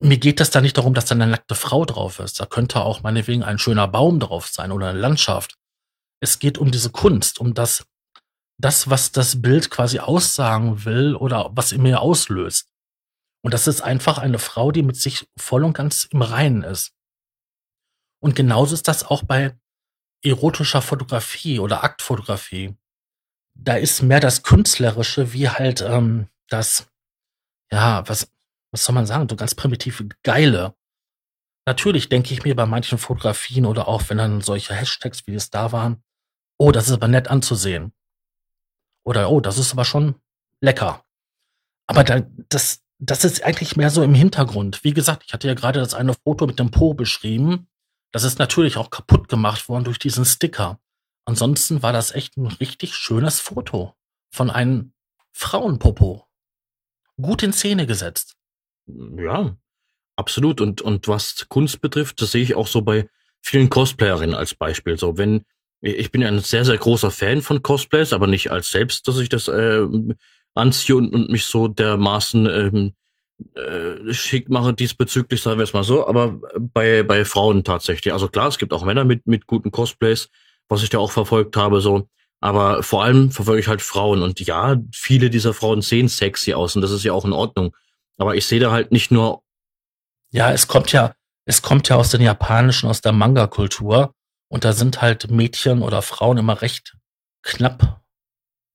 Mir geht es da nicht darum, dass da eine nackte Frau drauf ist. Da könnte auch meinetwegen ein schöner Baum drauf sein oder eine Landschaft. Es geht um diese Kunst, um das, das, was das Bild quasi aussagen will oder was in mir auslöst. Und das ist einfach eine Frau, die mit sich voll und ganz im Reinen ist. Und genauso ist das auch bei erotischer Fotografie oder Aktfotografie. Da ist mehr das Künstlerische wie halt ähm, das, ja, was, was soll man sagen, so ganz primitiv Geile. Natürlich denke ich mir bei manchen Fotografien oder auch wenn dann solche Hashtags wie es da waren, oh, das ist aber nett anzusehen. Oder oh, das ist aber schon lecker. Aber da, das, das ist eigentlich mehr so im Hintergrund. Wie gesagt, ich hatte ja gerade das eine Foto mit dem Po beschrieben. Das ist natürlich auch kaputt gemacht worden durch diesen Sticker. Ansonsten war das echt ein richtig schönes Foto von einem Frauenpopo. Gut in Szene gesetzt. Ja, absolut. Und, und was Kunst betrifft, das sehe ich auch so bei vielen Cosplayerinnen als Beispiel. So, wenn, ich bin ja ein sehr, sehr großer Fan von Cosplays, aber nicht als selbst, dass ich das äh, anziehe und, und mich so dermaßen ähm, äh, schick mache diesbezüglich, sagen wir es mal so, aber bei, bei Frauen tatsächlich. Also klar, es gibt auch Männer mit, mit guten Cosplays, was ich da auch verfolgt habe, so. Aber vor allem verfolge ich halt Frauen. Und ja, viele dieser Frauen sehen sexy aus und das ist ja auch in Ordnung. Aber ich sehe da halt nicht nur. Ja, es kommt ja, es kommt ja aus den japanischen, aus der Manga-Kultur. Und da sind halt Mädchen oder Frauen immer recht knapp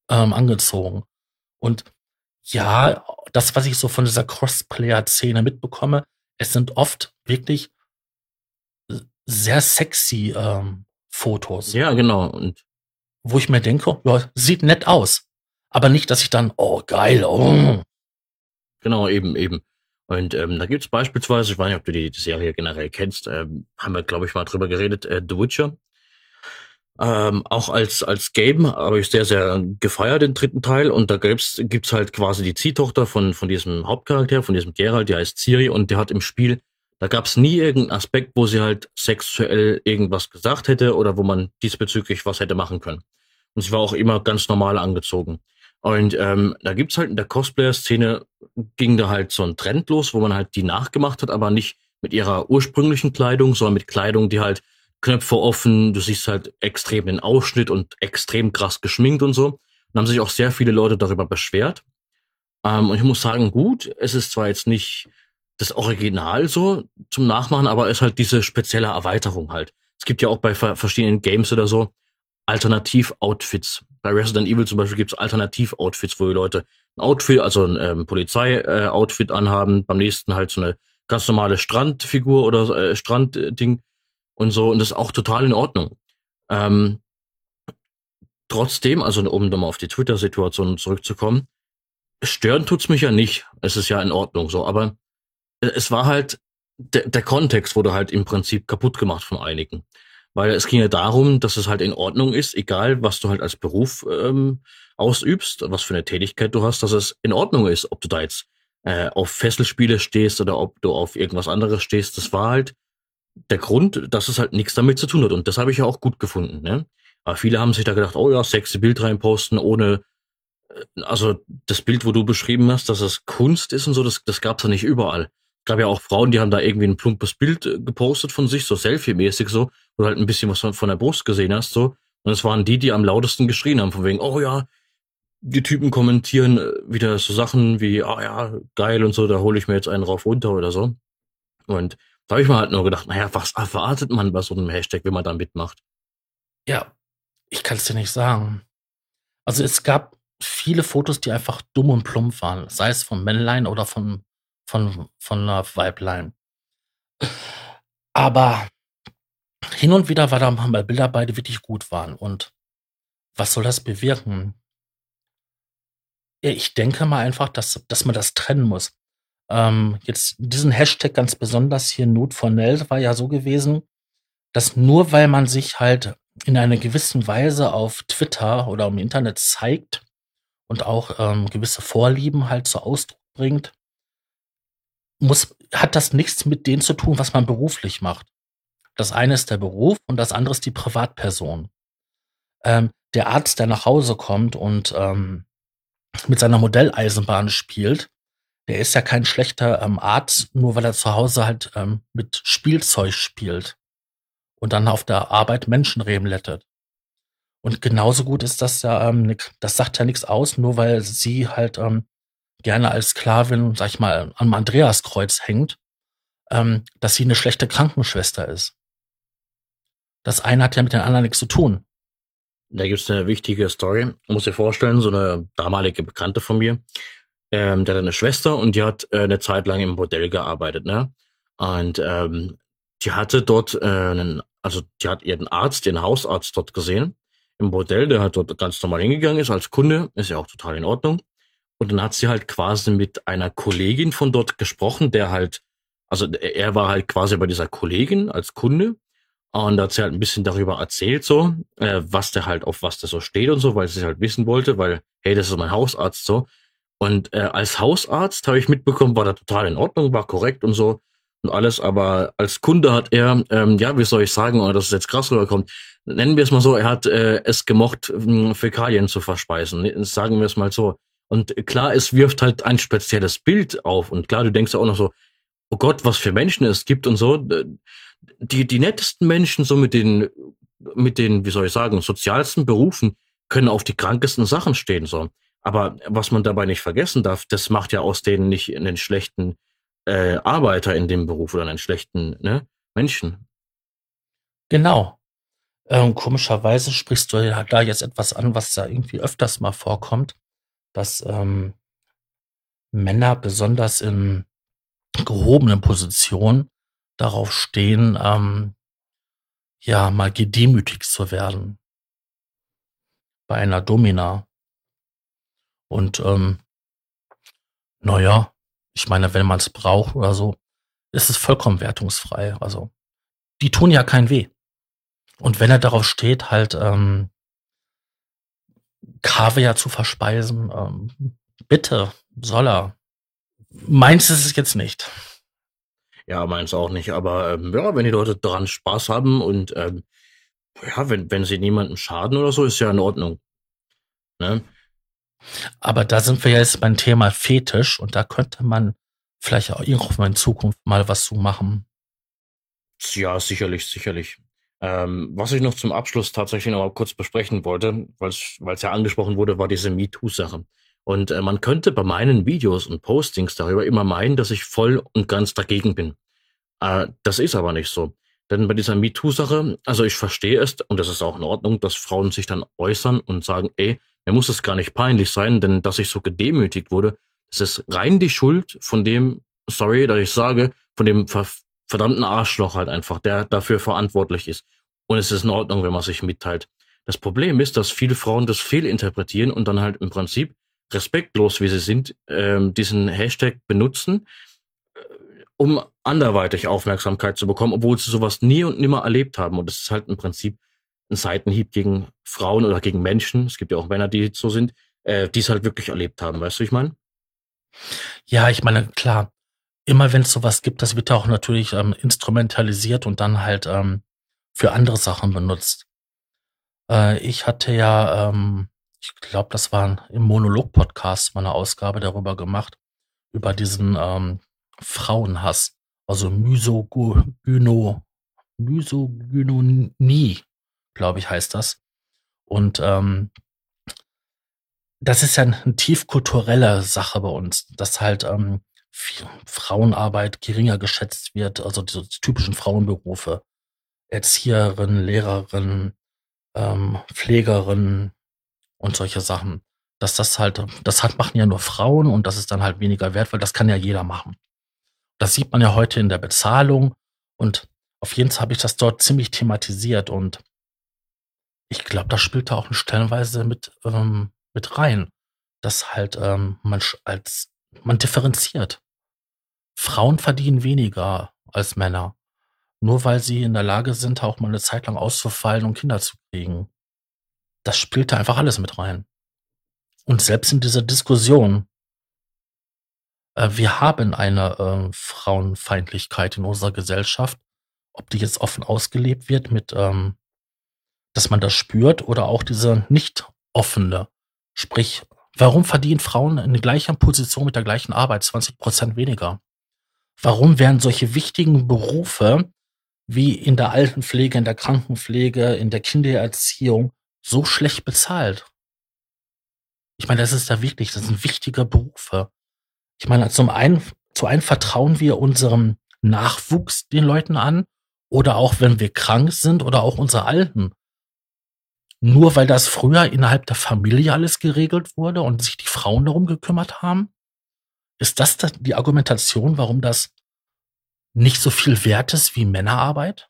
ähm, angezogen. Und ja, das, was ich so von dieser Crossplayer-Szene mitbekomme, es sind oft wirklich sehr sexy ähm, Fotos. Ja, genau. Und wo ich mir denke, ja, sieht nett aus. Aber nicht, dass ich dann, oh, geil, oh. Genau, eben, eben. Und ähm, da gibt's beispielsweise, ich weiß nicht, ob du die, die Serie generell kennst, ähm, haben wir, glaube ich, mal drüber geredet, äh, The Witcher. Ähm, auch als, als Game habe ich sehr, sehr gefeiert, den dritten Teil. Und da gibt's, gibt's halt quasi die Ziehtochter von, von diesem Hauptcharakter, von diesem Geralt, die heißt Ciri und der hat im Spiel, da gab's nie irgendeinen Aspekt, wo sie halt sexuell irgendwas gesagt hätte oder wo man diesbezüglich was hätte machen können. Und sie war auch immer ganz normal angezogen. Und ähm, da gibt's halt in der Cosplayer-Szene ging da halt so ein Trend los, wo man halt die nachgemacht hat, aber nicht mit ihrer ursprünglichen Kleidung, sondern mit Kleidung, die halt Knöpfe offen, du siehst halt extrem den Ausschnitt und extrem krass geschminkt und so. Und haben sich auch sehr viele Leute darüber beschwert. Ähm, und ich muss sagen, gut, es ist zwar jetzt nicht das Original so zum Nachmachen, aber es ist halt diese spezielle Erweiterung halt. Es gibt ja auch bei verschiedenen Games oder so Alternativ-Outfits. Bei Resident Evil zum Beispiel gibt es Alternativ-Outfits, wo die Leute ein Outfit, also ein ähm, Polizei-Outfit äh, anhaben, beim nächsten halt so eine ganz normale Strandfigur oder äh, Strandding und so. Und das ist auch total in Ordnung. Ähm, trotzdem, also um nochmal auf die Twitter-Situation zurückzukommen, stören tut's mich ja nicht. Es ist ja in Ordnung so, aber es war halt, der, der Kontext wurde halt im Prinzip kaputt gemacht von einigen. Weil es ging ja darum, dass es halt in Ordnung ist, egal was du halt als Beruf ähm, ausübst, was für eine Tätigkeit du hast, dass es in Ordnung ist, ob du da jetzt äh, auf Fesselspiele stehst oder ob du auf irgendwas anderes stehst. Das war halt der Grund, dass es halt nichts damit zu tun hat. Und das habe ich ja auch gut gefunden. Ne? Aber viele haben sich da gedacht, oh ja, sexy Bild reinposten, ohne, äh, also das Bild, wo du beschrieben hast, dass es Kunst ist und so, das, das gab's ja nicht überall. Es gab ja auch Frauen, die haben da irgendwie ein plumpes Bild äh, gepostet von sich, so Selfie-mäßig so, wo du halt ein bisschen was von, von der Brust gesehen hast, so. Und es waren die, die am lautesten geschrien haben, von wegen, oh ja, die Typen kommentieren äh, wieder so Sachen wie, ah oh ja, geil und so, da hole ich mir jetzt einen rauf runter oder so. Und da habe ich mir halt nur gedacht, naja, was erwartet man bei so einem Hashtag, wenn man da mitmacht? Ja, ich kann es dir nicht sagen. Also es gab viele Fotos, die einfach dumm und plump waren, sei es von Männlein oder von, von, von einer Weiblein. Aber hin und wieder war da mal Bilder bei, die wirklich gut waren. Und was soll das bewirken? Ich denke mal einfach, dass, dass man das trennen muss. Ähm, jetzt diesen Hashtag ganz besonders hier Not for Nell war ja so gewesen, dass nur weil man sich halt in einer gewissen Weise auf Twitter oder im Internet zeigt und auch ähm, gewisse Vorlieben halt zu Ausdruck bringt, muss, hat das nichts mit dem zu tun, was man beruflich macht. Das eine ist der Beruf und das andere ist die Privatperson. Ähm, der Arzt, der nach Hause kommt und ähm, mit seiner Modelleisenbahn spielt, der ist ja kein schlechter ähm, Arzt, nur weil er zu Hause halt ähm, mit Spielzeug spielt und dann auf der Arbeit Menschen leblettet. Und genauso gut ist das ja, ähm, das sagt ja nichts aus, nur weil sie halt ähm, gerne als Sklavin, sag ich mal, am Andreaskreuz hängt, ähm, dass sie eine schlechte Krankenschwester ist. Das eine hat ja mit dem anderen nichts zu tun. Da gibt's eine wichtige Story. Ich muss dir vorstellen, so eine damalige Bekannte von mir, ähm, der hat eine Schwester und die hat äh, eine Zeit lang im Bordell gearbeitet, ne? Und ähm, die hatte dort äh, einen, also die hat ihren Arzt, ihren Hausarzt dort gesehen im Bordell, der hat dort ganz normal hingegangen ist als Kunde, ist ja auch total in Ordnung. Und dann hat sie halt quasi mit einer Kollegin von dort gesprochen, der halt, also er war halt quasi bei dieser Kollegin als Kunde. Und da hat sie halt ein bisschen darüber erzählt, so, äh, was der halt, auf was der so steht und so, weil sie halt wissen wollte, weil, hey, das ist mein Hausarzt so. Und äh, als Hausarzt habe ich mitbekommen, war da total in Ordnung, war korrekt und so und alles, aber als Kunde hat er, ähm, ja, wie soll ich sagen, oder dass es jetzt krass rüberkommt, nennen wir es mal so, er hat äh, es gemocht, ähm, Fäkalien zu verspeisen, sagen wir es mal so. Und klar, es wirft halt ein spezielles Bild auf und klar, du denkst auch noch so, oh Gott, was für Menschen es gibt und so. Die, die nettesten Menschen, so mit den, mit den, wie soll ich sagen, sozialsten Berufen, können auf die krankesten Sachen stehen, so. Aber was man dabei nicht vergessen darf, das macht ja aus denen nicht einen schlechten äh, Arbeiter in dem Beruf oder einen schlechten ne, Menschen. Genau. Ähm, komischerweise sprichst du ja da jetzt etwas an, was da irgendwie öfters mal vorkommt, dass ähm, Männer besonders in gehobenen Positionen darauf stehen, ähm, ja, mal gedemütigt zu werden. Bei einer Domina. Und ähm, naja, ich meine, wenn man es braucht oder so, ist es vollkommen wertungsfrei. Also, die tun ja kein weh. Und wenn er darauf steht, halt ähm, Kaviar zu verspeisen, ähm, bitte, soll er. Meins ist es jetzt nicht. Ja, meins auch nicht. Aber ähm, ja, wenn die Leute daran Spaß haben und ähm, ja, wenn, wenn sie niemandem schaden oder so, ist ja in Ordnung. Ne? Aber da sind wir jetzt beim Thema Fetisch und da könnte man vielleicht auch irgendwann in Zukunft mal was zu machen. Ja, sicherlich, sicherlich. Ähm, was ich noch zum Abschluss tatsächlich noch mal kurz besprechen wollte, weil es ja angesprochen wurde, war diese MeToo-Sache. Und äh, man könnte bei meinen Videos und Postings darüber immer meinen, dass ich voll und ganz dagegen bin. Äh, das ist aber nicht so. Denn bei dieser MeToo-Sache, also ich verstehe es, und das ist auch in Ordnung, dass Frauen sich dann äußern und sagen, ey, mir muss es gar nicht peinlich sein, denn dass ich so gedemütigt wurde, das ist rein die Schuld von dem, sorry, dass ich sage, von dem ver verdammten Arschloch halt einfach, der dafür verantwortlich ist. Und es ist in Ordnung, wenn man sich mitteilt. Das Problem ist, dass viele Frauen das fehlinterpretieren und dann halt im Prinzip respektlos, wie sie sind, ähm, diesen Hashtag benutzen, äh, um anderweitig Aufmerksamkeit zu bekommen, obwohl sie sowas nie und nimmer erlebt haben. Und das ist halt im Prinzip ein Seitenhieb gegen Frauen oder gegen Menschen. Es gibt ja auch Männer, die so sind, äh, die es halt wirklich erlebt haben. Weißt du, ich meine? Ja, ich meine, klar, immer wenn es sowas gibt, das wird auch natürlich ähm, instrumentalisiert und dann halt ähm, für andere Sachen benutzt. Äh, ich hatte ja, ähm, ich glaube, das war im Monolog-Podcast meine Ausgabe darüber gemacht, über diesen ähm, Frauenhass, also Misogyno, Misogynonie, glaube ich, heißt das. Und ähm, das ist ja eine tief kulturelle Sache bei uns, dass halt ähm, Frauenarbeit geringer geschätzt wird, also diese typischen Frauenberufe. Erzieherin, Lehrerin, ähm, Pflegerin und solche Sachen. Dass das halt, das hat, machen ja nur Frauen und das ist dann halt weniger wert, weil das kann ja jeder machen. Das sieht man ja heute in der Bezahlung und auf jeden Fall habe ich das dort ziemlich thematisiert und ich glaube, das spielt da auch stellenweise mit, ähm, mit rein, dass halt ähm, man als man differenziert. Frauen verdienen weniger als Männer, nur weil sie in der Lage sind, auch mal eine Zeit lang auszufallen und Kinder zu kriegen. Das spielt da einfach alles mit rein. Und selbst in dieser Diskussion, äh, wir haben eine äh, Frauenfeindlichkeit in unserer Gesellschaft ob die jetzt offen ausgelebt wird mit, ähm, dass man das spürt oder auch diese nicht offene. Sprich, warum verdienen Frauen in der gleichen Position mit der gleichen Arbeit 20 Prozent weniger? Warum werden solche wichtigen Berufe wie in der Altenpflege, in der Krankenpflege, in der Kindererziehung so schlecht bezahlt? Ich meine, das ist ja wirklich, das sind wichtige Berufe. Ich meine, zum einen, zu einen vertrauen wir unserem Nachwuchs den Leuten an oder auch wenn wir krank sind oder auch unsere Alten. Nur weil das früher innerhalb der Familie alles geregelt wurde und sich die Frauen darum gekümmert haben? Ist das die Argumentation, warum das nicht so viel wert ist wie Männerarbeit?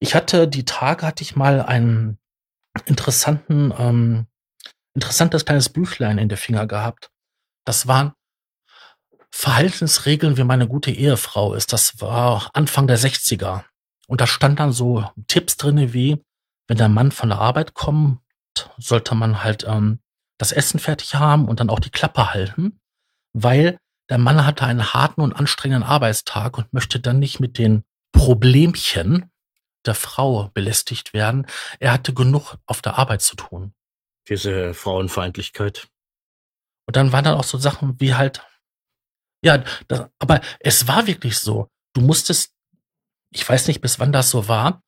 Ich hatte die Tage hatte ich mal einen interessanten, ähm, interessantes kleines Büchlein in der Finger gehabt. Das waren Verhaltensregeln, wie meine gute Ehefrau ist. Das war Anfang der 60er. Und da stand dann so Tipps drinne wie, wenn der Mann von der Arbeit kommt, sollte man halt ähm, das Essen fertig haben und dann auch die Klappe halten, weil der Mann hatte einen harten und anstrengenden Arbeitstag und möchte dann nicht mit den Problemchen der Frau belästigt werden. Er hatte genug auf der Arbeit zu tun. Diese Frauenfeindlichkeit. Und dann waren dann auch so Sachen wie halt, ja, das, aber es war wirklich so. Du musstest, ich weiß nicht, bis wann das so war,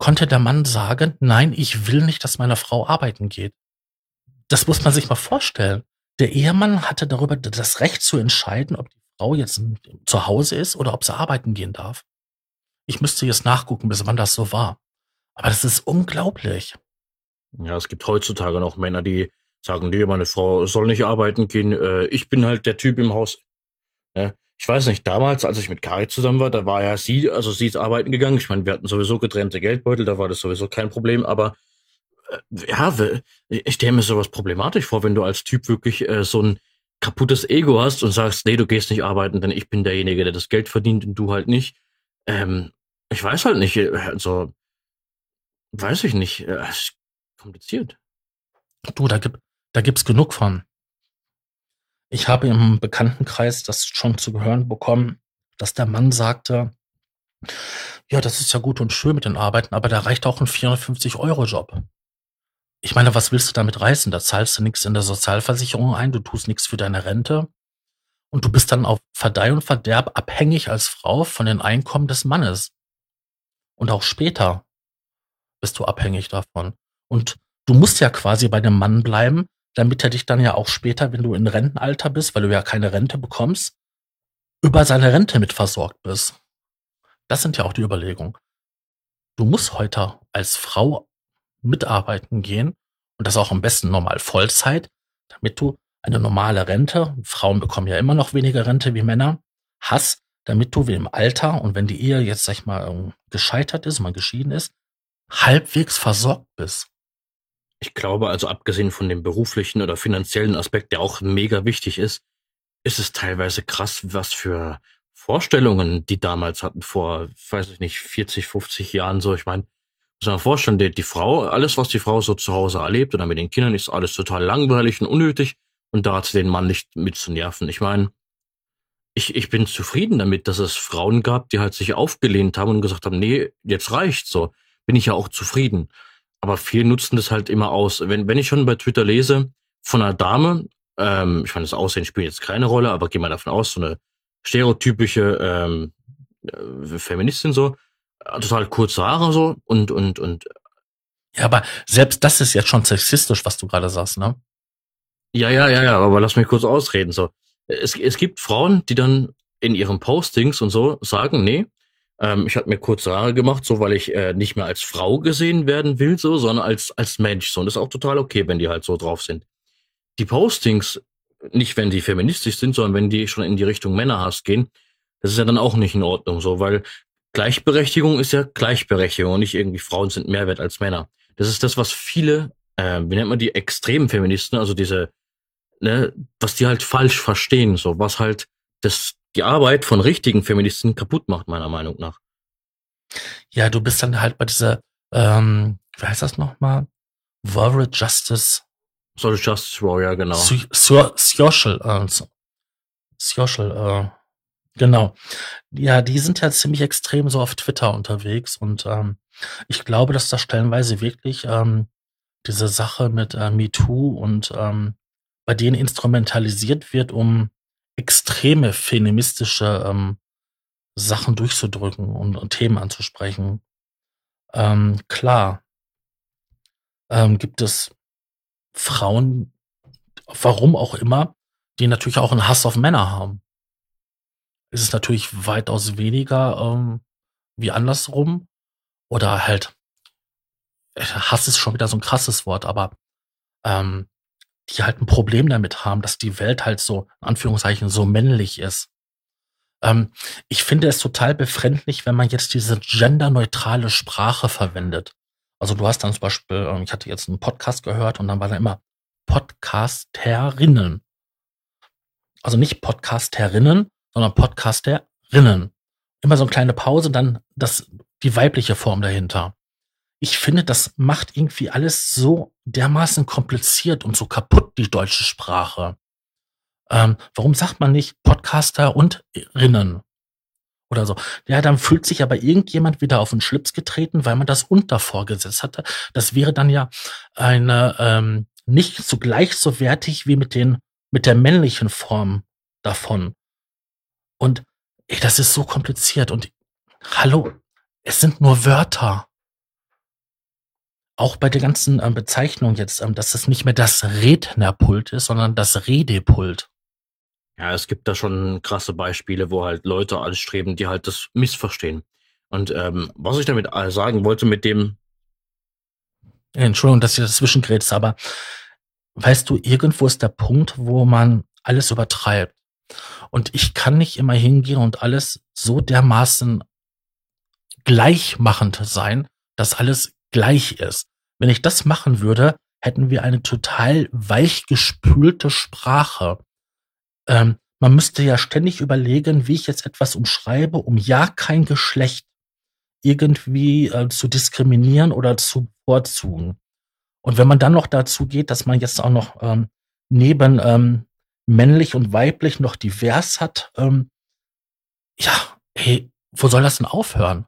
konnte der Mann sagen, nein, ich will nicht, dass meine Frau arbeiten geht. Das muss man sich mal vorstellen. Der Ehemann hatte darüber das Recht zu entscheiden, ob die Frau jetzt zu Hause ist oder ob sie arbeiten gehen darf. Ich müsste jetzt nachgucken, bis wann das so war. Aber das ist unglaublich. Ja, es gibt heutzutage noch Männer, die sagen, nee, meine Frau soll nicht arbeiten gehen. Äh, ich bin halt der Typ im Haus. Ich weiß nicht, damals, als ich mit Kari zusammen war, da war ja sie, also sie ist arbeiten gegangen. Ich meine, wir hatten sowieso getrennte Geldbeutel, da war das sowieso kein Problem, aber äh, ja, ich stelle mir sowas problematisch vor, wenn du als Typ wirklich äh, so ein kaputtes Ego hast und sagst, nee, du gehst nicht arbeiten, denn ich bin derjenige, der das Geld verdient und du halt nicht. Ähm, ich weiß halt nicht, äh, also weiß ich nicht, äh, kompliziert. Du, da gibt da gibt's genug von. Ich habe im Bekanntenkreis das schon zu hören bekommen, dass der Mann sagte, ja, das ist ja gut und schön mit den Arbeiten, aber da reicht auch ein 450-Euro-Job. Ich meine, was willst du damit reißen? Da zahlst du nichts in der Sozialversicherung ein, du tust nichts für deine Rente und du bist dann auf Verdeih und Verderb abhängig als Frau von den Einkommen des Mannes. Und auch später bist du abhängig davon. Und du musst ja quasi bei dem Mann bleiben, damit er dich dann ja auch später, wenn du in Rentenalter bist, weil du ja keine Rente bekommst, über seine Rente mit versorgt bist. Das sind ja auch die Überlegungen. Du musst heute als Frau mitarbeiten gehen und das auch am besten normal Vollzeit, damit du eine normale Rente, Frauen bekommen ja immer noch weniger Rente wie Männer, hast, damit du wie im Alter und wenn die Ehe jetzt, sag ich mal, gescheitert ist, mal geschieden ist, halbwegs versorgt bist. Ich glaube also, abgesehen von dem beruflichen oder finanziellen Aspekt, der auch mega wichtig ist, ist es teilweise krass, was für Vorstellungen die damals hatten, vor, weiß ich nicht, 40, 50 Jahren so. Ich meine, muss man vorstellen, die, die Frau, alles, was die Frau so zu Hause erlebt oder mit den Kindern, ist alles total langweilig und unnötig. Und da hat sie den Mann nicht mit zu nerven. Ich meine, ich, ich bin zufrieden damit, dass es Frauen gab, die halt sich aufgelehnt haben und gesagt haben, nee, jetzt reicht's so. Bin ich ja auch zufrieden aber viele nutzen das halt immer aus. Wenn, wenn ich schon bei Twitter lese von einer Dame, ähm, ich meine, das Aussehen spielt jetzt keine Rolle, aber gehe mal davon aus, so eine stereotypische ähm, äh, Feministin so, äh, total kurze Haare so und und und. Ja, aber selbst das ist jetzt schon sexistisch, was du gerade sagst, ne? Ja, ja, ja, ja, aber lass mich kurz ausreden so. Es, es gibt Frauen, die dann in ihren Postings und so sagen, nee, ähm, ich habe mir kurze Haare gemacht, so weil ich äh, nicht mehr als Frau gesehen werden will, so, sondern als als Mensch. So, und das ist auch total okay, wenn die halt so drauf sind. Die Postings, nicht wenn die feministisch sind, sondern wenn die schon in die Richtung Männerhass gehen, das ist ja dann auch nicht in Ordnung, so, weil Gleichberechtigung ist ja Gleichberechtigung und nicht irgendwie Frauen sind mehr wert als Männer. Das ist das, was viele, äh, wie nennt man die extremen Feministen, also diese, ne, was die halt falsch verstehen, so, was halt das die Arbeit von richtigen Feministen kaputt macht, meiner Meinung nach. Ja, du bist dann halt bei dieser, ähm, wie heißt das nochmal? Warrior Justice. Social Justice Warrior, genau. Social, äh, Social, äh, Genau. Ja, die sind ja ziemlich extrem so auf Twitter unterwegs und ähm, ich glaube, dass da stellenweise wirklich ähm, diese Sache mit äh, MeToo und ähm, bei denen instrumentalisiert wird, um extreme feministische ähm, Sachen durchzudrücken und, und Themen anzusprechen. Ähm, klar, ähm, gibt es Frauen, warum auch immer, die natürlich auch einen Hass auf Männer haben. Es ist natürlich weitaus weniger ähm, wie andersrum. Oder halt, äh, Hass ist schon wieder so ein krasses Wort, aber ähm, die halt ein Problem damit haben, dass die Welt halt so, in Anführungszeichen, so männlich ist. Ähm, ich finde es total befremdlich, wenn man jetzt diese genderneutrale Sprache verwendet. Also du hast dann zum Beispiel, ähm, ich hatte jetzt einen Podcast gehört und dann war da immer Podcasterinnen. Also nicht Podcasterinnen, sondern Podcasterinnen. Immer so eine kleine Pause, dann das, die weibliche Form dahinter. Ich finde, das macht irgendwie alles so dermaßen kompliziert und so kaputt, die deutsche Sprache. Ähm, warum sagt man nicht Podcaster und Rinnen? Oder so. Ja, dann fühlt sich aber irgendjemand wieder auf den Schlips getreten, weil man das und davor gesetzt hatte. Das wäre dann ja eine ähm, nicht so gleich so wertig wie mit den mit der männlichen Form davon. Und ey, das ist so kompliziert. Und hallo, es sind nur Wörter. Auch bei der ganzen ähm, Bezeichnung jetzt, ähm, dass es nicht mehr das Rednerpult ist, sondern das Redepult. Ja, es gibt da schon krasse Beispiele, wo halt Leute alles streben, die halt das missverstehen. Und ähm, was ich damit sagen wollte mit dem. Entschuldigung, dass ich dazwischen grätst, aber weißt du, irgendwo ist der Punkt, wo man alles übertreibt. Und ich kann nicht immer hingehen und alles so dermaßen gleichmachend sein, dass alles gleich ist. Wenn ich das machen würde, hätten wir eine total weichgespülte Sprache. Ähm, man müsste ja ständig überlegen, wie ich jetzt etwas umschreibe, um ja kein Geschlecht irgendwie äh, zu diskriminieren oder zu bevorzugen. Und wenn man dann noch dazu geht, dass man jetzt auch noch ähm, neben ähm, männlich und weiblich noch divers hat, ähm, ja, hey, wo soll das denn aufhören?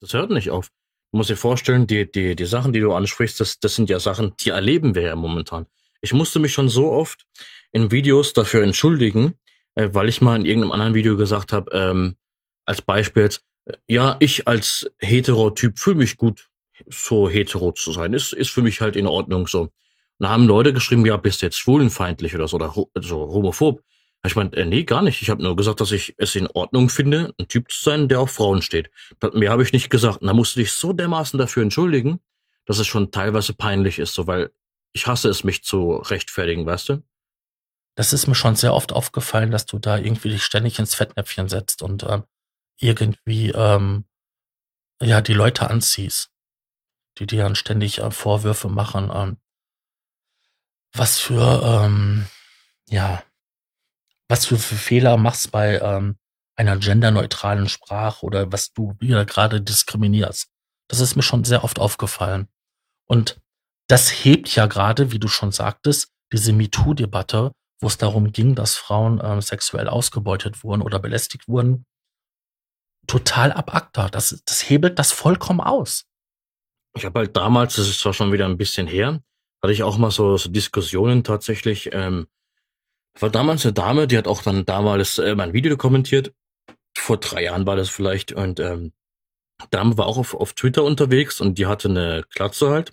Das hört nicht auf. Musst dir vorstellen, die, die, die Sachen, die du ansprichst, das, das sind ja Sachen, die erleben wir ja momentan. Ich musste mich schon so oft in Videos dafür entschuldigen, äh, weil ich mal in irgendeinem anderen Video gesagt habe, ähm, als Beispiel jetzt, äh, ja, ich als Heterotyp fühle mich gut, so hetero zu sein. Ist, ist für mich halt in Ordnung so. Und da haben Leute geschrieben, ja, bist du jetzt schwulenfeindlich oder so, oder ho so homophob. Ich meine, äh, nee, gar nicht. Ich habe nur gesagt, dass ich es in Ordnung finde, ein Typ zu sein, der auf Frauen steht. Mehr habe ich nicht gesagt. Und da musst du dich so dermaßen dafür entschuldigen, dass es schon teilweise peinlich ist, so weil ich hasse es, mich zu rechtfertigen, weißt du? Das ist mir schon sehr oft aufgefallen, dass du da irgendwie dich ständig ins Fettnäpfchen setzt und ähm, irgendwie ähm, ja die Leute anziehst, die dir dann ständig äh, Vorwürfe machen, ähm, was für ähm, ja was du für Fehler machst bei ähm, einer genderneutralen Sprache oder was du wieder gerade diskriminierst. Das ist mir schon sehr oft aufgefallen. Und das hebt ja gerade, wie du schon sagtest, diese MeToo-Debatte, wo es darum ging, dass Frauen ähm, sexuell ausgebeutet wurden oder belästigt wurden, total ab ACTA. Das, das hebelt das vollkommen aus. Ich habe halt damals, das ist zwar schon wieder ein bisschen her, hatte ich auch mal so, so Diskussionen tatsächlich ähm, war damals eine Dame, die hat auch dann damals äh, mein Video kommentiert. Vor drei Jahren war das vielleicht. Und ähm, Dame war auch auf, auf Twitter unterwegs und die hatte eine Klatze halt.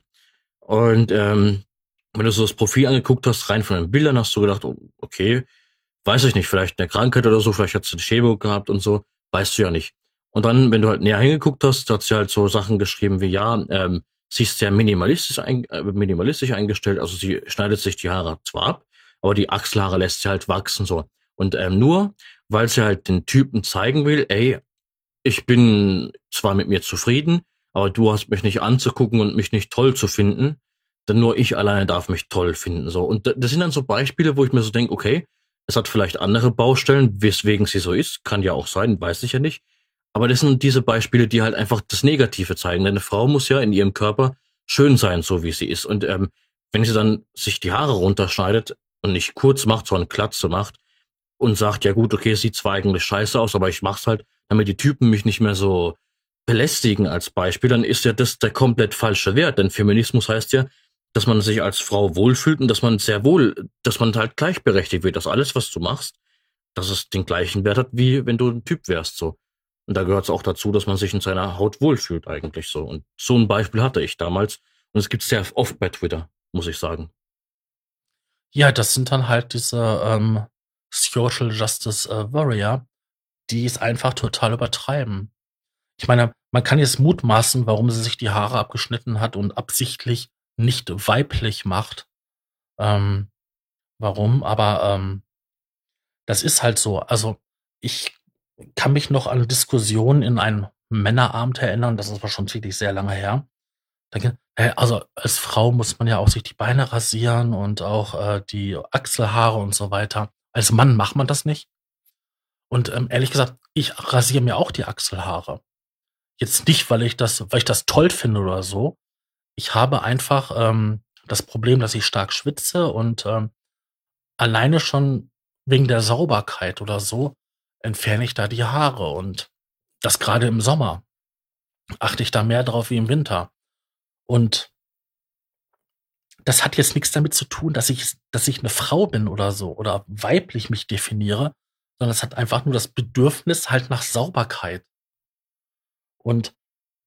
Und ähm, wenn du so das Profil angeguckt hast, rein von den Bildern, hast du gedacht, oh, okay, weiß ich nicht, vielleicht eine Krankheit oder so, vielleicht hat sie eine Chemo gehabt und so, weißt du ja nicht. Und dann, wenn du halt näher hingeguckt hast, hat sie halt so Sachen geschrieben wie, ja, ähm, sie ist sehr minimalistisch, ein, äh, minimalistisch eingestellt, also sie schneidet sich die Haare zwar ab, aber die Achselhaare lässt sie halt wachsen so. Und ähm, nur, weil sie halt den Typen zeigen will, ey, ich bin zwar mit mir zufrieden, aber du hast mich nicht anzugucken und mich nicht toll zu finden, denn nur ich alleine darf mich toll finden. So. Und das sind dann so Beispiele, wo ich mir so denke, okay, es hat vielleicht andere Baustellen, weswegen sie so ist, kann ja auch sein, weiß ich ja nicht. Aber das sind diese Beispiele, die halt einfach das Negative zeigen. Denn eine Frau muss ja in ihrem Körper schön sein, so wie sie ist. Und ähm, wenn sie dann sich die Haare runterschneidet, und nicht kurz macht, sondern Klatze macht, und sagt, ja gut, okay, sieht zwar eigentlich scheiße aus, aber ich mach's halt, damit die Typen mich nicht mehr so belästigen als Beispiel, dann ist ja das der komplett falsche Wert. Denn Feminismus heißt ja, dass man sich als Frau wohlfühlt und dass man sehr wohl, dass man halt gleichberechtigt wird, dass alles, was du machst, dass es den gleichen Wert hat, wie wenn du ein Typ wärst, so. Und da gehört es auch dazu, dass man sich in seiner Haut wohlfühlt, eigentlich so. Und so ein Beispiel hatte ich damals. Und es gibt sehr oft bei Twitter, muss ich sagen. Ja, das sind dann halt diese ähm, Social Justice äh, Warrior, die es einfach total übertreiben. Ich meine, man kann jetzt mutmaßen, warum sie sich die Haare abgeschnitten hat und absichtlich nicht weiblich macht. Ähm, warum? Aber ähm, das ist halt so. Also ich kann mich noch an Diskussionen in einem Männerabend erinnern, das ist aber schon wirklich sehr lange her. Also als Frau muss man ja auch sich die Beine rasieren und auch äh, die Achselhaare und so weiter. Als Mann macht man das nicht. Und ähm, ehrlich gesagt, ich rasiere mir auch die Achselhaare. Jetzt nicht, weil ich das, weil ich das toll finde oder so. Ich habe einfach ähm, das Problem, dass ich stark schwitze und ähm, alleine schon wegen der Sauberkeit oder so entferne ich da die Haare und das gerade im Sommer achte ich da mehr drauf wie im Winter. Und das hat jetzt nichts damit zu tun, dass ich, dass ich eine Frau bin oder so oder weiblich mich definiere, sondern es hat einfach nur das Bedürfnis halt nach Sauberkeit. Und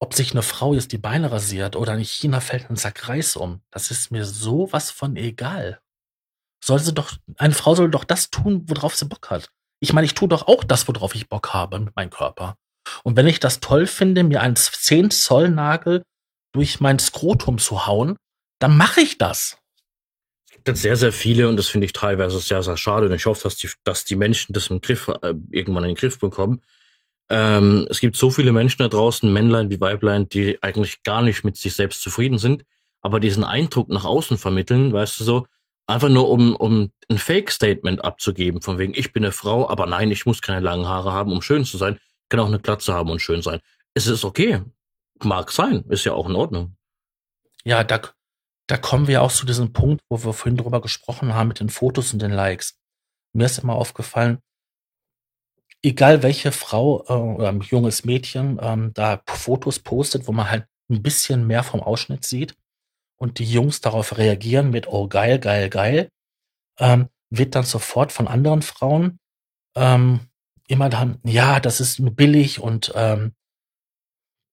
ob sich eine Frau jetzt die Beine rasiert oder in China fällt ein Sack Reis um, das ist mir sowas von egal. Soll sie doch, eine Frau soll doch das tun, worauf sie Bock hat. Ich meine, ich tue doch auch das, worauf ich Bock habe mit meinem Körper. Und wenn ich das toll finde, mir einen 10 Zoll Nagel durch mein Skrotum zu hauen, dann mache ich das. Es gibt sehr, sehr viele und das finde ich teilweise sehr, sehr schade und ich hoffe, dass die, dass die Menschen das im Griff, äh, irgendwann in den Griff bekommen. Ähm, es gibt so viele Menschen da draußen, Männlein wie Weiblein, die eigentlich gar nicht mit sich selbst zufrieden sind, aber diesen Eindruck nach außen vermitteln, weißt du so, einfach nur um, um ein Fake-Statement abzugeben, von wegen, ich bin eine Frau, aber nein, ich muss keine langen Haare haben, um schön zu sein, ich kann auch eine Glatze haben und schön sein. Es ist okay. Mag sein, ist ja auch in Ordnung. Ja, da, da kommen wir auch zu diesem Punkt, wo wir vorhin drüber gesprochen haben mit den Fotos und den Likes. Mir ist immer aufgefallen, egal welche Frau äh, oder ein junges Mädchen ähm, da Fotos postet, wo man halt ein bisschen mehr vom Ausschnitt sieht und die Jungs darauf reagieren mit oh geil, geil, geil, ähm, wird dann sofort von anderen Frauen ähm, immer dann, ja, das ist billig und ähm,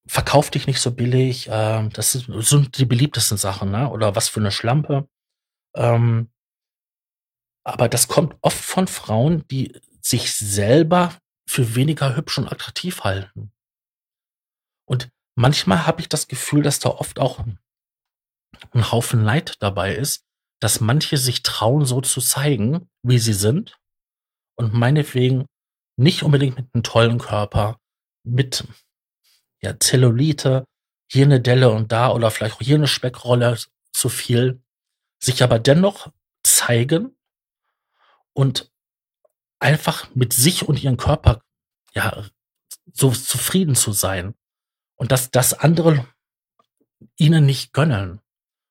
verkauf dich nicht so billig. Ähm, das sind die beliebtesten Sachen, ne? Oder was für eine Schlampe. Ähm, aber das kommt oft von Frauen, die sich selber für weniger hübsch und attraktiv halten. Und manchmal habe ich das Gefühl, dass da oft auch ein Haufen Neid dabei ist, dass manche sich trauen, so zu zeigen, wie sie sind und meinetwegen nicht unbedingt mit einem tollen Körper, mit ja, Zellulite, hier eine Delle und da oder vielleicht auch hier eine Speckrolle zu viel, sich aber dennoch zeigen und einfach mit sich und ihrem Körper ja so zufrieden zu sein und dass das andere ihnen nicht gönnen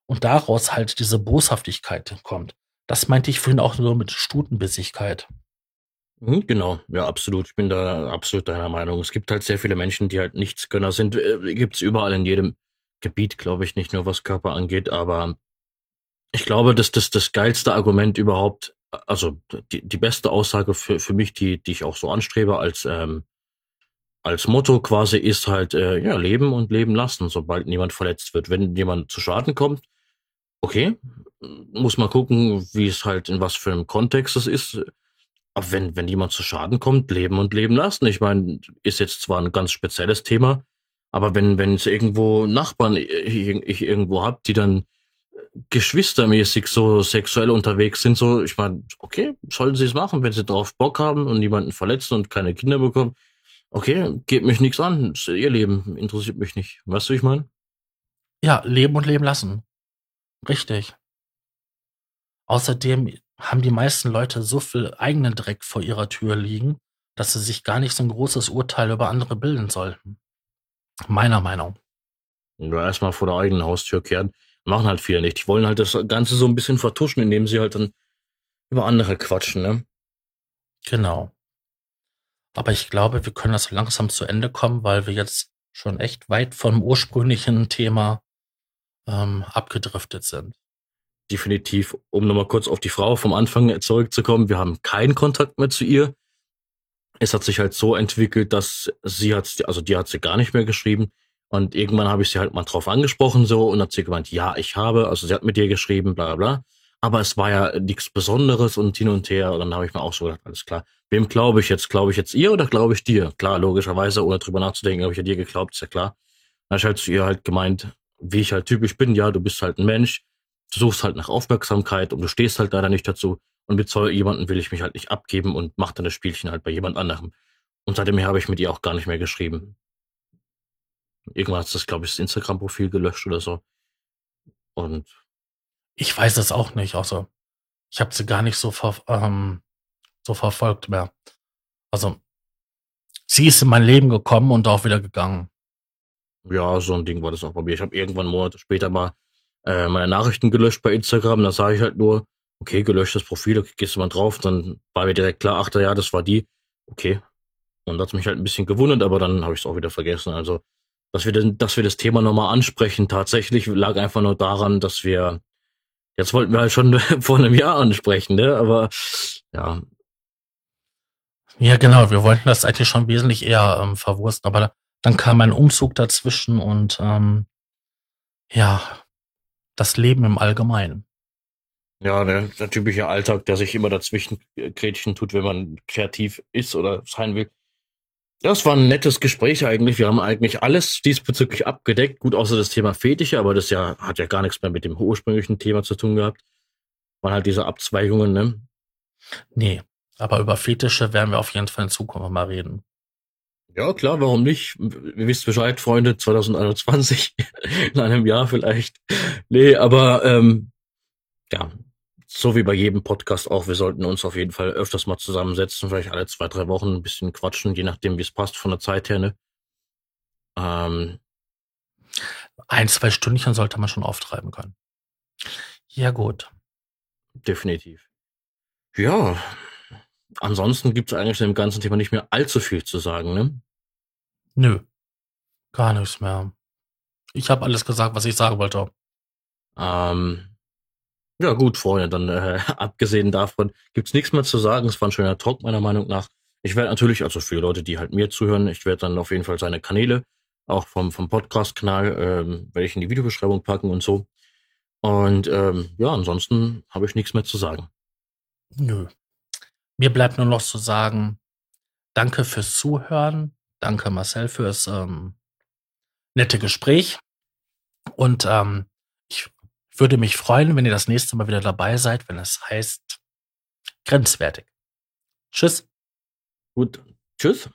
und daraus halt diese Boshaftigkeit kommt. Das meinte ich vorhin auch nur mit Stutenbissigkeit. Mhm, genau, ja, absolut. Ich bin da absolut deiner Meinung. Es gibt halt sehr viele Menschen, die halt Nichtsgönner sind. Äh, gibt's überall in jedem Gebiet, glaube ich, nicht nur was Körper angeht, aber ich glaube, dass das das geilste Argument überhaupt, also die, die beste Aussage für, für mich, die, die ich auch so anstrebe als, ähm, als Motto quasi ist halt, äh, ja, leben und leben lassen, sobald niemand verletzt wird. Wenn jemand zu Schaden kommt, okay, muss man gucken, wie es halt in was für einem Kontext es ist. Aber wenn, wenn jemand zu Schaden kommt, leben und leben lassen. Ich meine, ist jetzt zwar ein ganz spezielles Thema, aber wenn, wenn es irgendwo Nachbarn ich, irgendwo hab, die dann geschwistermäßig so sexuell unterwegs sind, so, ich meine, okay, sollen sie es machen, wenn sie drauf Bock haben und niemanden verletzen und keine Kinder bekommen. Okay, geht mich nichts an. Ihr Leben interessiert mich nicht. Weißt du, ich meine? Ja, leben und leben lassen. Richtig. Außerdem haben die meisten Leute so viel eigenen Dreck vor ihrer Tür liegen, dass sie sich gar nicht so ein großes Urteil über andere bilden sollten. Meiner Meinung. Ja, erstmal vor der eigenen Haustür kehren. Machen halt viele nicht. Die wollen halt das Ganze so ein bisschen vertuschen, indem sie halt dann über andere quatschen, ne? Genau. Aber ich glaube, wir können das langsam zu Ende kommen, weil wir jetzt schon echt weit vom ursprünglichen Thema ähm, abgedriftet sind. Definitiv, um nochmal kurz auf die Frau vom Anfang zurückzukommen, wir haben keinen Kontakt mehr zu ihr. Es hat sich halt so entwickelt, dass sie hat, also die hat sie gar nicht mehr geschrieben. Und irgendwann habe ich sie halt mal drauf angesprochen so und hat sie gemeint, ja, ich habe, also sie hat mit dir geschrieben, bla bla. Aber es war ja nichts Besonderes und hin und her. Und dann habe ich mir auch so gedacht, alles klar. Wem glaube ich jetzt? Glaube ich jetzt ihr oder glaube ich dir? Klar, logischerweise, ohne drüber nachzudenken, habe ich ja dir geglaubt, ist ja klar. Dann habe ich halt zu ihr halt gemeint, wie ich halt typisch bin, ja, du bist halt ein Mensch, du suchst halt nach Aufmerksamkeit und du stehst halt leider nicht dazu. Und mit so jemandem will ich mich halt nicht abgeben und mach dann das Spielchen halt bei jemand anderem. Und seitdem habe ich mit ihr auch gar nicht mehr geschrieben. Irgendwann hat das, glaube ich, das Instagram-Profil gelöscht oder so. Und ich weiß es auch nicht. Also ich habe sie gar nicht so, ver ähm, so verfolgt mehr. Also sie ist in mein Leben gekommen und auch wieder gegangen. Ja, so ein Ding war das auch bei mir. Ich habe irgendwann Monate später mal äh, meine Nachrichten gelöscht bei Instagram. Da sah ich halt nur, okay, gelöschtes Profil, okay, gehst du mal drauf. Dann war mir direkt klar, ach ja, das war die. Okay. Und das hat mich halt ein bisschen gewundert, aber dann habe ich es auch wieder vergessen. Also, dass wir, denn, dass wir das Thema nochmal ansprechen, tatsächlich lag einfach nur daran, dass wir, jetzt wollten wir halt schon vor einem Jahr ansprechen, ne? Aber ja. Ja, genau, wir wollten das eigentlich schon wesentlich eher ähm, verwursten, aber dann kam ein Umzug dazwischen und ähm, ja, das Leben im Allgemeinen. Ja, der, der typische Alltag, der sich immer dazwischen Gretchen tut, wenn man kreativ ist oder sein will. Das war ein nettes Gespräch eigentlich. Wir haben eigentlich alles diesbezüglich abgedeckt. Gut, außer das Thema Fetische, aber das ja, hat ja gar nichts mehr mit dem ursprünglichen Thema zu tun gehabt. Waren halt diese Abzweigungen, ne? Nee, aber über Fetische werden wir auf jeden Fall in Zukunft mal reden. Ja, klar, warum nicht? Ihr wisst Bescheid, Freunde, 2021, in einem Jahr vielleicht. Nee, aber ähm, ja, so wie bei jedem Podcast auch, wir sollten uns auf jeden Fall öfters mal zusammensetzen, vielleicht alle zwei, drei Wochen ein bisschen quatschen, je nachdem, wie es passt von der Zeit her, ne? Ähm, ein, zwei Stündchen sollte man schon auftreiben können. Ja, gut. Definitiv. Ja, ansonsten gibt es eigentlich dem ganzen Thema nicht mehr allzu viel zu sagen, ne? Nö, gar nichts mehr. Ich habe alles gesagt, was ich sagen wollte. Ähm, ja gut, Freunde, dann äh, abgesehen davon gibt's nichts mehr zu sagen. Es war ein schöner Talk meiner Meinung nach. Ich werde natürlich, also für Leute, die halt mir zuhören, ich werde dann auf jeden Fall seine Kanäle, auch vom, vom Podcast-Kanal, ähm, werde ich in die Videobeschreibung packen und so. Und ähm, ja, ansonsten habe ich nichts mehr zu sagen. Nö. Mir bleibt nur noch zu sagen, danke fürs Zuhören. Danke, Marcel, fürs ähm, nette Gespräch. Und ähm, ich würde mich freuen, wenn ihr das nächste Mal wieder dabei seid, wenn es heißt grenzwertig. Tschüss. Gut. Tschüss.